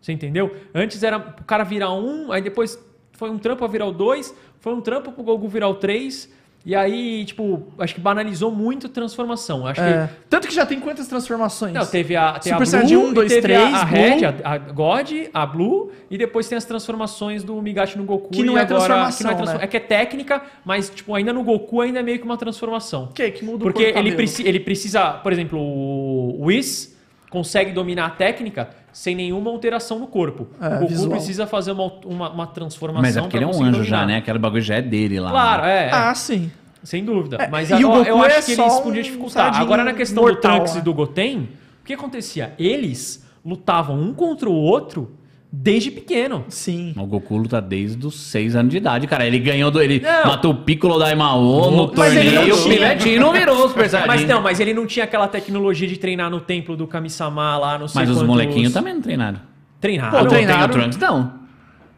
Você entendeu? Antes era o cara virar um, aí depois foi um trampo a virar o dois, foi um trampo pro Goku virar o três. E aí, tipo, acho que banalizou muito a transformação. Acho É. que. Tanto que já tem quantas transformações? Não, teve a, tem a Super Blue, Saiyajin 1, e 2, teve 3, a, a Blue. Red, a, a God, a Blue, e depois tem as transformações do Migashi no Goku. Que não é agora- transformação, que não é, transfor- né? é que é técnica, mas, tipo, ainda no Goku ainda é meio que uma transformação. O quê? Que muda Porque ele, preci- ele precisa, por exemplo, o Whis consegue dominar a técnica sem nenhuma alteração no corpo. É, o Goku visual. precisa fazer uma, uma, uma transformação. Mas é porque ele é um anjo já, dominar. né? Aquele bagulho já é dele lá. Claro, né? é. é. Ah, sim. Sem dúvida. É, Mas e eu, o Goku eu acho é que só eles um podiam dificultar. Agora, na questão mortal, do Trunks né? e do Goten, o que acontecia? Eles lutavam um contra o outro desde pequeno. Sim. O Goku luta desde os 6 anos de idade, cara. Ele ganhou do. Ele Não. matou o Piccolo da Imao no Mas ele torneio. não O. Pivetinho não virou o Super Saiyajin. Mas não, mas ele não tinha aquela tecnologia de treinar no templo do Kami-sama lá, não sei Mas os molequinhos também não treinaram. treinaram. Pô, Não, tem treinaram. o Trunks, não.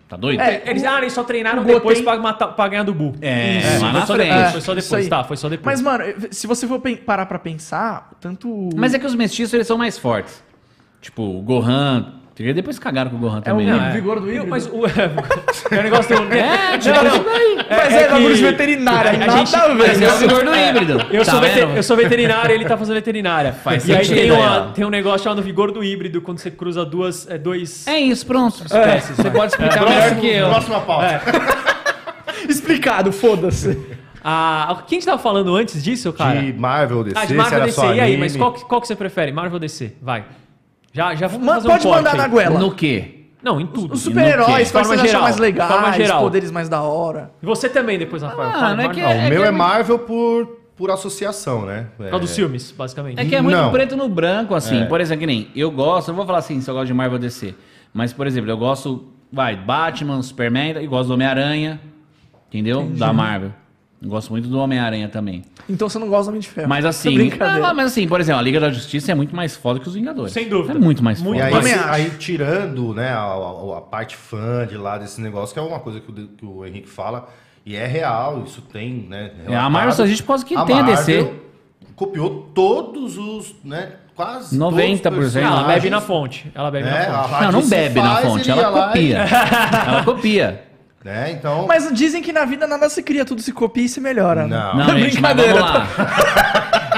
Tá doido? É, Eles, ah, eles só treinaram o depois pra, matar, pra ganhar do Buu. É, Isso, lá foi na só frente. depois, foi só É, isso depois, tá, foi só depois. Mas, mano, se você for parar pra pensar, tanto. Mas é que os mestiços eles são mais fortes. Tipo, o Gohan. Porque Depois cagaram com o Gohan também. o né? Não, é. vigor do híbrido. Mas o, é o negócio do... É, tipo, não, não. Mas é, bagulho de veterinária, a nada gente- a ver. Mas é o vigor do híbrido. Eu, Tá sou vendo? veter- eu sou veterinário ele tá fazendo veterinária. Faz e aí sentido tem, aí, uma- tem um negócio chamado vigor do híbrido, quando você cruza duas, é, dois É isso, pronto. espécies. Você pode explicar É, melhor que eu. Próxima pauta. Explicado, foda-se. Ah, o que a gente tava falando antes disso, cara? De Marvel DC, ah, de Marvel era DC. só E aí, mas qual, que- qual que você prefere? Marvel ou DC? Vai. Já, já vamos fazer pode um corte mandar aí. na goela. No quê? Não, em tudo. Os super-heróis, quais forma vocês acham mais de forma legais, geral. poderes mais da hora. E você também, depois, Rafael. Ah, não é que Ó, é- o meu é é Marvel por, por associação, né? Por causa dos filmes, basicamente. É que é muito Não. preto no branco, assim. É. Por exemplo, que nem eu gosto, não vou falar assim se eu gosto de Marvel DC. Mas, por exemplo, eu gosto, vai, Batman, Superman e gosto do Homem-Aranha. Entendeu? Da Marvel. Eu gosto muito do Homem-Aranha também. Então você não gosta do Homem de Ferro. Mas assim. Brincadeira. Não, mas assim, por exemplo, a Liga da Justiça é muito mais foda que os Vingadores. Sem dúvida. É muito mais Muito E foda. aí, se- acho. aí tirando né, a, a- a parte fã de lá desse negócio, que é uma coisa que o, que o Henrique fala, e é real, isso tem, né? É, a Marvel só existe por causa que a tem a DC. Copiou todos os, né? Quase 90%. todos os Ah, ela bebe na fonte. Ela bebe né, na fonte. Não, não bebe na fonte, ela copia. ela copia. Né, então... Mas dizem que na vida nada se cria, tudo se copia e se melhora. né? Não. Não, gente, mas vamos Brincadeira, lá.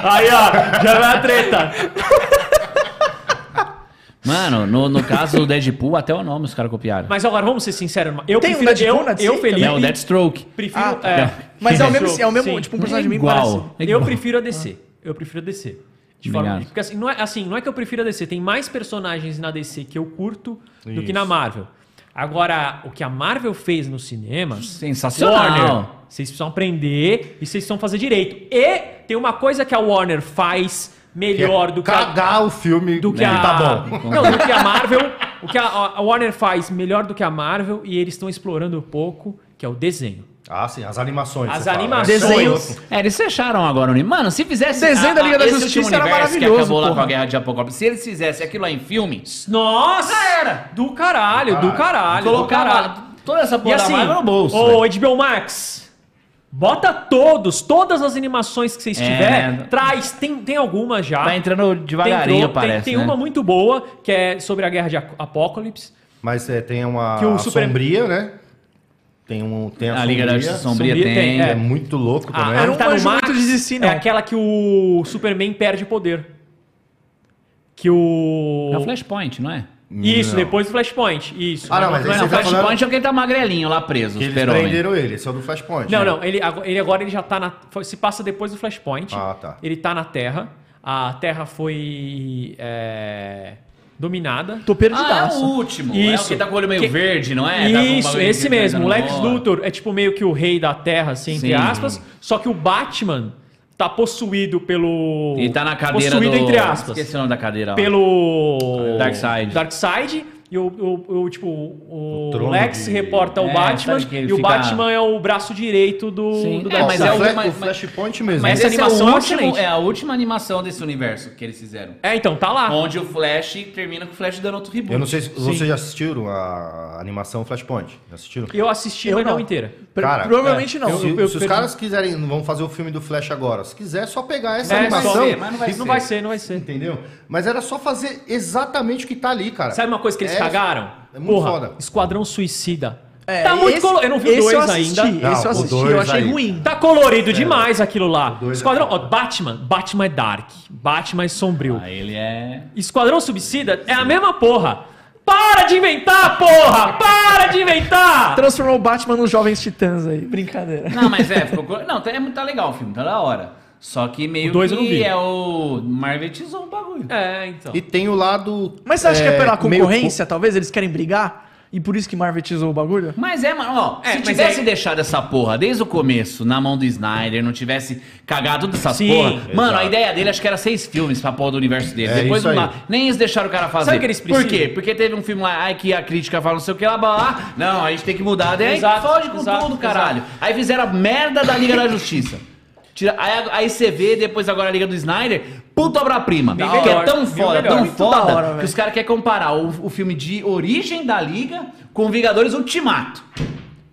Aí, ó, já vai a treta. Mano, no, no caso do Deadpool, até o nome os caras copiaram. Mas agora, vamos ser sinceros. Eu Tem um prefiro, Deadpool eu, na DC eu, Felipe, é o Deathstroke. prefiro... Ah, tá. é, Mas é o mesmo, é o mesmo Sim. tipo, um personagem bem Igual. parecido. É Eu igual. prefiro a DC. Eu prefiro a DC. De forma, Obrigado. porque assim não, é, assim, não é que eu prefiro a DC. Tem mais personagens na DC que eu curto do que Isso. na Marvel. Agora, o que a Marvel fez nos cinemas... Sensacional. Warner, vocês precisam aprender e vocês precisam fazer direito. E tem uma coisa que a Warner faz melhor do que a, Cagar o filme do que né, a tá bom. Não, do que a Marvel. O que a, a Warner faz melhor do que a Marvel e eles estão explorando um pouco, que é o desenho. Ah, sim, as animações. As né? animações. Desenhos. É, eles fecharam agora. Mano, se fizesse. Desenho da Liga da esse Justiça era maravilhoso, Que acabou lá com a Guerra de Apocalipse. Se eles fizessem aquilo lá em filme, Nossa! era! Do caralho, do caralho, do caralho. colocava toda essa E porra assim, da Marvel no bolso. ô velho. HBO Max, bota todos, todas as animações que vocês É. tiver, traz, tem, tem algumas já. Tá entrando devagarinho, Tem- parece. Tem, tem né? uma muito boa, que é sobre a Guerra de Ap- Apocalipse. Mas é, tem uma Que o Super- Sombria, né? Tem, um, tem a, A Liga da Justiça Sombria Sombria tem. tem, é é. muito louco A, também. a Eu não que tá no Max muito de DC, não. é aquela que o Superman perde poder. Que o... É o Flashpoint, não é? Isso, Não. depois do Flashpoint. Isso. Ah, não, mas não, é Não, tá Flashpoint falando- é ele tá magrelinho lá preso, Que eles prenderam ele, esse é o do Flashpoint. Não, né? não, ele, agora- ele agora ele já tá na. Se passa depois do Flashpoint. Ah, tá. Ele tá na Terra. A Terra foi é, dominada. Tô Ah, é perdidaço. o último. É o Isso. que tá com o olho meio Que- verde, não é? Tá Isso, bagulho esse mesmo. O tá Lex Luthor é tipo meio que o rei da Terra, assim, entre Sim. aspas. Só que o Batman tá possuído pelo. Ele tá na cadeira Possuído do... entre aspas. Esqueci o nome da cadeira. Pelo. Darkseid. Darkseid. E o, o- o, tipo, o, O Lex de- reporta o É, Batman e o fica- Batman é o braço direito do, Sim, do é, mas o, é o- Fla- mas- o Flashpoint mesmo. Mas essa é, animação o é último, é a última animação desse universo que eles fizeram. É, então, tá lá. Onde o Flash termina com o Flash dando outro reboot. Eu não sei se vocês já assistiram a animação Flashpoint. Já assistiram? Eu assisti, Eu mas não, não. inteira. Cara, provavelmente é, não. eu- Se, eu- se os eu- caras quiserem, vão fazer o filme do Flash agora. Se quiser, é só pegar essa É, animação. só mas não vai Não ser. vai ser, não vai ser. Entendeu? Mas era só fazer exatamente o que tá ali, cara. Sabe uma coisa que eles É- cagaram? é muito Porra, foda. Esquadrão Suicida. É, tá muito colorido. Eu não vi o esse 2 eu assisti, ainda. Não, Esse eu o assisti, dois eu achei aí. ruim. Tá colorido demais aquilo lá. dois é Esquadrão, ó, Batman. Batman é dark. Batman é sombrio. Ah, ele é. Esquadrão Suicida é a mesma porra. Para de inventar, porra! Para de inventar! Transformou o Batman nos Jovens Titãs aí. Brincadeira. Não, mas é, ficou. co- Não, tá, é muito tá legal o filme, tá da hora. Só que meio O dois eu não que vi. é o. Marvetizou o bagulho. É, então. E tem o lado. Mas você acha que é pela meio concorrência, talvez? Eles querem brigar? E por isso que marvetizou o bagulho? Mas é, mano, ó, É, se tivesse é- deixado essa porra desde o começo na mão do Snyder, não tivesse cagado todas essas Sim, porra. Mano, a exato. ideia dele acho que era seis filmes pra porra do universo dele. É Depois isso não aí. Nem eles deixaram o cara fazer. Sabe o que eles Por precisam? quê? Porque teve um filme lá, ai, que a crítica fala não sei o que lá, blá, blá. Não, a gente tem que mudar. Daí Exato, foge com exato, tudo, caralho. Aí fizeram a merda da Liga da Justiça. Tira, aí, aí você vê depois agora a Liga do Snyder, puta obra-prima. Que é tão foda, tão Muito foda, hora, que os caras querem comparar o, o filme de origem da Liga com Vingadores Ultimato.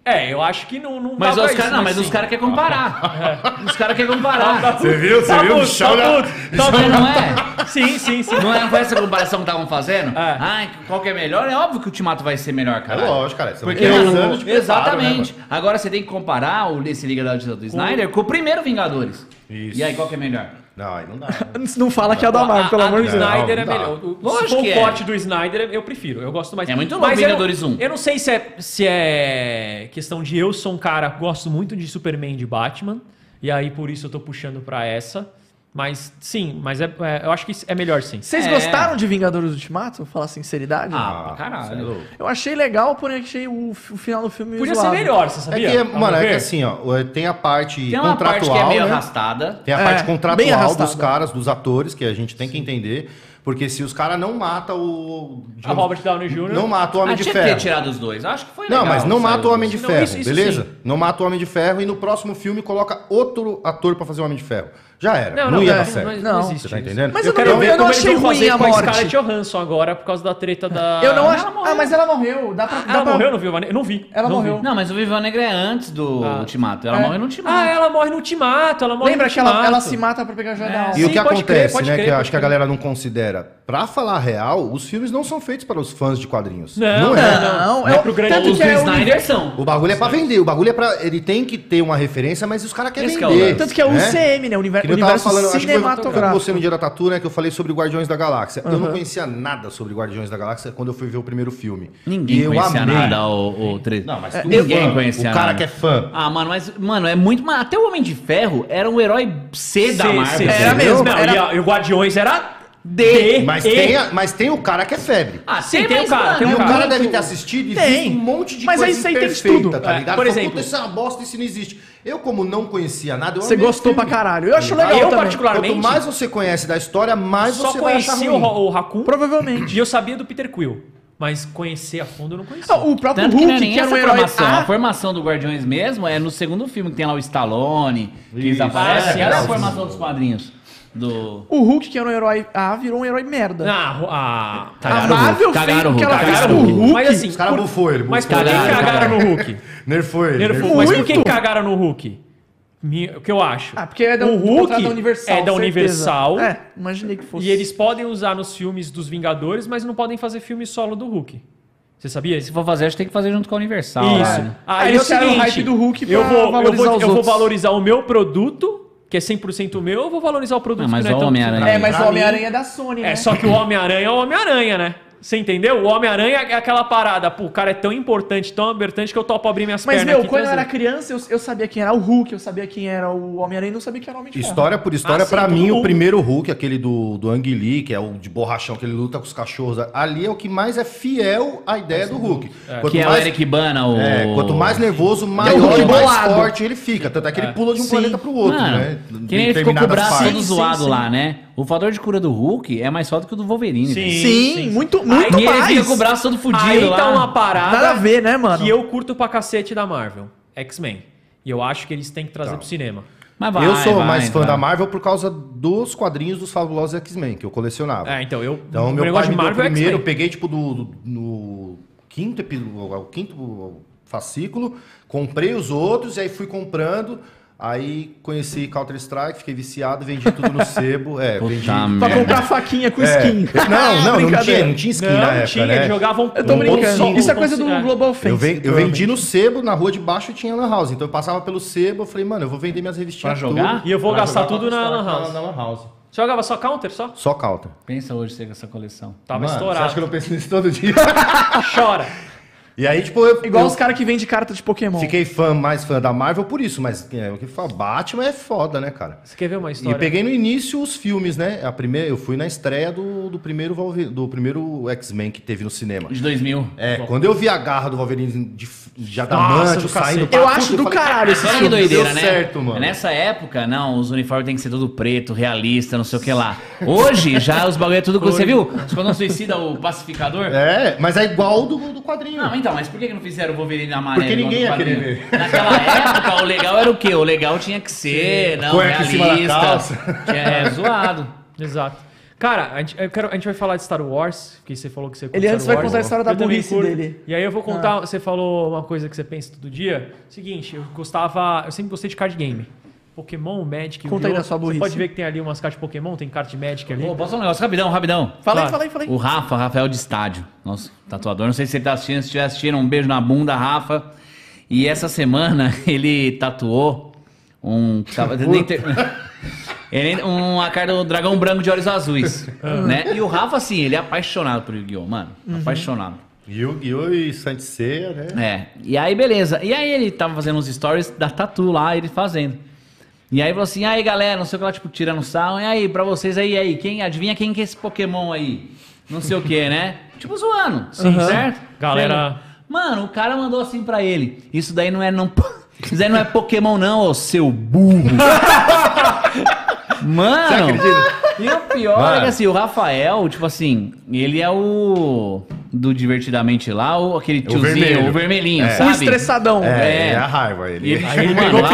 É, eu acho que não, não Mas dá os pra caras isso, não, mas sim. os caras querem comparar. Os caras querem comparar. Você viu? Você Tá viu? puto, O chão tá puto, tá puto. não é? Sim, sim, sim. Não é foi essa comparação que estavam fazendo? É. Ai, qual que é melhor? É óbvio que o Ultimato vai ser melhor, É cara. lógico, cara. Porque, mano, anos de preparo, exatamente. né, Agora você tem que comparar o esse Liga da Justiça do Snyder com o primeiro Vingadores. Isso. E aí, qual que é melhor? Não, aí não dá. Não fala que é o da Marvel, pelo a, amor de Deus. Snyder é melhor. O- Lógico que é. corte do Snyder, eu prefiro. Eu gosto mais. É muito louco Mas eu não- Vingadores 1. Eu não sei se é, se é questão de eu sou um cara que gosto muito de Superman e de Batman. E aí por isso eu tô puxando pra essa. Mas sim, mas é, é- eu acho que é melhor sim. Vocês É. gostaram de Vingadores Ultimato? Vou falar sinceridade. Ah, pra cê é caralho. louco. Eu achei legal, porém achei o, o final do filme Podia zoado. ser melhor, você É sabia? que, Ao mano, é que assim, ó, tem a parte Tem uma parte contratual, que é meio né? arrastada. Tem a É, parte contratual dos caras, dos atores, que a gente tem que entender. Porque se os caras não matam o. A Robert Downey Jr. Não mata o Homem Ah, de tinha que Ferro. ter tirado os dois. Acho que foi Não, legal. mas não mata o Homem de Não, Ferro, isso- isso beleza? sim. Não mata o Homem de Ferro e no próximo filme coloca outro ator pra fazer o Homem de Ferro. Já era. Não, Não, não, ia é, dar certo. não, Não. existe Você tá isso. entendendo? Mas Eu, eu quero não- ver eu não como eles achei vão fazer ruim a com a morte. Scarlett Johansson agora por causa da treta da... Eu não acho. ela morreu. Ah, mas ela morreu. Dá pra, dá Ela pra- morreu no Viva Negra? Eu não vi. Ela não morreu. vi. Não, mas o Viva Negra é antes do Ah. Ultimato. Ela É. morre no Ultimato. Ah, ela morre no Ultimato, ela morre Lembra no que ela, Ultimato. ela se mata pra pegar joia da É. alma. E o que acontece, né? crer, que acho que a galera não considera. Pra falar real, os filmes não são feitos para os fãs de quadrinhos. Não, é. Não, Não é é o- pro grande- tanto Os que do é o Snyder são. O bagulho é pra vender, o bagulho é pra. Ele tem que ter uma referência, mas os caras querem Esse que é o vender. Tanto que é o né? UCM, né? O univer- Que nem eu tava universo falando, acho que foi cinematográfico. você no dia da Tatu, né? Que eu falei sobre Guardiões da Galáxia. Eu não conhecia nada sobre Guardiões da Galáxia quando eu fui ver o primeiro filme. Ninguém eu conhecia amei. nada, o, o tre- Não, mas É, tu ninguém fã, conhecia O cara nada. que é fã. Ah, mano, mas, mano, é muito. Até o Homem de Ferro era um herói C da Sim, Marvel. sim, Era mesmo, Não, era- e o Guardiões era D. Mas E- tem, a- mas tem o cara que é febre. Ah, Sim, tem mas, o cara, tem E um o cara cara deve ter assistido e Tem. visto um monte de Mas aí coisa você entende imperfeita, tudo. tá É, ligado? por exemplo- "Puta, isso é uma bosta, isso não existe. Eu, como não conhecia nada, eu Você amei o gostou pra filme. caralho. Eu acho legal Eu, também. particularmente, Quanto mais você conhece da história, mais só você vai achar conhecia ruim. o, o Raccoon Provavelmente. e eu sabia do Peter Quill. Mas conhecer a fundo eu não conhecia. Ah, o próprio Tanto que é Hulk, nem que era essa um herói... formação. Ah, A formação do Guardiões mesmo é no segundo filme que tem lá o Stallone, que eles aparecem. Ah, Essa é a formação dos quadrinhos. Do. o Hulk, que era um herói A, virou um herói merda. Ah, a, a Cagaram o Hulk, Marvel fez cagaram o o que Hulk, ela fez cagaram com o Hulk. Hulk. Mas assim, Os caras por- bufou ele. Mas por bufou que ele. Cagaram, cagaram no. Hulk? Nerfou ele. Nerfou, nerfou mas por que Muito. cagaram no Hulk? O que eu acho? Ah, porque é da, o Hulk da Universal, é da certeza. Universal É, imaginei que fosse. e eles podem usar nos filmes dos Vingadores, mas não podem fazer filme solo do Hulk. Você sabia? Se for fazer, acho que tem que fazer junto com a Universal. Isso. né? Aí Aí é o seguinte, hype do Hulk eu vou, eu vou, os eu vou valorizar o meu produto, que é 100% meu, ou vou valorizar o produto Não, mas que não é o Homem-Aranha- É, mas o Homem-Aranha é da Sony, né? É, só que o Homem-Aranha é o Homem-Aranha, né? Você entendeu? O Homem-Aranha é aquela parada, pô, o cara é tão importante, tão abertante que eu topo abrir minhas Mas, pernas meu, aqui e quando eu era criança, eu, eu sabia quem era o Hulk, eu sabia quem era o Homem-Aranha e não sabia quem era o Homem de Ferro. História por história, Ah, todo mim, o primeiro Hulk, aquele do, do Ang Lee, que é o de borrachão, que ele luta com os cachorros, ali é o que mais é fiel à ideia do Hulk. Quanto Que é o mais- Eric Bana, o. É, quanto mais nervoso, É o maior Hulk e mais forte ele fica. Tanto é que ele pula de um Sim. planeta pro outro, Mano, né? que nem ele ficou com o Determinadas braço todo Sim, zoado sim, lá, né? O fator de cura do Hulk é mais forte que o do Wolverine. Sim. velho. Sim, muito, muito e ele mais. fica com o braço todo fudido Aí lá. tá uma parada Nada a ver, né, mano? que eu curto pra cacete da Marvel. X-Men. E eu acho que eles têm que trazer Tá. pro cinema. Mas vai, eu sou vai, mais fã vai. da Marvel por causa dos quadrinhos dos fabulosos X-Men, que eu colecionava. É, então eu. Então, o meu pai negócio me de deu o é primeiro, eu X-Men. peguei, tipo, do, do- no quinto, epi- o quinto fascículo, comprei os outros, e aí fui comprando, aí conheci Counter-Strike, fiquei viciado, vendi tudo no sebo, é, Puta vendi... Pra comprar faquinha com É, skin. Não, não, não tinha, não tinha skin Não, na época, tinha, né? jogavam Eu tô um brincando. console, Isso é coisa do Global Offense. Eu, ven- eu vendi no sebo, na rua de baixo tinha lan house. Então eu passava pelo sebo, eu falei, mano, eu vou vender minhas revistinhas Pra jogar? tudo. E eu vou Pra gastar tudo na Lan House. Na, na lan house. Você jogava só Counter só? Só counter. Pensa hoje você com essa coleção. Tava Mano, estourado. Você acha que eu não penso nisso todo dia? Chora. E aí, tipo, eu, Igual eu os caras que vendem carta de Pokémon. fiquei fã, mais fã da Marvel por isso. Mas é, o que fala, Batman é foda, né, cara? Você quer ver uma E história? eu peguei no início os filmes, né? A primeira, eu fui na estreia do, do primeiro, do primeiro X-Men que teve no cinema. De 2000. É, quando eu vi a garra do Wolverine de, de do saindo cacete. Eu pra- acho do falei, caralho esse filme. doideira, né? certo, mano. Nessa época, não, os uniformes têm que ser tudo preto, realista, não sei o que lá. Hoje, já os bagulho é tudo que você viu? Esquadrão Suicida, o pacificador? É, mas é igual do, do quadrinho. Não, então, mas por que não fizeram o Wolverine amarelo? Porque ninguém ia querer ver. Naquela época, o legal era o quê? O legal tinha que ser, não, Cueca em cima da realista. É, zoado. Exato. Cara, a gente, eu quero- a gente vai falar de Star Wars, que você falou que você Ele Star antes vai Wars. contar a história da burrice curto. dele. E aí eu vou contar, você falou uma coisa que você pensa todo dia. Seguinte, eu gostava, eu sempre gostei de card game. Pokémon, Magic, Conta aí da sua burrice. Você pode ver que tem ali umas cartas de Pokémon, tem carta de Magic ali. Pô, posso falar um negócio? Rapidão, rapidão. Fala aí, fala aí, fala aí. O Rafa, Rafael de Estádio, nosso tatuador. Não sei se ele tá assistindo, se estiver assistindo, um beijo na bunda, Rafa. E essa semana ele tatuou um. ele, uma carta do dragão branco de olhos azuis. né? E o Rafa, assim, ele é apaixonado por Yu-Gi-Oh! Mano. Apaixonado. Yu-Gi-Oh! e Santiceia, né? É. E aí, beleza. E aí ele tava fazendo uns stories da Tatu lá, ele fazendo. E aí falou assim, aí galera, não sei o que lá, tipo, tirando sarro. E aí, pra vocês aí, aí, quem, adivinha quem que é esse Pokémon aí? Não sei o que, né? Tipo, zoando. Sim, certo? Galera- Mano, o cara mandou assim pra ele. Isso daí não é não. Isso daí não é Pokémon, não, ô seu burro. Mano, e o pior é Mano. que assim, o Rafael, tipo assim, ele é o do Divertidamente lá, o, aquele tiozinho, o, vermelho. vermelhinho, É. sabe? O estressadão. É, É. é a raiva ele. E ele, Aí ele mano, pegou lá-.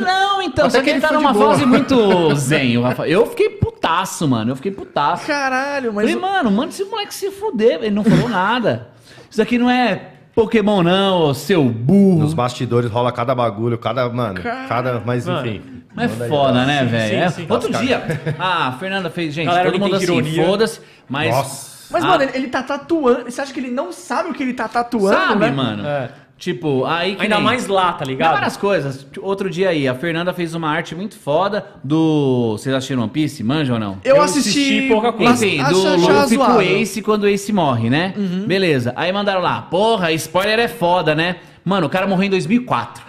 Não, então, Até só que ele tá numa boa. fase muito zen, o Rafael. Eu fiquei putaço, mano, eu fiquei putaço. Caralho, mas. Falei, mano, manda esse moleque se fuder, ele não falou nada. Isso aqui não é Pokémon não, seu burro. Nos bastidores rola cada bagulho, cada, mano, cada, mas Mano. enfim. Mas é aí, foda, ó. né, velho? É-. Outro Nossa, dia, a Fernanda fez, gente, Galera, todo mundo assim, foda-se, mas Nossa. Mas, Ah. mano, ele, ele tá tatuando. Você acha que ele não sabe o que ele tá tatuando, sabe, né? mano? É. Tipo, aí que Ainda nem- mais lá, tá Tem ligado? várias coisas. Outro dia aí, a Fernanda fez uma arte muito foda do. Vocês assistiram One Piece? Manjam ou não? Eu, Eu assisti, assisti pouca coisa. Enfim, do Luffy o Ace quando o Ace morre, né? Beleza. Aí mandaram lá, porra, spoiler é foda, né? Mano, o cara morreu em 2004.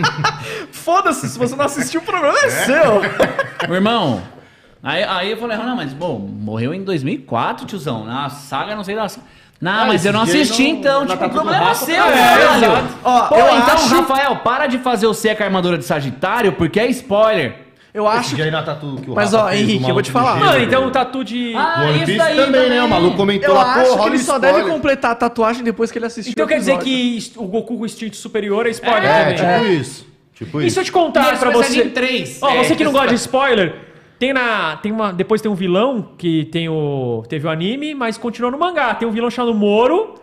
Foda-se, se você não assistiu, o problema é, seu. Meu irmão. Aí, aí eu falei, não, mas, bom, morreu em 2004, tiozão. Na saga, não sei da. Não, Ah, mas eu não assisti não- então. Tipo, o do problema é seu, é, velho. exato. Ó, Pô, eu então, acho- Rafael, para de fazer o a armadura de Sagitário, porque é spoiler. Eu acho aí na tatu que o Mas, Rafa ó, fez, Henrique, eu vou te falar. Mano, então velho. o tatu de. Ah, One isso Piece daí também, né? O maluco comentou Eu lá, acho que ele só spoiler. deve completar a tatuagem depois que ele assistiu Então o quer dizer que o Goku com o instinto superior é spoiler É, também. tipo isso. Tipo E isso. se eu te contar pra você. em três. Ó, É, você que não gosta de spoiler, tem na. Tem uma, depois tem um vilão que tem o. Teve o anime, mas continua no mangá. Tem um vilão chamado Moro.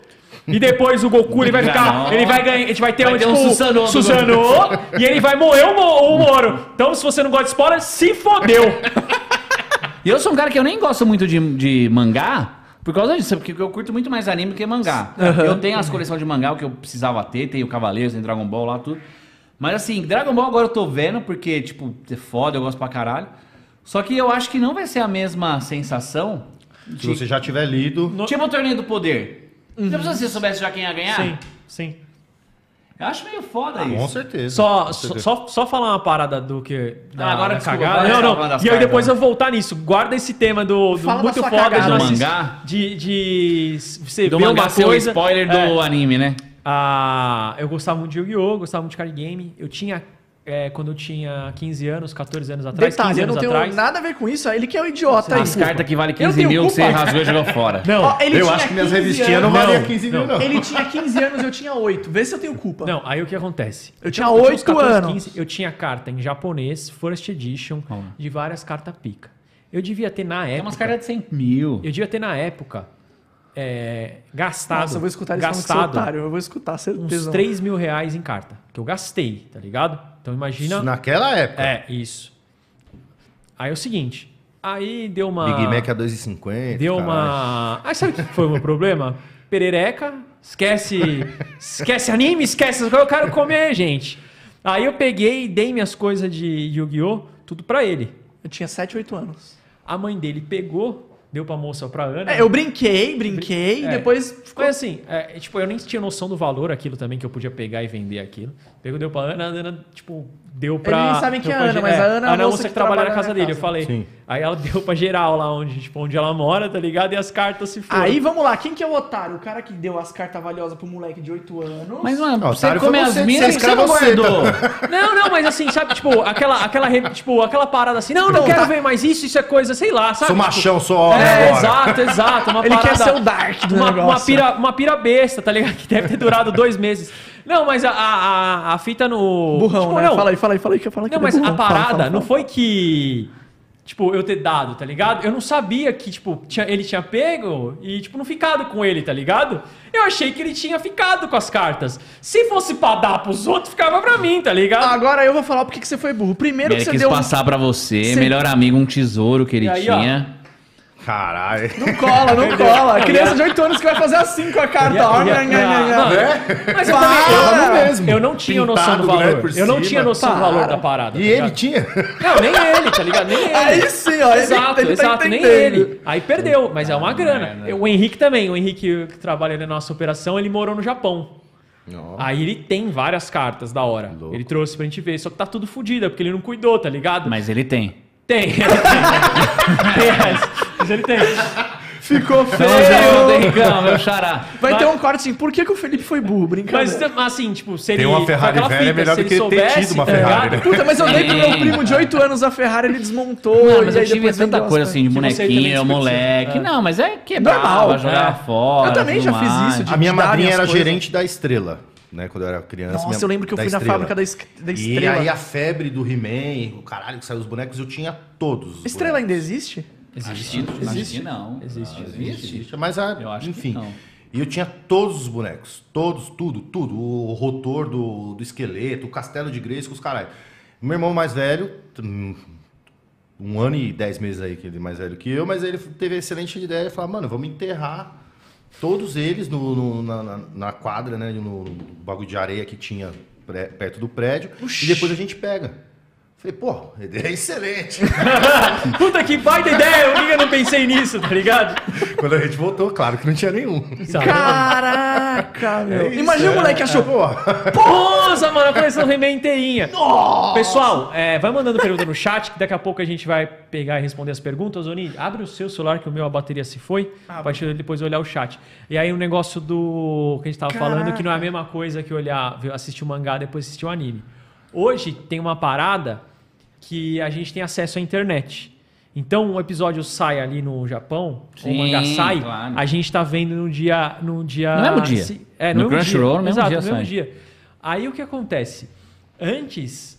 E depois o Goku ele vai ficar. Não. Ele vai ganhar. A gente vai ter, Vai um, ter tipo, um Susanoo Susanoo, e ele vai morrer o, Mo- o Moro. Então, se você não gosta de spoiler, se fodeu. E eu sou um cara que eu nem gosto muito de, de mangá. Por causa disso, porque eu curto muito mais anime que mangá. Eu tenho as coleções de mangá, o que eu precisava ter, tenho Cavaleiros, tem Dragon Ball lá, tudo. Mas assim, Dragon Ball agora eu tô vendo, porque, tipo, é foda, eu gosto pra caralho. Só que eu acho que não vai ser a mesma sensação. Se você já tiver lido. Tipo o Torneio do Poder. Já pensou se você soubesse já quem ia ganhar? Sim, sim. Eu acho meio foda Com isso. certeza. Só, Com só, certeza. só, só falar uma parada do que. Da, Ah, agora, da desculpa, cagada. Não, tava não. E aí depois eu vou voltar nisso. Guarda esse tema do, do Fala muito foda cagada. de, Do assistir- mangá? de, de você Do ver mangá uma ser o coisa. spoiler do É, anime, né? ah, eu gostava muito de Yu-Gi-Oh!, gostava muito de card game. Eu tinha é, quando eu tinha 15 anos, 14 anos atrás, Detalhe, 15 eu anos não tenho atrás. nada a ver com isso. Ele que é o idiota. As cartas que valem Eu 15 tenho mil que você culpa? rasgou e jogou fora. Não, Ó, ele eu acho que minhas 15 revistinhas não valiam Não, 15 mil, não. Ele tinha 15 anos, eu tinha 8. Vê se eu tenho culpa. não, aí o que acontece? Eu tinha uns 8 anos. 15, eu tinha carta em japonês, First Edition, lá. de várias cartas pica. Eu devia ter na Tem época. umas cartas de 100 mil. Eu devia ter na época é, gastado. Nossa, eu vou escutar sou gastado. Eu vou escutar, uns certeza. 3 mil reais em carta. Que eu gastei, tá ligado? Então imagina. Isso naquela época. É, isso. Aí é o seguinte. Aí deu uma. Big Mac a 2,50. Deu caralho. uma. Aí sabe o que foi o meu problema? Perereca, esquece. esquece anime, esquece essas coisas, eu quero comer, gente. Aí eu peguei e dei minhas coisas de Yu-Gi-Oh! tudo pra ele. Eu tinha 7, 8 anos. A mãe dele pegou, deu pra moça ou pra Ana. É, eu brinquei, brinquei, É. e depois ficou. Foi assim, é, tipo, eu nem tinha noção do valor aquilo também, que eu podia pegar e vender aquilo. Pegou, deu pra Ana, a Ana, tipo, deu pra... Eles nem sabem quem é a Ana, ge- mas a Ana é a Ana moça que, que trabalha na casa na dele, casa. eu falei. Sim. Aí ela deu pra geral lá onde, tipo, onde ela mora, tá ligado? E as cartas se foram. Aí vamos lá, quem que é o otário? O cara que deu as cartas valiosas pro moleque de 8 anos. Mas, mano, Não, você otário comer foi as você, minas, você você não guardou. Não, não, mas assim, sabe, tipo, aquela, aquela, tipo, aquela parada assim, não, não Não, quero ver mais isso, isso é coisa, sei lá, sabe? Sou Tipo, machão, sou homem É, agora. exato, exato. Uma Ele parada, quer ser o Dark do uma, negócio. Uma pira, uma pira besta, tá ligado? Que deve ter durado dois meses. Não, mas a, a, a- a fita no. Burrão, tipo, né? Não, Fala aí, fala aí, fala aí, que eu falo não, é mas a burrão. Fala, parada fala, fala. não foi que. Tipo, eu ter dado, tá ligado? Eu não sabia que, tipo, tinha- ele tinha pego e, tipo, não ficado com ele, tá ligado? Eu achei que ele tinha ficado com as cartas. Se fosse pra dar pros outros, ficava pra mim, tá ligado? Agora eu vou falar porque que você foi burro. Primeiro Ele que você quis deu. um- passar pra você, Você- melhor amigo, um tesouro que ele E aí, ó. Caralho. Não cola, não cola. Criança de 8 anos que vai fazer assim com a carta. Não, Né? Mas eu Para! também. Eu, mesmo. eu não tinha noção do Pintado, né, valor. por Eu não tinha noção do valor Para. da parada. E tá ele ligado? tinha? Não, nem ele, tá ligado? Nem ele. Aí sim, ó. ele- Exato, ele tá exato, nem entendendo. ele. Aí perdeu, mas é uma grana. merda. O Henrique também, o Henrique que trabalha na nossa operação, ele morou no Japão. Não. Aí ele tem várias cartas da hora. Louco. Ele trouxe pra gente ver, só que tá tudo fodido, porque ele não cuidou, tá ligado? Mas ele tem. Tem, ele tem. tem mas ele tem. Ficou feio. meu xará. Vai Vai- ter um corte assim. Por que, que o Felipe foi burro? Mas Brincadeira. assim, tipo, se ele. Ter uma Ferrari aquela velha é melhor se do que ele ter soubesse, tido uma tá Ferrari, ligado? né? Puta, mas eu dei pro meu primo de 8 anos a Ferrari, ele desmontou. Não, e mas eu aí tive depois tanta coisa as assim de Que você também bonequinho, desperdiçou. moleque. É. Não, mas é quebrava, Normal. jogava É. fora. Eu também já fiz mais. isso de- A minha darem madrinha as era coisas. gerente da Estrela, né? Quando eu era criança. Nossa, minha- eu lembro que eu fui na Estrela. fábrica da, es- da E Estrela. aí a febre do He-Man, o caralho que saiu os bonecos, eu tinha todos. os Estrela bonecos. ainda existe? Existe, existe não. Existe. Não, existe. Existe, mas a, Eu acho que enfim. não. E eu tinha todos os bonecos, todos, tudo, tudo. O rotor do, do esqueleto, o castelo de Grace, com os caralho. Meu irmão mais velho, um ano e dez meses aí que ele é mais velho que eu, mas ele teve a excelente ideia de falar, mano, vamos enterrar todos eles no, no- na, na- quadra, né? No, no bagulho de areia que tinha pré- perto do prédio. E depois a gente pega. Falei, pô, ideia excelente. Puta que baita ideia, por que eu não pensei nisso, tá ligado? Quando a gente voltou, claro que não tinha nenhum. Caraca, meu. É isso, Imagina é. o moleque achou. Pô, Nossa, mano, a coleção He-Man inteirinha. Pessoal, é, vai mandando pergunta no chat, que daqui a pouco a gente vai pegar e responder as perguntas. Oni, abre o seu celular, que o meu a bateria se foi, pra gente depois olhar o chat. E aí o negócio do que a gente tava falando, que não é a mesma coisa que olhar, assistir o mangá depois assistir o anime. Hoje tem uma parada que a gente tem acesso à internet. Então, o episódio sai ali no Japão, o Sim, mangá sai, claro. a gente tá vendo no dia... No, dia, No mesmo dia. se- É, No no, mesmo Crunchyroll, no mesmo Exato, no mesmo sai. dia. Aí o que acontece? Antes,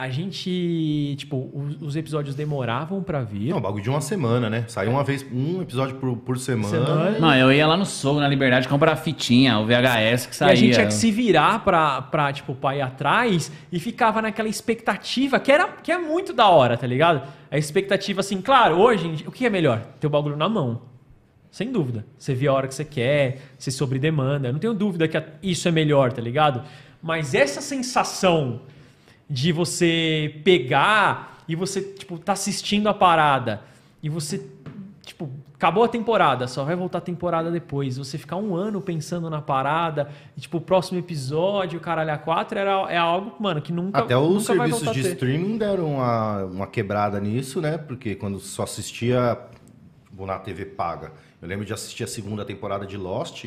a gente. Tipo, os, os episódios demoravam pra vir. Não, bagulho de uma semana, né? Saiu uma vez, um episódio por, por semana. Semana. Não, eu ia lá no Sogo, na Liberdade, comprar a fitinha, o VHS que E saía. a gente tinha que se virar pra, pra tipo, pra ir atrás e ficava naquela expectativa que, era, que é muito da hora, tá ligado? A expectativa, assim, claro, hoje, o que é melhor? Ter o bagulho na mão. Sem dúvida. Você vê a hora que você quer, você sobre demanda. Eu não tenho dúvida que isso é melhor, tá ligado? Mas essa sensação de você pegar e você, tipo, tá assistindo a parada e você, tipo, acabou a temporada, só vai voltar a temporada depois. Você ficar um ano pensando na parada e, tipo, o próximo episódio, caralho, a 4 era, é algo, mano, que nunca Até os nunca serviços de streaming deram uma, uma quebrada nisso, né? Porque quando só assistia tipo, na TV paga. Eu lembro de assistir a segunda temporada de Lost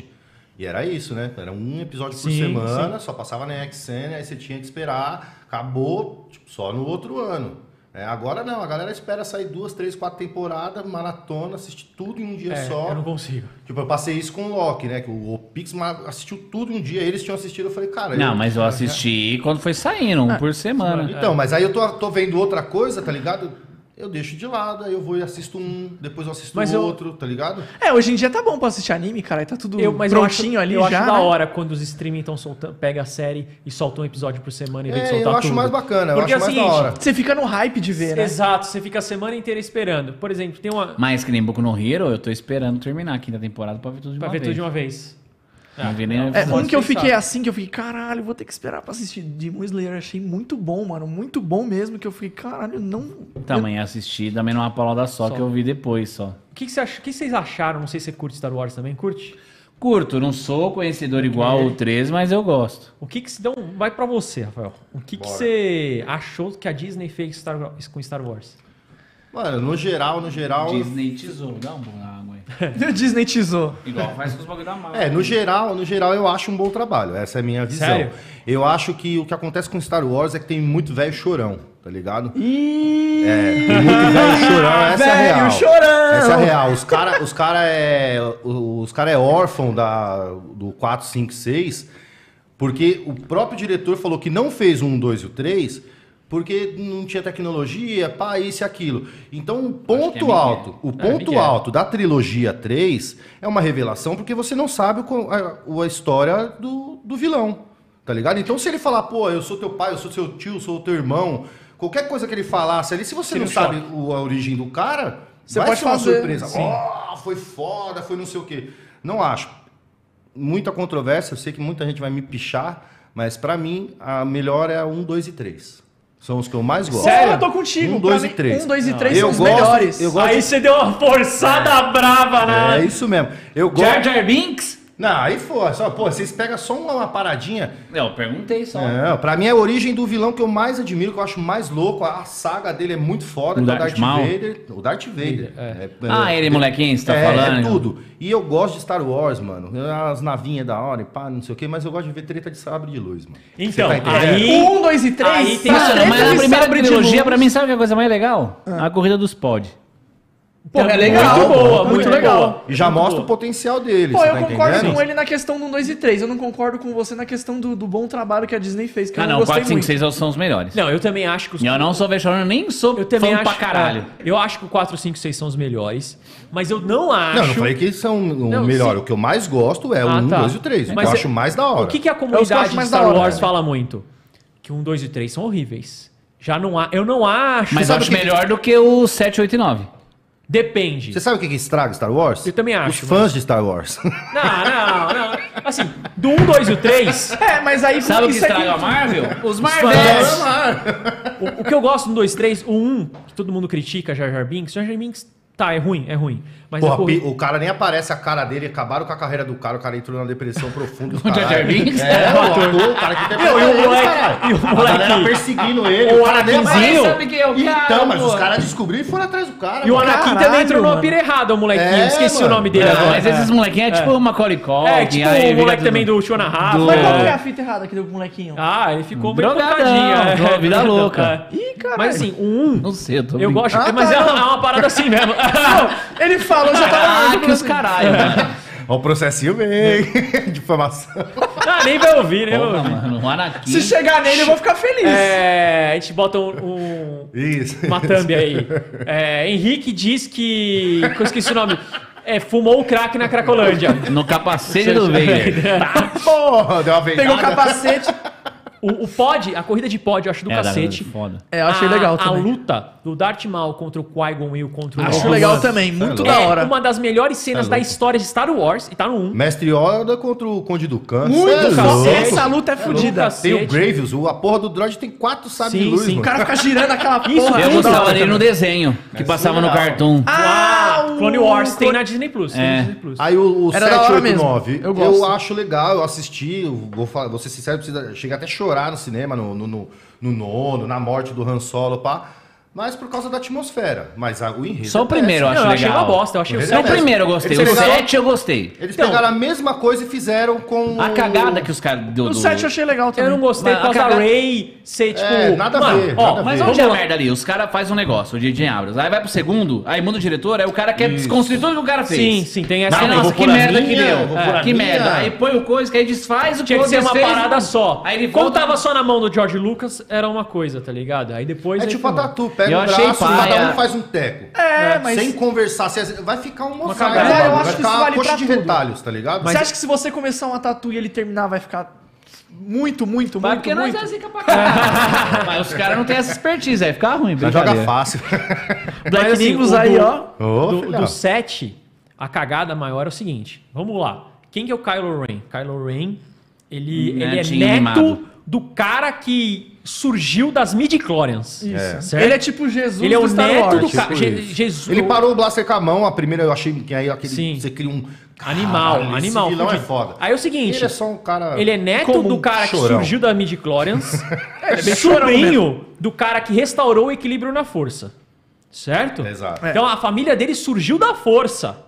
E era isso, né? Era um episódio por Sim, semana, só passava na XN, aí você tinha que esperar, acabou tipo, só no outro ano. É, agora não, a galera espera sair duas, três, quatro temporadas, maratona, assiste tudo em um dia É, só. eu não consigo. Tipo, eu passei isso com o Loki, né? Que o, o Pix ma- assistiu tudo em um dia, eles tinham assistido, eu falei, cara. Não, mas eu assisti quando foi saindo, um por semana. Então, mas aí eu tô, tô vendo outra coisa, tá ligado? Eu deixo de lado, aí eu vou e assisto um, depois eu assisto Mas eu- outro, tá ligado? É, hoje em dia tá bom pra assistir anime, cara. aí Tá tudo Eu, mas eu acho, prontinho ali eu já. acho da né? hora quando os streaming estão soltando, pega a série e solta um episódio por semana em vez de É, soltar eu acho tudo. mais bacana, eu Porque acho é mais da seguinte, hora. Você fica no hype de ver, né? Exato, você fica a semana inteira esperando. Por exemplo, tem uma. Mas que nem Boku no Hero, eu tô esperando terminar a quinta temporada pra ver tudo de Pra uma ver vez. tudo de uma vez. Não vi nem É, É, um que eu fiquei assim, que eu fiquei, caralho, vou ter que esperar pra assistir Demon Slayer. Achei muito bom, mano. Muito bom mesmo, que eu fiquei, caralho, não... Também assisti, também numa paulada só, Só. que eu vi depois só. O que, que, ach- que vocês acharam? Não sei se você curte Star Wars também. Curte? Curto, não sou conhecedor igual o 3, mas eu gosto. O que que se dão. Vai pra você, Rafael. O que, que você achou que a Disney fez com Star Wars? Mano, no geral, no geral. Disney tesouro, dá um bom na água aí. O Disney tesouro. Igual faz com os bagulho da Marvel. É, no geral, no geral eu acho um bom trabalho. Essa é a minha visão. Sério? Eu acho que o que acontece com Star Wars é que tem muito velho chorão, tá ligado? Ih, É, tem muito velho chorão, essa é a real. chorão! Essa é a real. Os cara, os cara é, os cara é órfão da, do 4, 5, 6, porque o próprio diretor falou que não fez o 1, 2 e o 3, porque não tinha tecnologia, pá, isso e aquilo. Então, o é ponto Miguel. alto, o ponto Miguel. alto da trilogia 3 é uma revelação, porque você não sabe o a, a história do, do vilão, tá ligado? Então, se ele falar, pô, eu sou teu pai, eu sou seu tio, eu sou teu irmão, qualquer coisa que ele falasse ali, se você não sabe o- a origem do cara, Você vai pode ser uma fazer, surpresa. sim. Ó, foi foda, foi não sei o quê. Não acho. Muita controvérsia, eu sei que muita gente vai me pichar, mas pra mim a melhor é a 1, 2 e 3. São os que eu mais gosto. Sério? Eu tô contigo. Um, dois mim, e três. Um, dois e três Eu são os gosto- melhores. eu gosto- Aí você deu uma forçada brava, né? É isso mesmo. Eu Jar gosto. Jar Binks? Não, aí foi. Só, pô, vocês pegam só uma, uma paradinha. Eu perguntei só. Não, pra mim é a origem do vilão que eu mais admiro, que eu acho mais louco. A saga dele é muito foda, O que é o Darth Darth? Vader. O Darth Vader. É, Ah, é, ele, molequinho, você tá é, falando? É tudo. E eu gosto de Star Wars, mano. As navinhas da hora e pá, não sei o quê, mas eu gosto de ver treta de sabre de luz, mano. Então, tá aí- Um, dois e três. Aí tem- Mano, mas a primeira sabre de trilogia, luz. pra mim, sabe o que é a coisa mais legal? A corrida dos pod. Pô, é legal. Muito boa, muito muito legal. boa. E já Muito mostra boa. o potencial dele, Pô, você eu tá concordo entendendo? com ele na questão do 1, 2 e 3. Eu não concordo com você na questão do, do bom trabalho que a Disney fez, que Ah, eu não, não gostei 4, 5, muito. 6 são os melhores. Não, eu também acho que os. Eu não sou vexame, nem sou Eu também fã acho. pra caralho. é, eu acho que o 4, 5, 6 são os melhores. Mas eu não acho. Não, não falei que são o Não, melhor. sim. O que eu mais gosto é o Ah, 1, tá. 2 e o 3. O que Mas eu é- acho mais da hora. O que, que a É comunidade de mais Star da hora, Wars né? fala muito? Que o 1, 2 e 3 são horríveis. Já não há. Eu não acho. Mas acho melhor do que o 7, 8 e 9. Depende. Você sabe o que, que estraga Star Wars? Eu também acho, Os fãs de Star Wars. Não, não, não. Assim, do 1, 2 e o 3. É, mas aí... Sabe o que é estraga a Marvel? Os fãs. Marvels. O, o que eu gosto no 2 e 3, o 1, que todo mundo critica Jar Jar Binks, Jar Jar Binks, tá, é ruim, é ruim. Mas Porra, a corrida- pi- o cara nem aparece a cara dele, acabaram com a carreira do cara, o cara entrou na depressão profunda. O Jar Jar Binks? É, o ator, o cara que tem e o moleque- e o A galera moleque- perseguindo ele. O cara Anakinzinho. sabe quem é o cara, Então, mas os caras descobriram e foram atrás do cara. E o. Anakin também entrou numa pira errada, o molequinho. É, Esqueci mano. o nome dele É, agora. Mas esses molequinhos é tipo o Macaulay. É, tipo aí o moleque também do Shona Rafa. Do- Mas qual que é é. a fita errada que deu com o molequinho? Ah, ele ficou meio é. vida louca. Ih, caralho. Mas assim, o 1, Não sei, eu tô eu gosto, Ah, mas tá, é, uma- é uma parada assim mesmo. Ele falou, já tava... Ah, que os caralho. Ó, o processinho vem. Difamação. ah, nem vai ouvir, nem vai Porra, ouvir. mano, o Anakin. Se chegar nele, eu vou ficar feliz. É, a gente bota um, um- Isso. uma thumb aí. É, Henrique diz que. que eu esqueci o nome. É, fumou o crack na Cracolândia. No capacete do Vader. Porra, deu uma. Pegou o capacete. O, o pod, a corrida de pod eu acho do É, cacete. Foda. É, eu achei a, legal A também. luta do Darth Maul contra o Qui-Gon Will contra o Acho Obi-Wan legal também, muito é da É hora. uma das melhores cenas É da história de Star Wars, e tá no 1. Mestre Yoda contra o Conde Dukan. Muito Cê é cacete. Essa luta é fodida. Lucas- Tem o. Graves, o, a porra do droid tem quatro sabres Sim, de luz, sim. mano. O cara fica girando aquela porra. Isso, Eu Muito gostava dele no desenho, que passava é no. Cartoon. Ah, o... Clone Wars tem na Disney Plus. tem na É. Disney Plus. Aí o, o Era da hora 789, mesmo. Eu acho legal, eu assisti, vou, falar, vou ser sincero, precisa, cheguei até a chorar no cinema, no, no, no, no nono, na morte do Han Solo, pá. Mas por causa da atmosfera. Mas a, o enredo. Só o é primeiro eu acho Não, eu achei legal. uma bosta. Eu achei o Só o é primeiro eu gostei. Eles O pegaram- 7 eu gostei. Eles Então- pegaram a mesma coisa e fizeram com. A cagada que os caras. do- O do- 7 eu achei legal também. Eu não gostei Mas por causa a da cagada- Ray ser, tipo... É, nada a mano, ver, Ó, nada a Mas ver. onde é a merda ali? Os caras fazem um negócio, o J.J. Abrams. Aí vai pro segundo, aí muda o diretor, aí o cara quer desconstruir tudo que o cara fez. Sim, sim, tem essa... Não, nossa, que a merda que minha, deu. eu vou É, pôr a que minha. merda. Aí põe o coisa que aí desfaz o que Tinha que ser uma parada só. Aí ele Quando volta... tava só na mão do George Lucas, era uma coisa, tá ligado? Aí depois... É tipo a tatu, pega Eu o achei braço, paia. cada um faz um teco. É, mas. Sem conversar, você- vai ficar um mosaico. cagada. bagulho, Eu acho vai que isso vale coxa pra de tudo. retalhos, tá ligado? Você acha que se você começar uma tatu e ele terminar, vai ficar muito, muito, Vai muito, porque nós muito? é zica pra caralho. Mas os caras não têm essa expertise, aí fica ruim, Já joga fácil. Black Mas, assim, o aí, do- ó. Do, do 7, a cagada maior é o seguinte. Vamos lá. Quem que é o Kylo Ren? Kylo Ren, ele, ele é Netinho neto. Do cara que surgiu das midi-chlorians. Isso. Certo? Ele é tipo Jesus Ele é o Star neto Wars. do cara. Tipo Je- isso. Jesus. Ele parou o blaster com a mão, a primeira eu achei que aí aquele, Sim. você cria um... Animal, Caralho, animal. Esse vilão é foda. Aí é o seguinte. Ele é só um cara... Ele é neto comum, do cara que chorão. surgiu da midi-chlorians. é bem chorão sobrinho do cara que restaurou o equilíbrio na força. Certo? Exato. Então a família dele surgiu da força.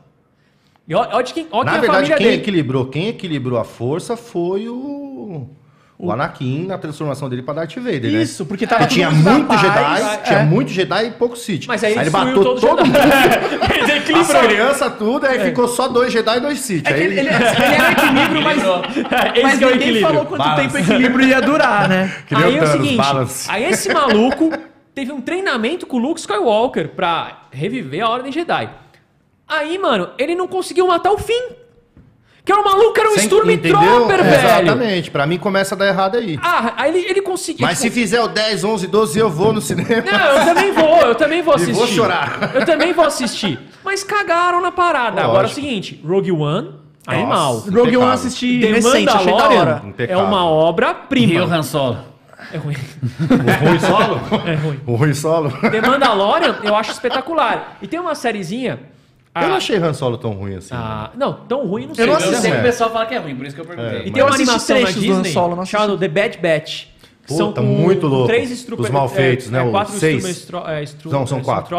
E olha quem, olha Na quem é a verdade, família quem dele. equilibrou, quem equilibrou a força foi o... O Anakin na transformação dele pra Darth Vader, né? Isso, porque tava tinha muito Jedi, paz, tinha é. muito Jedi e pouco Sith. Mas aí ele ele matou todo todo Jedi. mundo, Ele as desequilibrou. crianças, tudo, aí ficou só dois Jedi e dois Sith. É aí ele, ele... ele, é equilíbrio, mas, Esse mas é ninguém equilíbrio. falou quanto Balance. tempo o equilíbrio ia durar, né? Nem aí é o Thanos, seguinte, balance. aí esse maluco teve um treinamento com o Luke Skywalker pra reviver a Ordem Jedi. Aí, mano, ele não conseguiu matar o Finn. Que era um maluco, era um Sem- Stormtrooper, entendeu? velho. Exatamente, pra mim começa a dar errado aí. Ah, aí ele, ele conseguiu. Mas se tipo, fizer o 10, 11, 12, eu vou no cinema. Não, eu também vou, eu também vou E assistir. vou chorar. Eu também vou assistir. Mas cagaram na parada. Agora é o Lógico. seguinte, Rogue One, animal. Nossa. Rogue One assisti The recente, achei da Mandalorian hora. é uma E o obra-prima. Han Solo. É ruim. O Rui Solo? É ruim. O Rui Solo? The Mandalorian eu acho espetacular. E tem uma sériezinha... Eu não ah, achei Han Solo tão ruim assim. ah, não, tão ruim não sei. Eu não Eu assisti. sei que É. o pessoal fala que é ruim, por isso que eu perguntei. E tem Eu uma animação na Disney Solo, chamada The Bad Batch. que Puta, muito louco. Três Os mal feitos, né? Os quatro seis. É, Não, são é, quatro.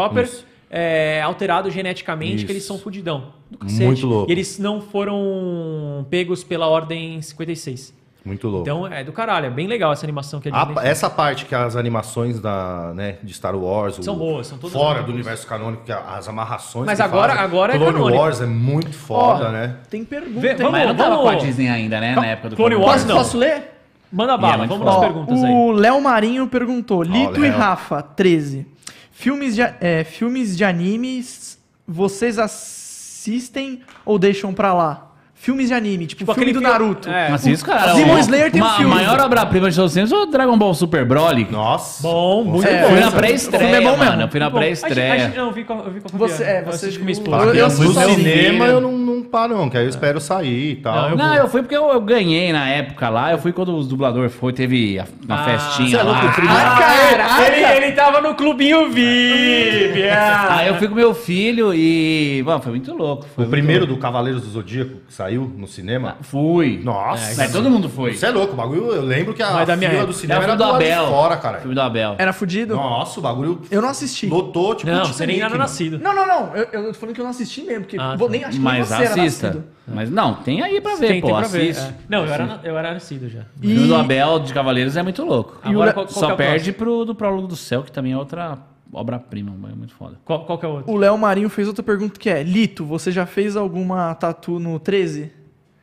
É, alterados geneticamente, Isso. que eles são fudidão. do cacete. Muito louco. E eles não foram pegos pela Ordem 56. Muito louco. Então é do caralho, é bem legal essa animação que a A- Disney fez. essa parte que as animações da, né, de Star Wars São o- boas, são todas fora do universo canônico, que a- as amarrações. Mas que agora- fazem. agora é Clone canônico. Wars é muito foda, Ó, né? Tem pergunta. Vê- vamos- Mas não tava vamos- com a Disney ainda, né? Na época do Clone Clone Wars, Posso, não. posso ler? Manda E é bala, muito vamos foda. nas perguntas aí. o Léo Marinho perguntou: Lito e Léo. Rafa, 13. Filmes de, é, filmes de animes, vocês assistem ou deixam pra lá? Filmes de anime, tipo, Tipo filme do filme- Naruto. é. Mas isso, cara. Demon o- Slayer tem um uma, filme. A maior obra-prima de todos os tempos é o Dragon Ball Super Broly. Nossa. Bom, muito É, bom. Fui na o pré-estreia, é bom mano. mesmo. Eu fui na pré-estreia. Não, eu vi com, eu vi com a. Você- é, Eu você assisti com minha viu- esposa. eu- eu no cinema eu não, não paro, não, que aí eu espero sair e tal. Não, eu Não, eu fui porque eu, eu ganhei na época lá. Eu fui quando os dubladores foi, teve a, uma Ah, festinha é lá. o primeiro- Ah, caraca! Ele, ele tava no clubinho VIP. ah. Aí eu fui com meu filho e. Mano, foi muito louco. Foi O primeiro do Cavaleiros do Zodíaco que saiu no cinema. Fui. Nossa. Mas todo mundo foi. Você é louco, o bagulho. Eu lembro que a é da minha fila do É cinema era do do lado de Abel. fora, cara. Filme do Abel. Era fudido? Nossa, o bagulho Eu não assisti. lotou, tipo, Não, você nem era nascido. Não, não, não. Eu, eu tô falando que eu não assisti mesmo, porque Ah, vou tá. nem, acho que nem Mas você era assista. nascido. Mas não, tem aí pra ver, Tem, pô. tem pra ver. assiste. é. Não, eu era, eu era nascido já. O filme do Abel de Cavaleiros é muito louco. Agora, qual, qual é Só o perde pro do Prólogo do Céu, que também é outra obra-prima, é muito foda. Qual, qual que é o outro? O Léo Marinho fez outra pergunta que é: Lito, você já fez alguma tatu no 13?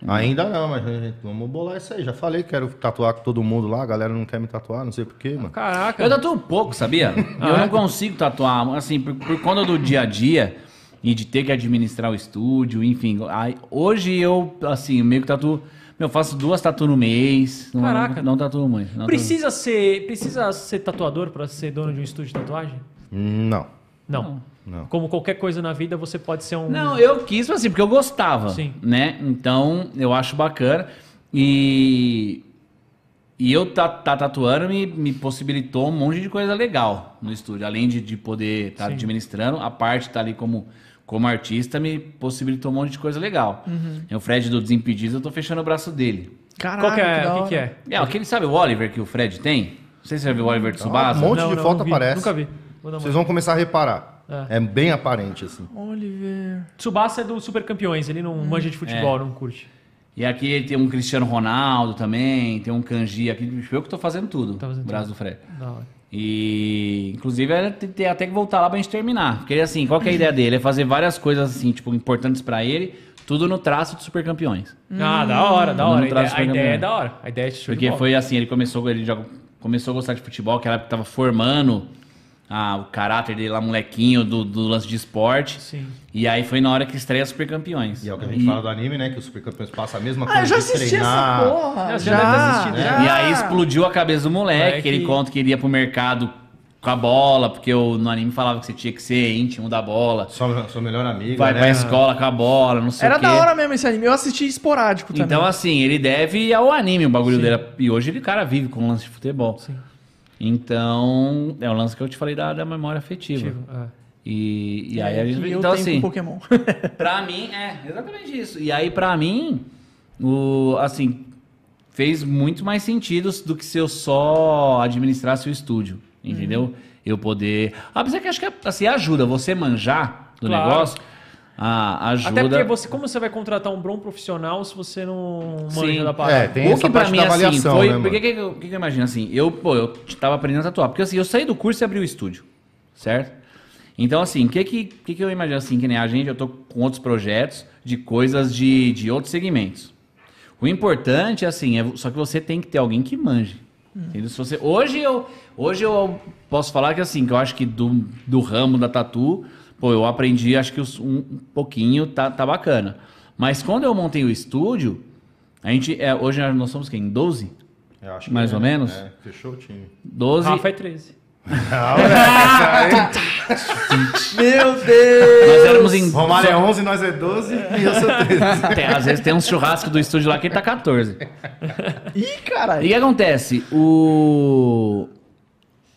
Ainda não, mas gente, vamos bolar isso aí. Já falei que quero tatuar com todo mundo lá, a galera não quer me tatuar, não sei porquê, mano. Caraca. Eu tatuo pouco, sabia? eu não consigo tatuar, assim, por, por conta do dia a dia e de ter que administrar o estúdio, enfim. Aí, hoje eu, assim, meio que tatuo. Meu, eu faço duas tatu no mês. Caraca. Não, não tatuo muito. não tatuo- Precisa ser, precisa ser tatuador pra ser dono de um estúdio de tatuagem? Não. Não. Não. Como qualquer coisa na vida, você pode ser um. Não, eu quis, assim, porque eu gostava. Sim. Né? Então, eu acho bacana. E. E eu tá, tá tatuando me, me possibilitou um monte de coisa legal no estúdio. Além de, de poder estar Sim. administrando, a parte tá ali como, como artista me possibilitou um monte de coisa legal. Uhum. E o Fred do Desimpedidos, eu tô fechando o braço dele. Caraca, Qual que é? O que, que é? É, aquele, sabe o Oliver que o Fred tem? Não sei se você já viu o Oliver de Um Tsubasa. monte Não, de não, foto não vi, aparece. Nunca vi. Vocês vão começar a reparar. É. É, bem aparente, assim. Oliver. Tsubasa é do Super Campeões, ele não manja de futebol, não curte. E aqui ele tem um Cristiano Ronaldo também, tem um Kanji aqui. Eu que tô fazendo tudo. Tá fazendo braço do Fred. Da hora. E inclusive é tem, tem até que voltar lá pra gente terminar. Porque assim, qual que é a ideia dele? É fazer várias coisas assim, tipo, importantes pra ele, tudo no traço de super campeões. Ah, da hora, da hora. A ideia, a ideia é da hora. A ideia é de Porque foi assim, ele começou, ele já começou a gostar de futebol, que era época que tava formando ah, o caráter dele lá, molequinho, do, do lance de esporte. Sim. E aí foi na hora que estreia Super Campeões. E é o que a gente fala do anime, né? Que os Super Campeões passam a mesma Ah, coisa eu já de assisti treinar. essa porra. Você já assistido, já. né? E aí explodiu a cabeça do moleque, Moleque. que ele conta que ele ia pro mercado com a bola, porque o, no anime falava que você tinha que ser íntimo da bola. Sua, sua melhor amiga, Vai né? pra escola com a bola, não sei Era o quê. da hora mesmo esse anime. Eu assisti esporádico também. Então, assim, ele deve ao anime o bagulho dele. E hoje ele, cara, vive com o lance de futebol. Sim. Então, é o lance que eu te falei da, da memória afetiva. Tipo, é. E, e aí a gente. E eu Então, tenho assim, com Pokémon. pra mim, é exatamente isso. E aí, pra mim, o, assim, fez muito mais sentido do que se eu só administrasse o estúdio. Entendeu? Uhum. Eu poder. Apesar que acho que assim, ajuda você manjar do Claro. negócio. A, ajuda. Até porque você, como você vai contratar um bom profissional se você não manja Sim. da parada? É, tem o essa que pra mim, da assim, foi. né, Por mano? que, que, eu- que que eu imagino assim? Eu, pô, eu tava aprendendo a tatuar. Porque assim, eu saí do curso e abri o estúdio. Certo? Então, assim, o que, que, que, que eu imagino assim, que nem a gente, eu tô com outros projetos de coisas de, de outros segmentos. O importante, assim, é só que você tem que ter alguém que manje. Entendeu? Se você, hoje, eu, hoje eu posso falar que assim, que eu acho que do, do ramo da tatu, pô, eu aprendi, acho que um, um pouquinho tá, tá bacana. Mas quando eu montei o estúdio, a gente, é, hoje nós somos quem? 12? Eu acho que Mais é, ou menos? É, fechou o time. 12. Rafa é 13. Ah, moleque, Meu Deus! Nós éramos em. Romário é 11, nós é 12 e eu sou 13. Tem- às vezes tem uns churrascos do estúdio lá que ele tá 14. Ih, E caralho. o que acontece? O...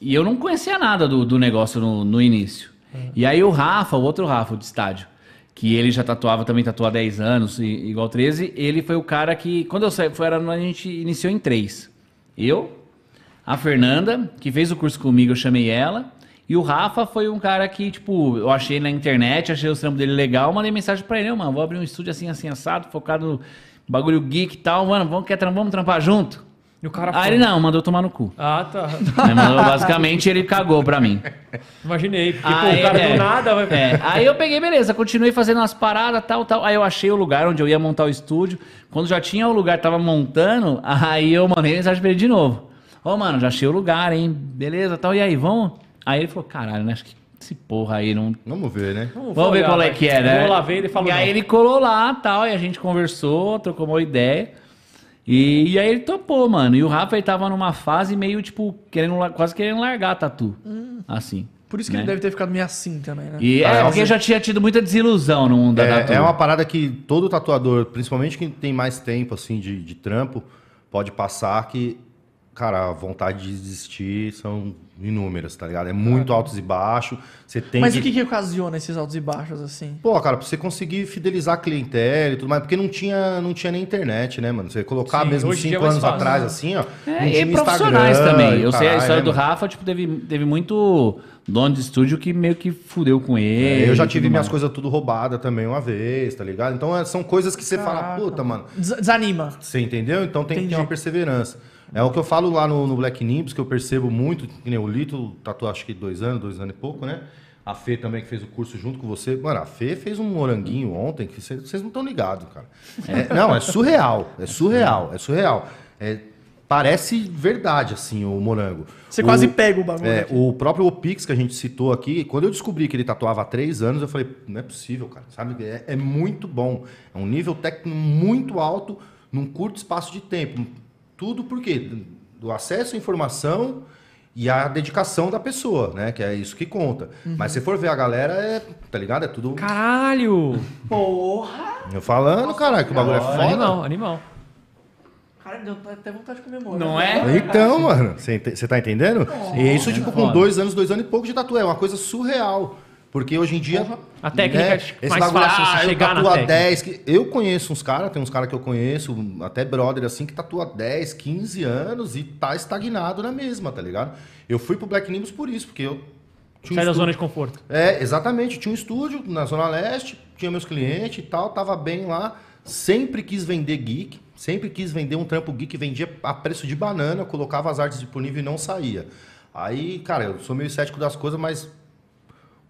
E eu não conhecia nada do, do negócio no, no início. E aí o Rafa, o outro Rafa, o de estádio, que ele já tatuava, também tatuou há 10 anos, igual 13, ele foi o cara que, quando eu saí, foi, era, a gente iniciou em três. Eu, a Fernanda, que fez o curso comigo, eu chamei ela, e o Rafa foi um cara que, tipo, eu achei na internet, achei o trampo dele legal, mandei mensagem pra ele, "Ô, mano, vou abrir um estúdio assim, assim, assado, focado no bagulho geek e tal, mano, vamos, quer, vamos trampar junto? E o cara Aí foi. ele não, mandou tomar no cu. Ah, tá. Aí mandou- basicamente ele cagou pra mim. Imaginei. Porque pô, Aí, o cara é, do nada vai. é. Aí eu peguei, beleza, continuei fazendo umas paradas, tal, tal. Aí eu achei o lugar onde eu ia montar o estúdio. Quando já tinha o lugar, tava montando, aí eu mandei mensagem pra ele de novo. Ô, mano, já achei o lugar, hein? Beleza, tal. E aí, vamos? Aí ele falou, caralho, né? Acho que esse porra aí não, Vamos ver, né? Vamos, Vamos ver olhar, qual é que é, né? Vou lá ver ele falou. E aí não. ele colou lá tal, e a gente conversou, trocou uma ideia. E, e aí ele topou, mano. E o Rafa ele tava numa fase meio, tipo, querendo, la- quase querendo largar a tatu. Assim. Por isso que né? ele deve ter ficado meio assim também, né? E é, porque já tinha tido muita desilusão no mundo da tatu. É, é uma parada que todo tatuador, principalmente quem tem mais tempo assim de, de trampo, pode passar que, cara, a vontade de desistir são inúmeras, tá ligado? É muito altos e baixos. Você tem Mas que... o que que ocasiona esses altos e baixos, assim? Pô, cara, pra você conseguir fidelizar a clientela e tudo mais, porque não tinha, não tinha nem internet, né, mano? Você colocar Sim, mesmo cinco anos fácil. atrás, assim, ó. É, não e profissionais Instagram também. Eu sei a história né, do mano? Rafa, tipo, teve, teve muito dono de estúdio que meio que fudeu com ele. É, eu já tive minhas coisas tudo roubada também uma vez, tá ligado? Então é, são coisas que você fala, Caraca. puta, mano, Des- Desanima. Você entendeu? Então tem que Entendi. ter uma perseverança. É o que eu falo lá no, no Black Nimbus, que eu percebo muito, que nem o Lito tatuou acho que dois anos, dois anos e pouco, né? A Fê também que fez o curso junto com você. Mano, a Fê fez um moranguinho ontem que vocês não estão ligados, cara. É, não, é surreal. É surreal. É surreal. É, parece verdade, assim, o morango. Você O- quase pega o bagulho. é, o próprio Opix que a gente citou aqui, quando eu descobri que ele tatuava há três anos, eu falei, não é possível, cara. Sabe? É, é muito bom. É um nível técnico muito alto num curto espaço de tempo. Tudo por quê? Do acesso à informação e a dedicação da pessoa, né? Que é isso que conta. Mas se for ver a galera, é, tá ligado? É tudo. Caralho! Porra! Eu falando, caralho, que o bagulho é foda. Animal, animal. Cara, deu até vontade de comer molho. Não é? Então, mano, você tá entendendo? e isso, tipo, com dois anos, dois anos e pouco de tatu. É uma coisa surreal. Porque hoje em dia. A técnica é esse mais bagulho, fácil ah, eu chegar na tatuo a técnica. 10. Que... Eu conheço uns caras, tem uns caras que eu conheço, até brother assim, que tatua 10, 15 anos e tá estagnado na mesma, tá ligado? Eu fui pro Black Nimbus por isso, porque eu Tinha um Sai da estúdio- zona de conforto. É, exatamente. Tinha um estúdio na Zona Leste, tinha meus clientes e tal, tava bem lá. Sempre quis vender geek, sempre quis vender um trampo geek, vendia a preço de banana, colocava as artes disponíveis e não saía. Aí, cara, eu sou meio cético das coisas, mas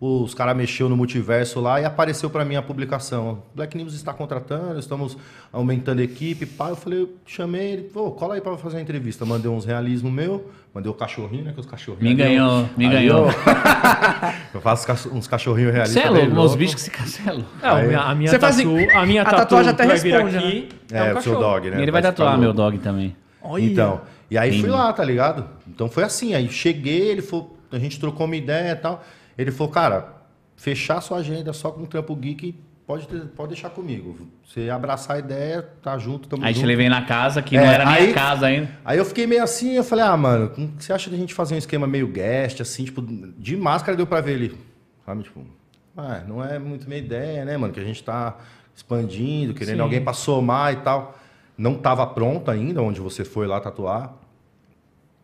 os caras mexeu no multiverso lá e apareceu para mim a publicação. Black News está contratando, estamos aumentando a equipe. Pá, eu falei, eu chamei ele, pô, cola aí para fazer uma entrevista. Mandei uns realismo meu, mandei o cachorrinho, né? Que os cachorrinhos. Me ganhou, me Aí ganhou. Eu, eu faço uns cachorrinhos realistas. Você é louco, louco. bichos que se cancelam. É, a minha, a Você tatu, a minha a tatu tatuagem até vai vir responde, aqui É, é, um o seu dog, né? ele vai tatuar meu dog também. Olha. Então, e aí fui lá, tá ligado? Então foi assim, aí cheguei, ele falou, a gente trocou uma ideia e tal. Ele falou, cara, fechar sua agenda só com o Trampo Geek, pode, ter- pode deixar comigo. Você abraçar a ideia, tá junto, tamo Aí te junto. levei na casa, que É, não era minha aí- casa ainda. Aí eu fiquei meio assim, eu falei, ah, mano, como que você acha da gente fazer um esquema meio guest, assim, tipo, de máscara deu pra ver ele. Sabe, tipo, ah, não é muito minha ideia, né, mano, que a gente tá expandindo, querendo Sim. alguém pra somar e tal. Não tava pronto ainda, onde você foi lá tatuar.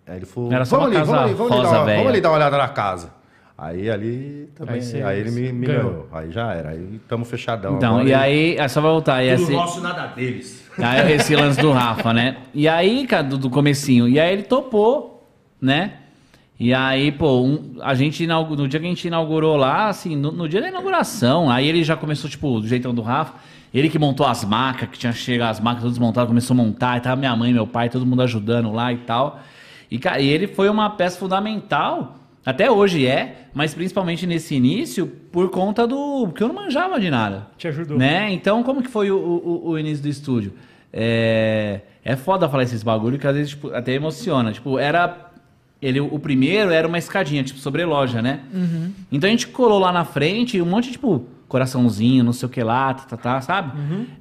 Aí ele falou, Era só vamos ali, vamos ali, vamos ali, rosa uma, vamos ali dar uma olhada na casa. Aí ali também, Aí você- aí ele me, me ganhou. Aí já era, aí tamo fechadão. Então, agora e aí, é só vai voltar. E esse, nosso, nada deles. aí esse lance do Rafa, né? E aí, cara, do, do comecinho. E aí ele topou, né? E aí, pô, um- a gente inaugu- no dia que a gente inaugurou lá, assim, no, no dia da inauguração, aí ele já começou, tipo, do jeitão do Rafa. Ele que montou as macas, que tinha chegado as macas todas montadas, começou a montar, e tava minha mãe, meu pai, todo mundo ajudando lá e tal. E, cara, e ele foi uma peça fundamental, até hoje é, mas principalmente nesse início, por conta do. Porque eu não manjava de nada. Te ajudou. Né? Então, como que foi o, o, o início do estúdio? É, é foda falar esses bagulho que às vezes tipo, até emociona. Tipo, era. Ele, o primeiro era uma escadinha, tipo, sobre loja, né? Então a gente colou lá na frente um monte de, tipo, coraçãozinho, não sei o que lá, tá, tá, tá, sabe?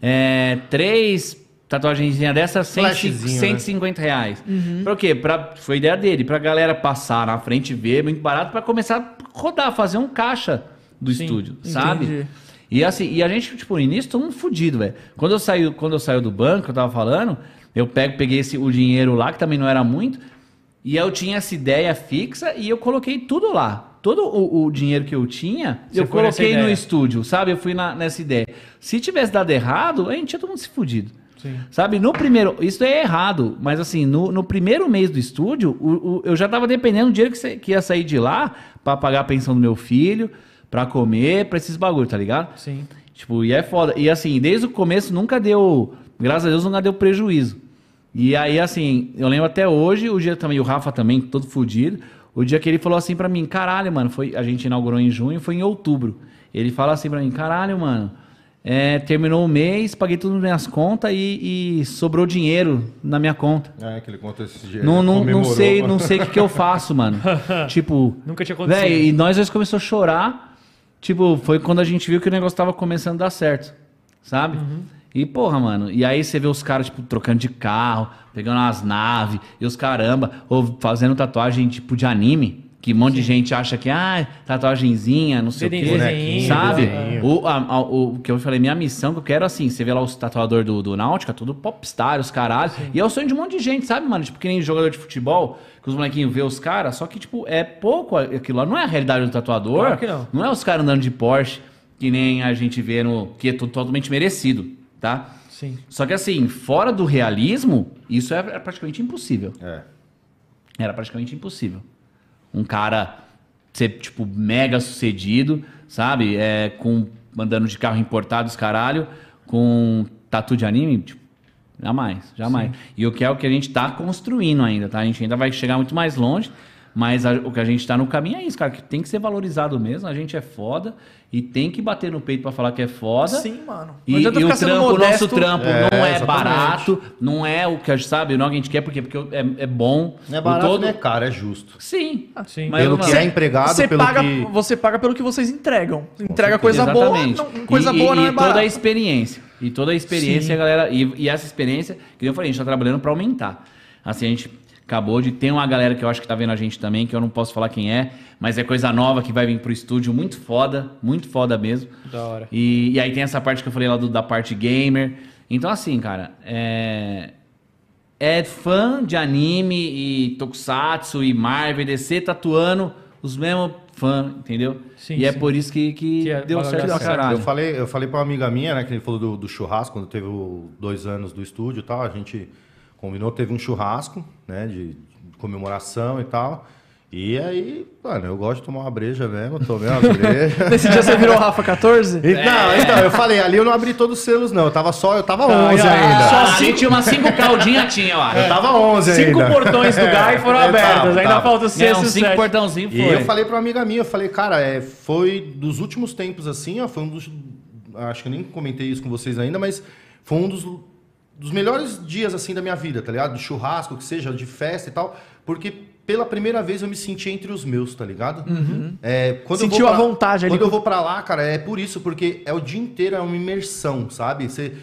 É, três tatuagenzinhas dessas, 100, Flashzinho, né? 150 reais. Pra quê? Pra, foi ideia dele, pra galera passar na frente e ver, muito barato, pra começar a rodar, fazer um caixa do Sim, estúdio, sabe? entendi. E assim, e a gente, tipo, no início, todo mundo fudido, velho. Quando eu saí, quando eu saí do banco, eu tava falando, eu pego, peguei esse, o dinheiro lá, que também não era muito, e eu tinha essa ideia fixa e eu coloquei tudo lá. Todo o, o dinheiro que eu tinha, Você eu coloquei no estúdio, sabe? Eu fui na- nessa ideia. Se tivesse dado errado, a gente tinha todo mundo se fudido. Sim. Sabe, no primeiro. Isso é errado, mas assim, no, no primeiro mês do estúdio, o- o- eu já tava dependendo do dinheiro que, que ia sair de lá pra pagar a pensão do meu filho, pra comer, pra esses bagulho, tá ligado? Sim. Tipo, e é foda. E assim, desde o começo nunca deu. Graças a Deus nunca deu prejuízo. E aí, assim, eu lembro até hoje, o dia também, o Rafa também, todo fudido. O dia que ele falou assim pra mim, caralho, mano, foi, a gente inaugurou em junho, foi em outubro. Ele fala assim pra mim, caralho, mano, é, terminou o mês, paguei tudo nas minhas contas e, e sobrou dinheiro na minha conta. É, que ele contou esse dia. Não, não, não sei, não sei o que, que eu faço, mano. tipo, Nunca tinha acontecido. Véi, e nós dois começou a chorar. Tipo, foi quando a gente viu que o negócio tava começando a dar certo. Sabe? Uhum. E, porra, mano, e aí você vê os caras, tipo, trocando de carro, pegando as naves, e os caramba, ou fazendo tatuagem, tipo, de anime, que um monte de gente acha que, ah, tatuagenzinha, não sei o quê, sabe? desenho. O, a- a- o que eu falei, minha missão que eu quero, assim, você vê lá os tatuadores do, do Náutica, tudo popstar, os caralho, e é o sonho de um monte de gente, sabe, mano? Tipo, que nem jogador de futebol, que os molequinhos vê os caras, só que, tipo, é pouco aquilo lá, não é a realidade do tatuador, Claro que não. é os caras andando de Porsche, que nem a gente vê no. que é to- totalmente merecido, tá? Sim. Só que assim, fora do realismo, isso é é praticamente impossível. É. Era praticamente impossível. Um cara ser, tipo, mega sucedido, sabe? É, com andando de carro importado, os caralho, com tatu de anime, tipo, jamais, jamais. E o que é o que a gente tá construindo ainda, tá? A gente ainda vai chegar muito mais longe, mas a- o que a gente tá no caminho é isso, cara, que tem que ser valorizado mesmo, a gente é foda e tem que bater no peito pra falar que é foda. Sim, mano. E, e o trampo, o nosso trampo É, não é exatamente. barato, não é o que a gente sabe, não é o que a gente quer, porque, porque é, é bom. Não é barato, todo- não é caro, é justo. Sim. Sim. Mas pelo que é empregado, Você pelo paga, que... você paga pelo que vocês entregam. Entrega coisa boa, Exatamente. não- coisa e, boa e, não e é toda a experiência. E toda a experiência, Sim. galera. E, e essa experiência, que eu falei, a gente tá trabalhando para aumentar. Assim, a gente acabou de. Tem uma galera que eu acho que tá vendo a gente também, que eu não posso falar quem é, mas é coisa nova que vai vir pro estúdio, muito foda, muito foda mesmo. Da hora. E, e aí tem essa parte que eu falei lá do- da parte gamer. Então, assim, cara, é. É fã de anime e tokusatsu e Marvel e DC tatuando os mesmos fãs, entendeu? Sim, e é sim. por isso que, que, Que é- deu certo pra caralho. Eu falei, eu falei pra uma amiga minha, né, que ele falou do, do churrasco, quando teve o dois anos do estúdio e tal, a gente combinou, teve um churrasco, né, de comemoração e tal. E aí, mano, eu gosto de tomar uma breja mesmo, tomei uma breja. Nesse dia você virou Rafa 14? E- Não, então, eu falei, ali eu não abri todos os selos, não. Eu tava só, eu tava Tá, 11 já- ainda. Só assim tinha umas cinco caldinhas, tinha, acho. Eu tava 11 Cinco ainda. portões do Guy foram É, abertos, tava, ainda tava. falta o É, sexto uns e o cinco sétimo. portãozinhos E eu falei pra uma amiga minha, eu falei, cara, é, foi dos últimos tempos assim, ó, foi um dos. Acho que eu nem comentei isso com vocês ainda, mas foi um dos, dos melhores dias assim da minha vida, tá ligado? De churrasco, que seja, de festa e tal, porque pela primeira vez eu me senti entre os meus, tá ligado? É, quando eu Uhum. Sentiu vou a pra- vontade ali Quando eu vou pra lá, cara, é por isso, porque é o dia inteiro, é uma imersão, sabe? Você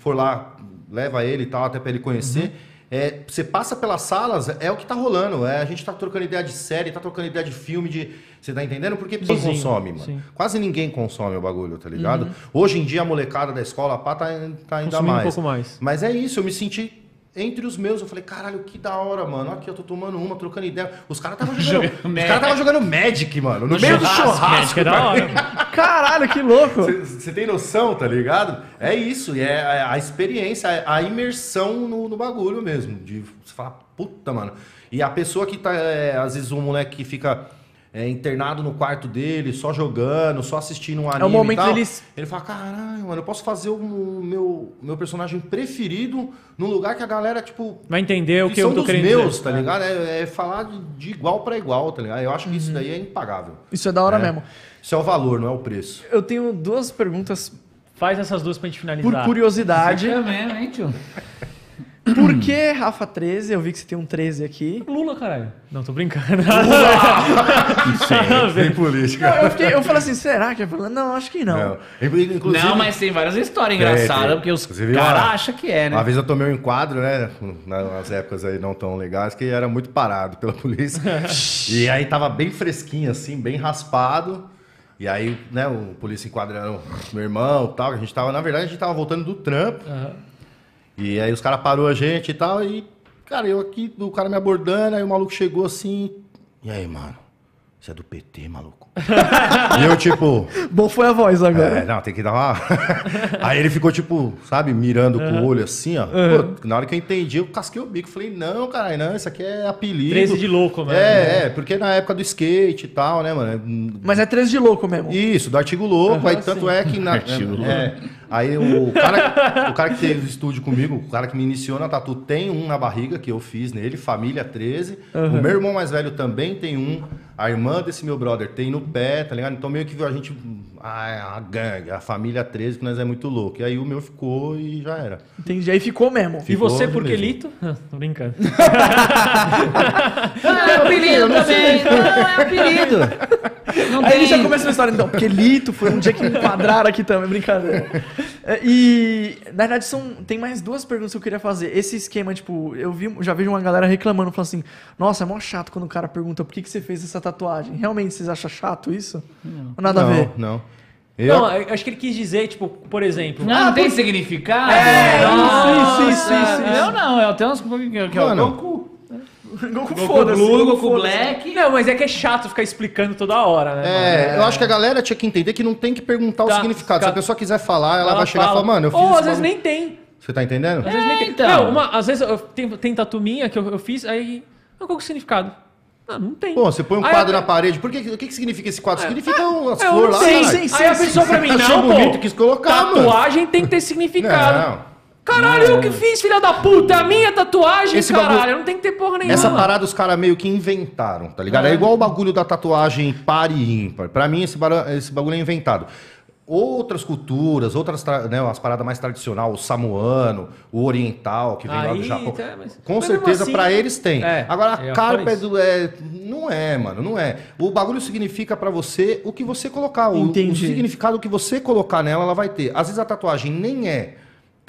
for lá, leva ele e tal, até pra ele conhecer. Uhum. É, você passa pelas salas, é o que tá rolando. É, a gente tá trocando ideia de série, tá trocando ideia de filme, de. Você tá entendendo? Porque Sim, consome, mano? sim. Quase ninguém consome o bagulho, tá ligado? Hoje em dia a molecada da escola pá, tá, tá ainda Consumindo um mais. pouco mais. Mas é isso, eu me senti entre os meus. Eu falei, caralho, que da hora, mano. Aqui eu tô tomando uma, trocando ideia. Os caras estavam jogando. Os caras tava jogando Magic, mano. No meio do Churrasco, churrasco. que é da hora. Caralho, que louco! Você tem noção, tá ligado? É isso, e é a, a experiência, a imersão no, no bagulho mesmo. De você falar, puta, mano. E a pessoa que tá, é, às vezes, um moleque que fica é, internado no quarto dele, só jogando, só assistindo um anime. É o momento e tal, deles- Ele fala, caralho, mano, eu posso fazer o meu, meu personagem preferido num lugar que a galera, tipo, Vai entender o que eu tô dos querendo meus, dizer. tá ligado? É, é falar de, de igual pra igual, tá ligado? Eu acho que isso daí é impagável. Isso é da hora É. mesmo. Isso é o valor, não é o preço. Eu tenho duas perguntas Faz essas duas pra gente por finalizar. curiosidade. É mesmo, hein, tio? Por que Rafa 13? Eu vi que você tem um 13 aqui. Lula, caralho. Não, tô brincando. Sem política. Não, eu, fiquei, eu falei assim, será que é Lula? Não, acho que não. Não. Inclusive, Não, mas tem várias histórias Tem, engraçadas, tem. porque os Inclusive, caras uma- acham que é, né? Uma vez eu tomei um enquadro, né? Nas épocas aí não tão legais, que era muito parado pela polícia. e aí tava bem fresquinho, assim, bem raspado. E aí, né, o polícia enquadrando meu irmão e tal. que A gente tava, na verdade, a gente tava voltando do trampo. Aham. E aí os caras parou a gente e tal. E, cara, eu aqui, o cara me abordando, aí o maluco chegou assim. E aí, mano? Você é do PT, maluco? E eu, tipo. Bom foi a voz agora. É, não, tem que dar uma. Aí ele ficou, tipo, sabe, mirando com o olho assim, ó. Pô, na hora que eu entendi, eu casquei o bico. Falei, não, caralho, não, isso aqui é apelido. 13 de louco, mano. É, é, porque na época do skate e tal, né, mano? Mas é 13 de louco mesmo. Isso, do artigo louco, aí Aham, tanto sim. é que na, Artigo é, aí o cara, o cara que teve o estúdio comigo, o cara que me iniciou na tatu tem um na barriga que eu fiz nele, família 13. O meu irmão mais velho também tem um, a irmã desse meu brother tem no pé, tá ligado? Então meio que a gente ah, a gangue, a família 13, que nós é muito louco. E aí o meu ficou e já era. Entendi. Aí ficou mesmo. E Ficou você, mesmo. por que Lito? tô brincando. Ah, é apelido também. Não, é apelido. Não Aí ele já tem. começa a história, então, porque Lito foi um dia que me enquadraram aqui também, brincadeira. É, E, na verdade, são, tem mais duas perguntas que eu queria fazer. Esse esquema, tipo, eu vi, já vejo uma galera reclamando, falando assim, nossa, é mó chato quando o cara pergunta por que, que você fez essa tatuagem. Realmente, vocês acham chato isso? Ou nada não, a ver? Não. Eu, Não, eu acho que ele quis dizer, tipo, por exemplo. Não, não tem significado? É, isso, isso, isso. Eu não, eu tenho uns que que é o Mano, Goku. Goku, Goku foda-se, Blue, Goku foda-se. Black. Não, mas é que é chato ficar explicando toda hora, né? É, eu acho que a galera tinha que entender que não tem que perguntar o Tá, significado. Se tá. a pessoa quiser falar, ela, Ela vai chegar e fala, falar, mano, eu fiz Ou às vezes bagulho." nem tem. Você tá entendendo? Às vezes nem tem. então. Não, uma, às vezes eu tenho, tem tatu minha que eu, eu fiz, aí. Qual que é o significado? Ah, não tem. Pô, você põe um Aí quadro a- na parede. Por que, o que, que significa esse quadro? Significa umas É, eu flores não lá. sei. caralho. sim, Aí a pessoa pra mim, não, bonito, pô. quis colocar, mano. Tatuagem tem que ter significado. Não. Caralho, eu que fiz, filha da puta. A minha tatuagem, Esse caralho. bagulho- Não tem que ter porra nenhuma. Essa parada os caras meio que inventaram, tá ligado? É. É. igual o bagulho da tatuagem par e ímpar. Pra mim, esse, bara- esse bagulho é inventado. Outras culturas, outras, tra- né, as paradas mais tradicionais, o samuano, o oriental, que vem lá do Aí, Japão. tá, mas- Com mas mesmo certeza, assim- pra eles tem. É, Agora, eu a falo carpa é isso. do. É, não é, mano, não é. O bagulho significa pra você o que você colocar. O, o Entendi. significado que você colocar nela, ela vai ter. Às vezes a tatuagem nem é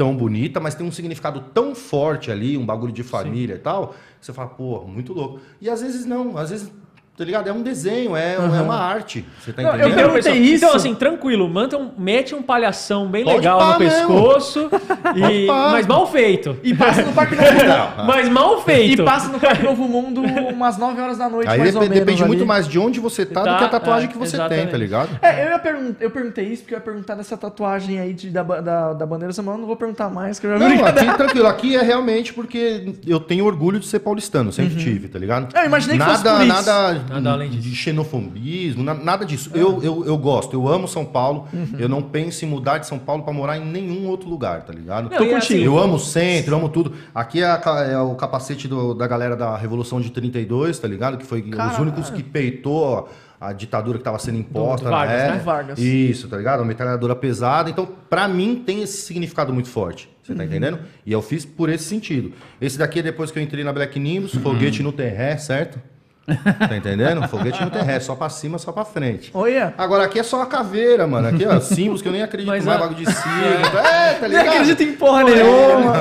tão bonita, mas tem um significado tão forte ali, um bagulho de família e tal, que você fala, pô, muito louco. E às vezes não, às vezes Tá ligado? É um desenho, é, é uma arte. Você tá Não, eu entendendo? perguntei isso. Então, assim, tranquilo, manda um- mete um palhação bem Pode legal no mesmo. pescoço, e, mas mal feito. E passa no Parque Novo Mundo. Mas mal E feito. passa no Parque Novo Mundo umas 9 horas da noite, Aí mais ou depende, menos. depende muito mais de onde você tá, Tá, do que a tatuagem é, que você tem, exatamente. tá ligado? É, eu, pergun- eu perguntei isso porque eu ia perguntar dessa tatuagem aí de, da, da, da bandeira Samuel. Não vou perguntar mais, que eu já vi. Não, aqui tranquilo. Aqui é realmente porque eu tenho orgulho de ser paulistano, sempre tive, tá ligado? Eu imaginei que nada, fosse por isso. Nada, Nada além disso. de xenofobismo, na- nada disso. Eu, eu, eu gosto, eu amo São Paulo. Eu não penso em mudar de São Paulo pra morar em nenhum outro lugar, tá ligado? Não, e assim, Eu amo o centro, eu amo tudo. Aqui é, a é o capacete do- da galera da Revolução de 32, tá ligado? Que foi os Caralho. únicos que peitou a, ditadura que tava sendo imposta do na Vargas, né? Do Vargas. Isso, tá ligado? Uma metralhadora pesada. Então, pra mim, tem esse significado muito forte. Você Uhum. tá entendendo? E eu fiz por esse sentido. Esse daqui é depois que eu entrei na Black Nimbus, Uhum. foguete no terré, certo? Tá entendendo? Foguete no terré, só pra cima, só pra frente. Olha. Agora aqui é só a caveira, mano. Aqui, ó, símbolos que eu nem acredito Mas mais, a- bagulho de signo. É, tá Nem ligado? acredito em porra nenhuma.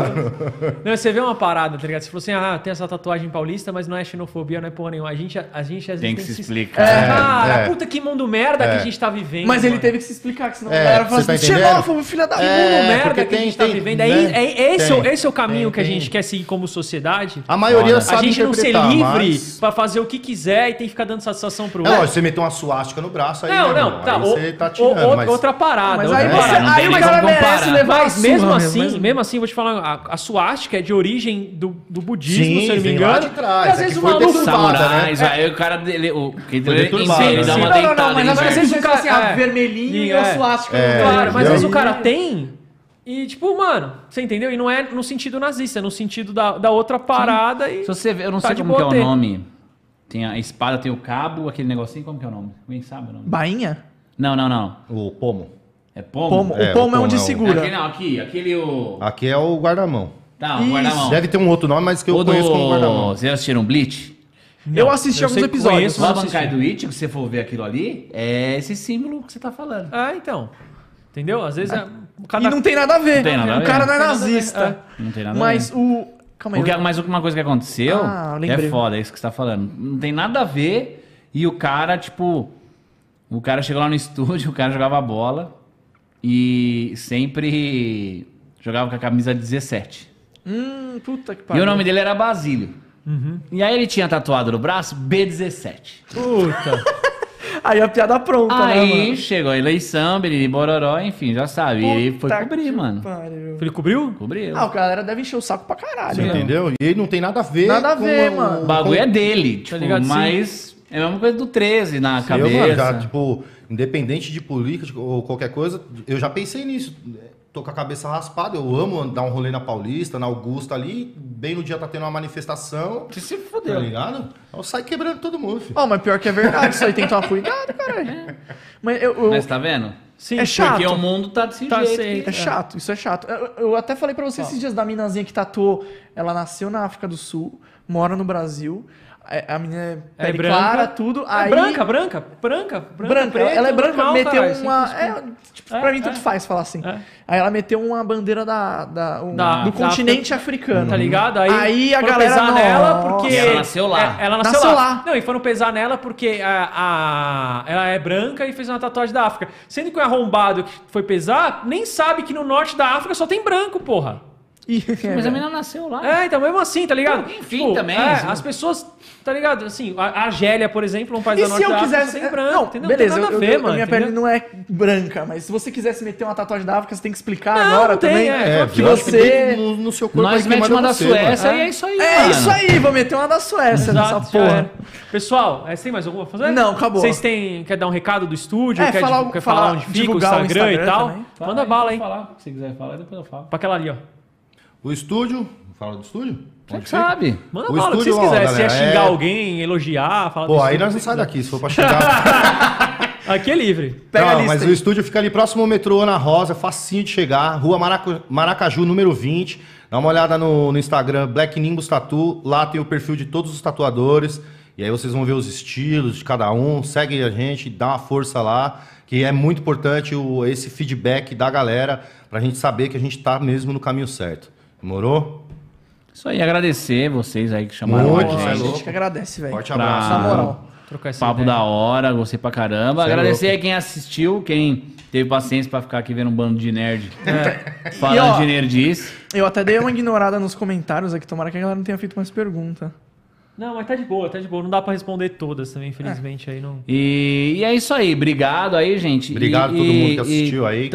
Não, você vê uma parada, tá ligado? Você falou assim, ah, tem essa tatuagem paulista, mas não é xenofobia, não é porra nenhuma. A gente, a gente às vezes Tem que se explicar. É, cara, É, é. puta que mundo merda que a gente tá vivendo. Mas ele mano. teve que se explicar, que senão É, a galera fala tá assim, xenófobo, filha da. É, mundo merda que a tem- gente tá tem, vivendo. né? É, é- esse, é o- Tem, esse é o caminho tem, que a tem. gente quer seguir como sociedade. A maioria sabe a gente não ser livre mas- pra fazer o que quiser e tem que ficar dando satisfação pro É, outro. lógico, você meteu uma suástica no braço aí, Não, né, não, tá. Aí o- você tá o- tirando, o- mas... Outra parada. Mas outra aí, parada. você, não aí tem o nem cara como comparar. merece levar Mas a mesmo surra assim, mesmo. mesmo assim, vou te falar, a, a suástica é de origem do, do budismo, Sim, se eu não me vem lá engano. de trás, E às é vezes que o foi maluco. deturpado. Samurais, né? aí o cara dele, o que Foi ele, deturbado, ele né? dá uma não, não, não, mas em às vezes você fala assim, É. ah, vermelhinho e É. a suástica. É. no Claro, mas às vezes o cara tem. E, tipo, mano, você entendeu? E não é no sentido nazista, é no sentido da, da outra parada. E... Se você ver, eu não Tá sei de como que é boa o ter. nome. Tem a espada, tem o cabo, aquele negocinho, como que é o nome? Alguém sabe o nome? Bainha? Não, não, não. O pomo. É pomo? Pomo. É, o pomo o é onde pomo é o- segura. Aqui não, aqui, aquele o... Aqui é o guarda-mão. Tá, o Isso. guarda-mão. Deve ter um outro nome, mas que eu O conheço como do... guarda-mão. Vocês assistiram Bleach? eu Não, assisti eu alguns episódios. conheço, não Bankai do It, que você for ver aquilo ali, é esse símbolo que você tá falando. Ah, então. Entendeu? Às vezes é. E Cada... não tem nada a ver. Não tem nada a o ver. cara não é Não tem nada a ver, nazista. Não tem nada a Mas ver. o... Calma aí. O que, mas uma coisa que aconteceu Ah, é foda, é isso que você tá falando. Não tem nada a ver. E o cara, tipo. O cara chegou lá no estúdio, o cara jogava bola e sempre jogava com a camisa 17. Hum, puta que E pariu. o nome dele era Basílio. E aí ele tinha tatuado no braço B17. Puta. Aí a piada pronta, né, Aí mano? chegou a eleição, Biriri Bororó, enfim, já sabe. E ele foi Puta cobrir, mano. pariu. Ele cobriu? Cobriu. Ah, o cara deve encher o saco pra caralho. Você né? entendeu? E ele não tem nada a ver Nada a ver, o- mano. O bagulho é dele, tipo, ligado? Sim. mas é a mesma coisa do 13 na Eu, cabeça. mano, já, tipo, independente de política ou qualquer coisa, eu já pensei nisso. Tô com a cabeça raspada, eu amo dar um rolê na Paulista, na Augusta ali, bem no dia tá tendo uma manifestação, Você se tá fudeu. ligado? Eu saio quebrando todo mundo, filho. Ó, mas pior que é verdade, isso aí tem que tomar cuidado, caralho. Mas eu, eu- Mas tá vendo? Sim. É chato. Porque o mundo tá desse Tá jeito. sem- É chato, isso é chato. Eu, eu até falei pra você esses dias da minazinha que tatuou. Ela nasceu na África do Sul, mora no Brasil. A, menina é É pele branca. clara, tudo. É Aí, branca, branca, branca, branca. branca. preta, ela é branca, normal, meteu sem uma. É, tipo, É, pra mim, é. tanto faz falar assim. É. Aí ela meteu uma bandeira da, da- um- Da- do da continente africano. Tá ligado? Aí, Aí a foram galera, pesar nela nossa. porque. E ela nasceu lá. É, ela nasceu, Nasceu lá. lá. Não, e foram pesar nela porque a, a- ela é branca e fez uma tatuagem da África. Sendo que o arrombado que foi pesar nem sabe que no norte da África só tem branco, porra. E- Mas a menina nasceu lá. É, então mesmo assim, tá ligado? Enfim, também, é, assim. as pessoas, tá ligado? Assim, a, a Gélia, por exemplo, um país E da se norte eu da África, quisesse. tem branco, não, entendeu? beleza, não tem nada eu, a ver, eu- mano. a minha entendeu? pele não é branca, mas se você quisesse meter uma tatuagem da África, você tem que explicar Não, agora não tem, também. é. É, que eu que você. no, no seu corpo Nós mete uma da você, Suécia mano. e é isso aí, É mano. isso aí, vou meter uma da Suécia nessa Exato, já porra. Pessoal, é, você tem mais alguma pra fazer? Não, acabou. Vocês têm. Quer dar um recado do estúdio? É, quer, falar- quer onde fica o divulgar o Instagram, e tal? Manda aí, bala aí. falar. Se quiser falar, depois eu falo. Pra aquela ali, ó. O estúdio, fala do estúdio? Você sabe. Manda O bala, o que vocês estúdio, quiserem. Se é xingar é- alguém, elogiar, falar Pô, aí estúdio, nós não sai daqui, se for pra chegar. quiserem. Aqui é livre. Pega a não, lista mas aí. o estúdio fica ali próximo ao metrô Ana Rosa, facinho de chegar, Rua Maraca- Maracaju, número 20. Dá uma olhada no, no Instagram, Black Nimbus Tatu. Lá tem o perfil de todos os tatuadores. E aí vocês vão ver os estilos de cada um. Segue a gente, dá uma força lá. Que é muito importante o, esse feedback da galera pra gente saber que a gente tá mesmo no caminho certo. Demorou? Isso aí, agradecer vocês aí que chamaram Muito, a é a gente. gente que agradece, velho. Forte abraço. Na moral. Trocar essa Papo ideia. da hora, gostei pra caramba. Cê é Agradecer louco. aí quem assistiu, quem teve paciência pra ficar aqui vendo um bando de nerd E, falando ó, de nerdice. Eu até dei uma ignorada nos comentários aqui, tomara que a galera não tenha feito mais pergunta. Não, mas tá de boa, tá de boa. Não dá pra responder todas também, infelizmente. Aí não. E, e é isso aí. Obrigado aí, gente. Obrigado a E- todo mundo que e- assistiu aí.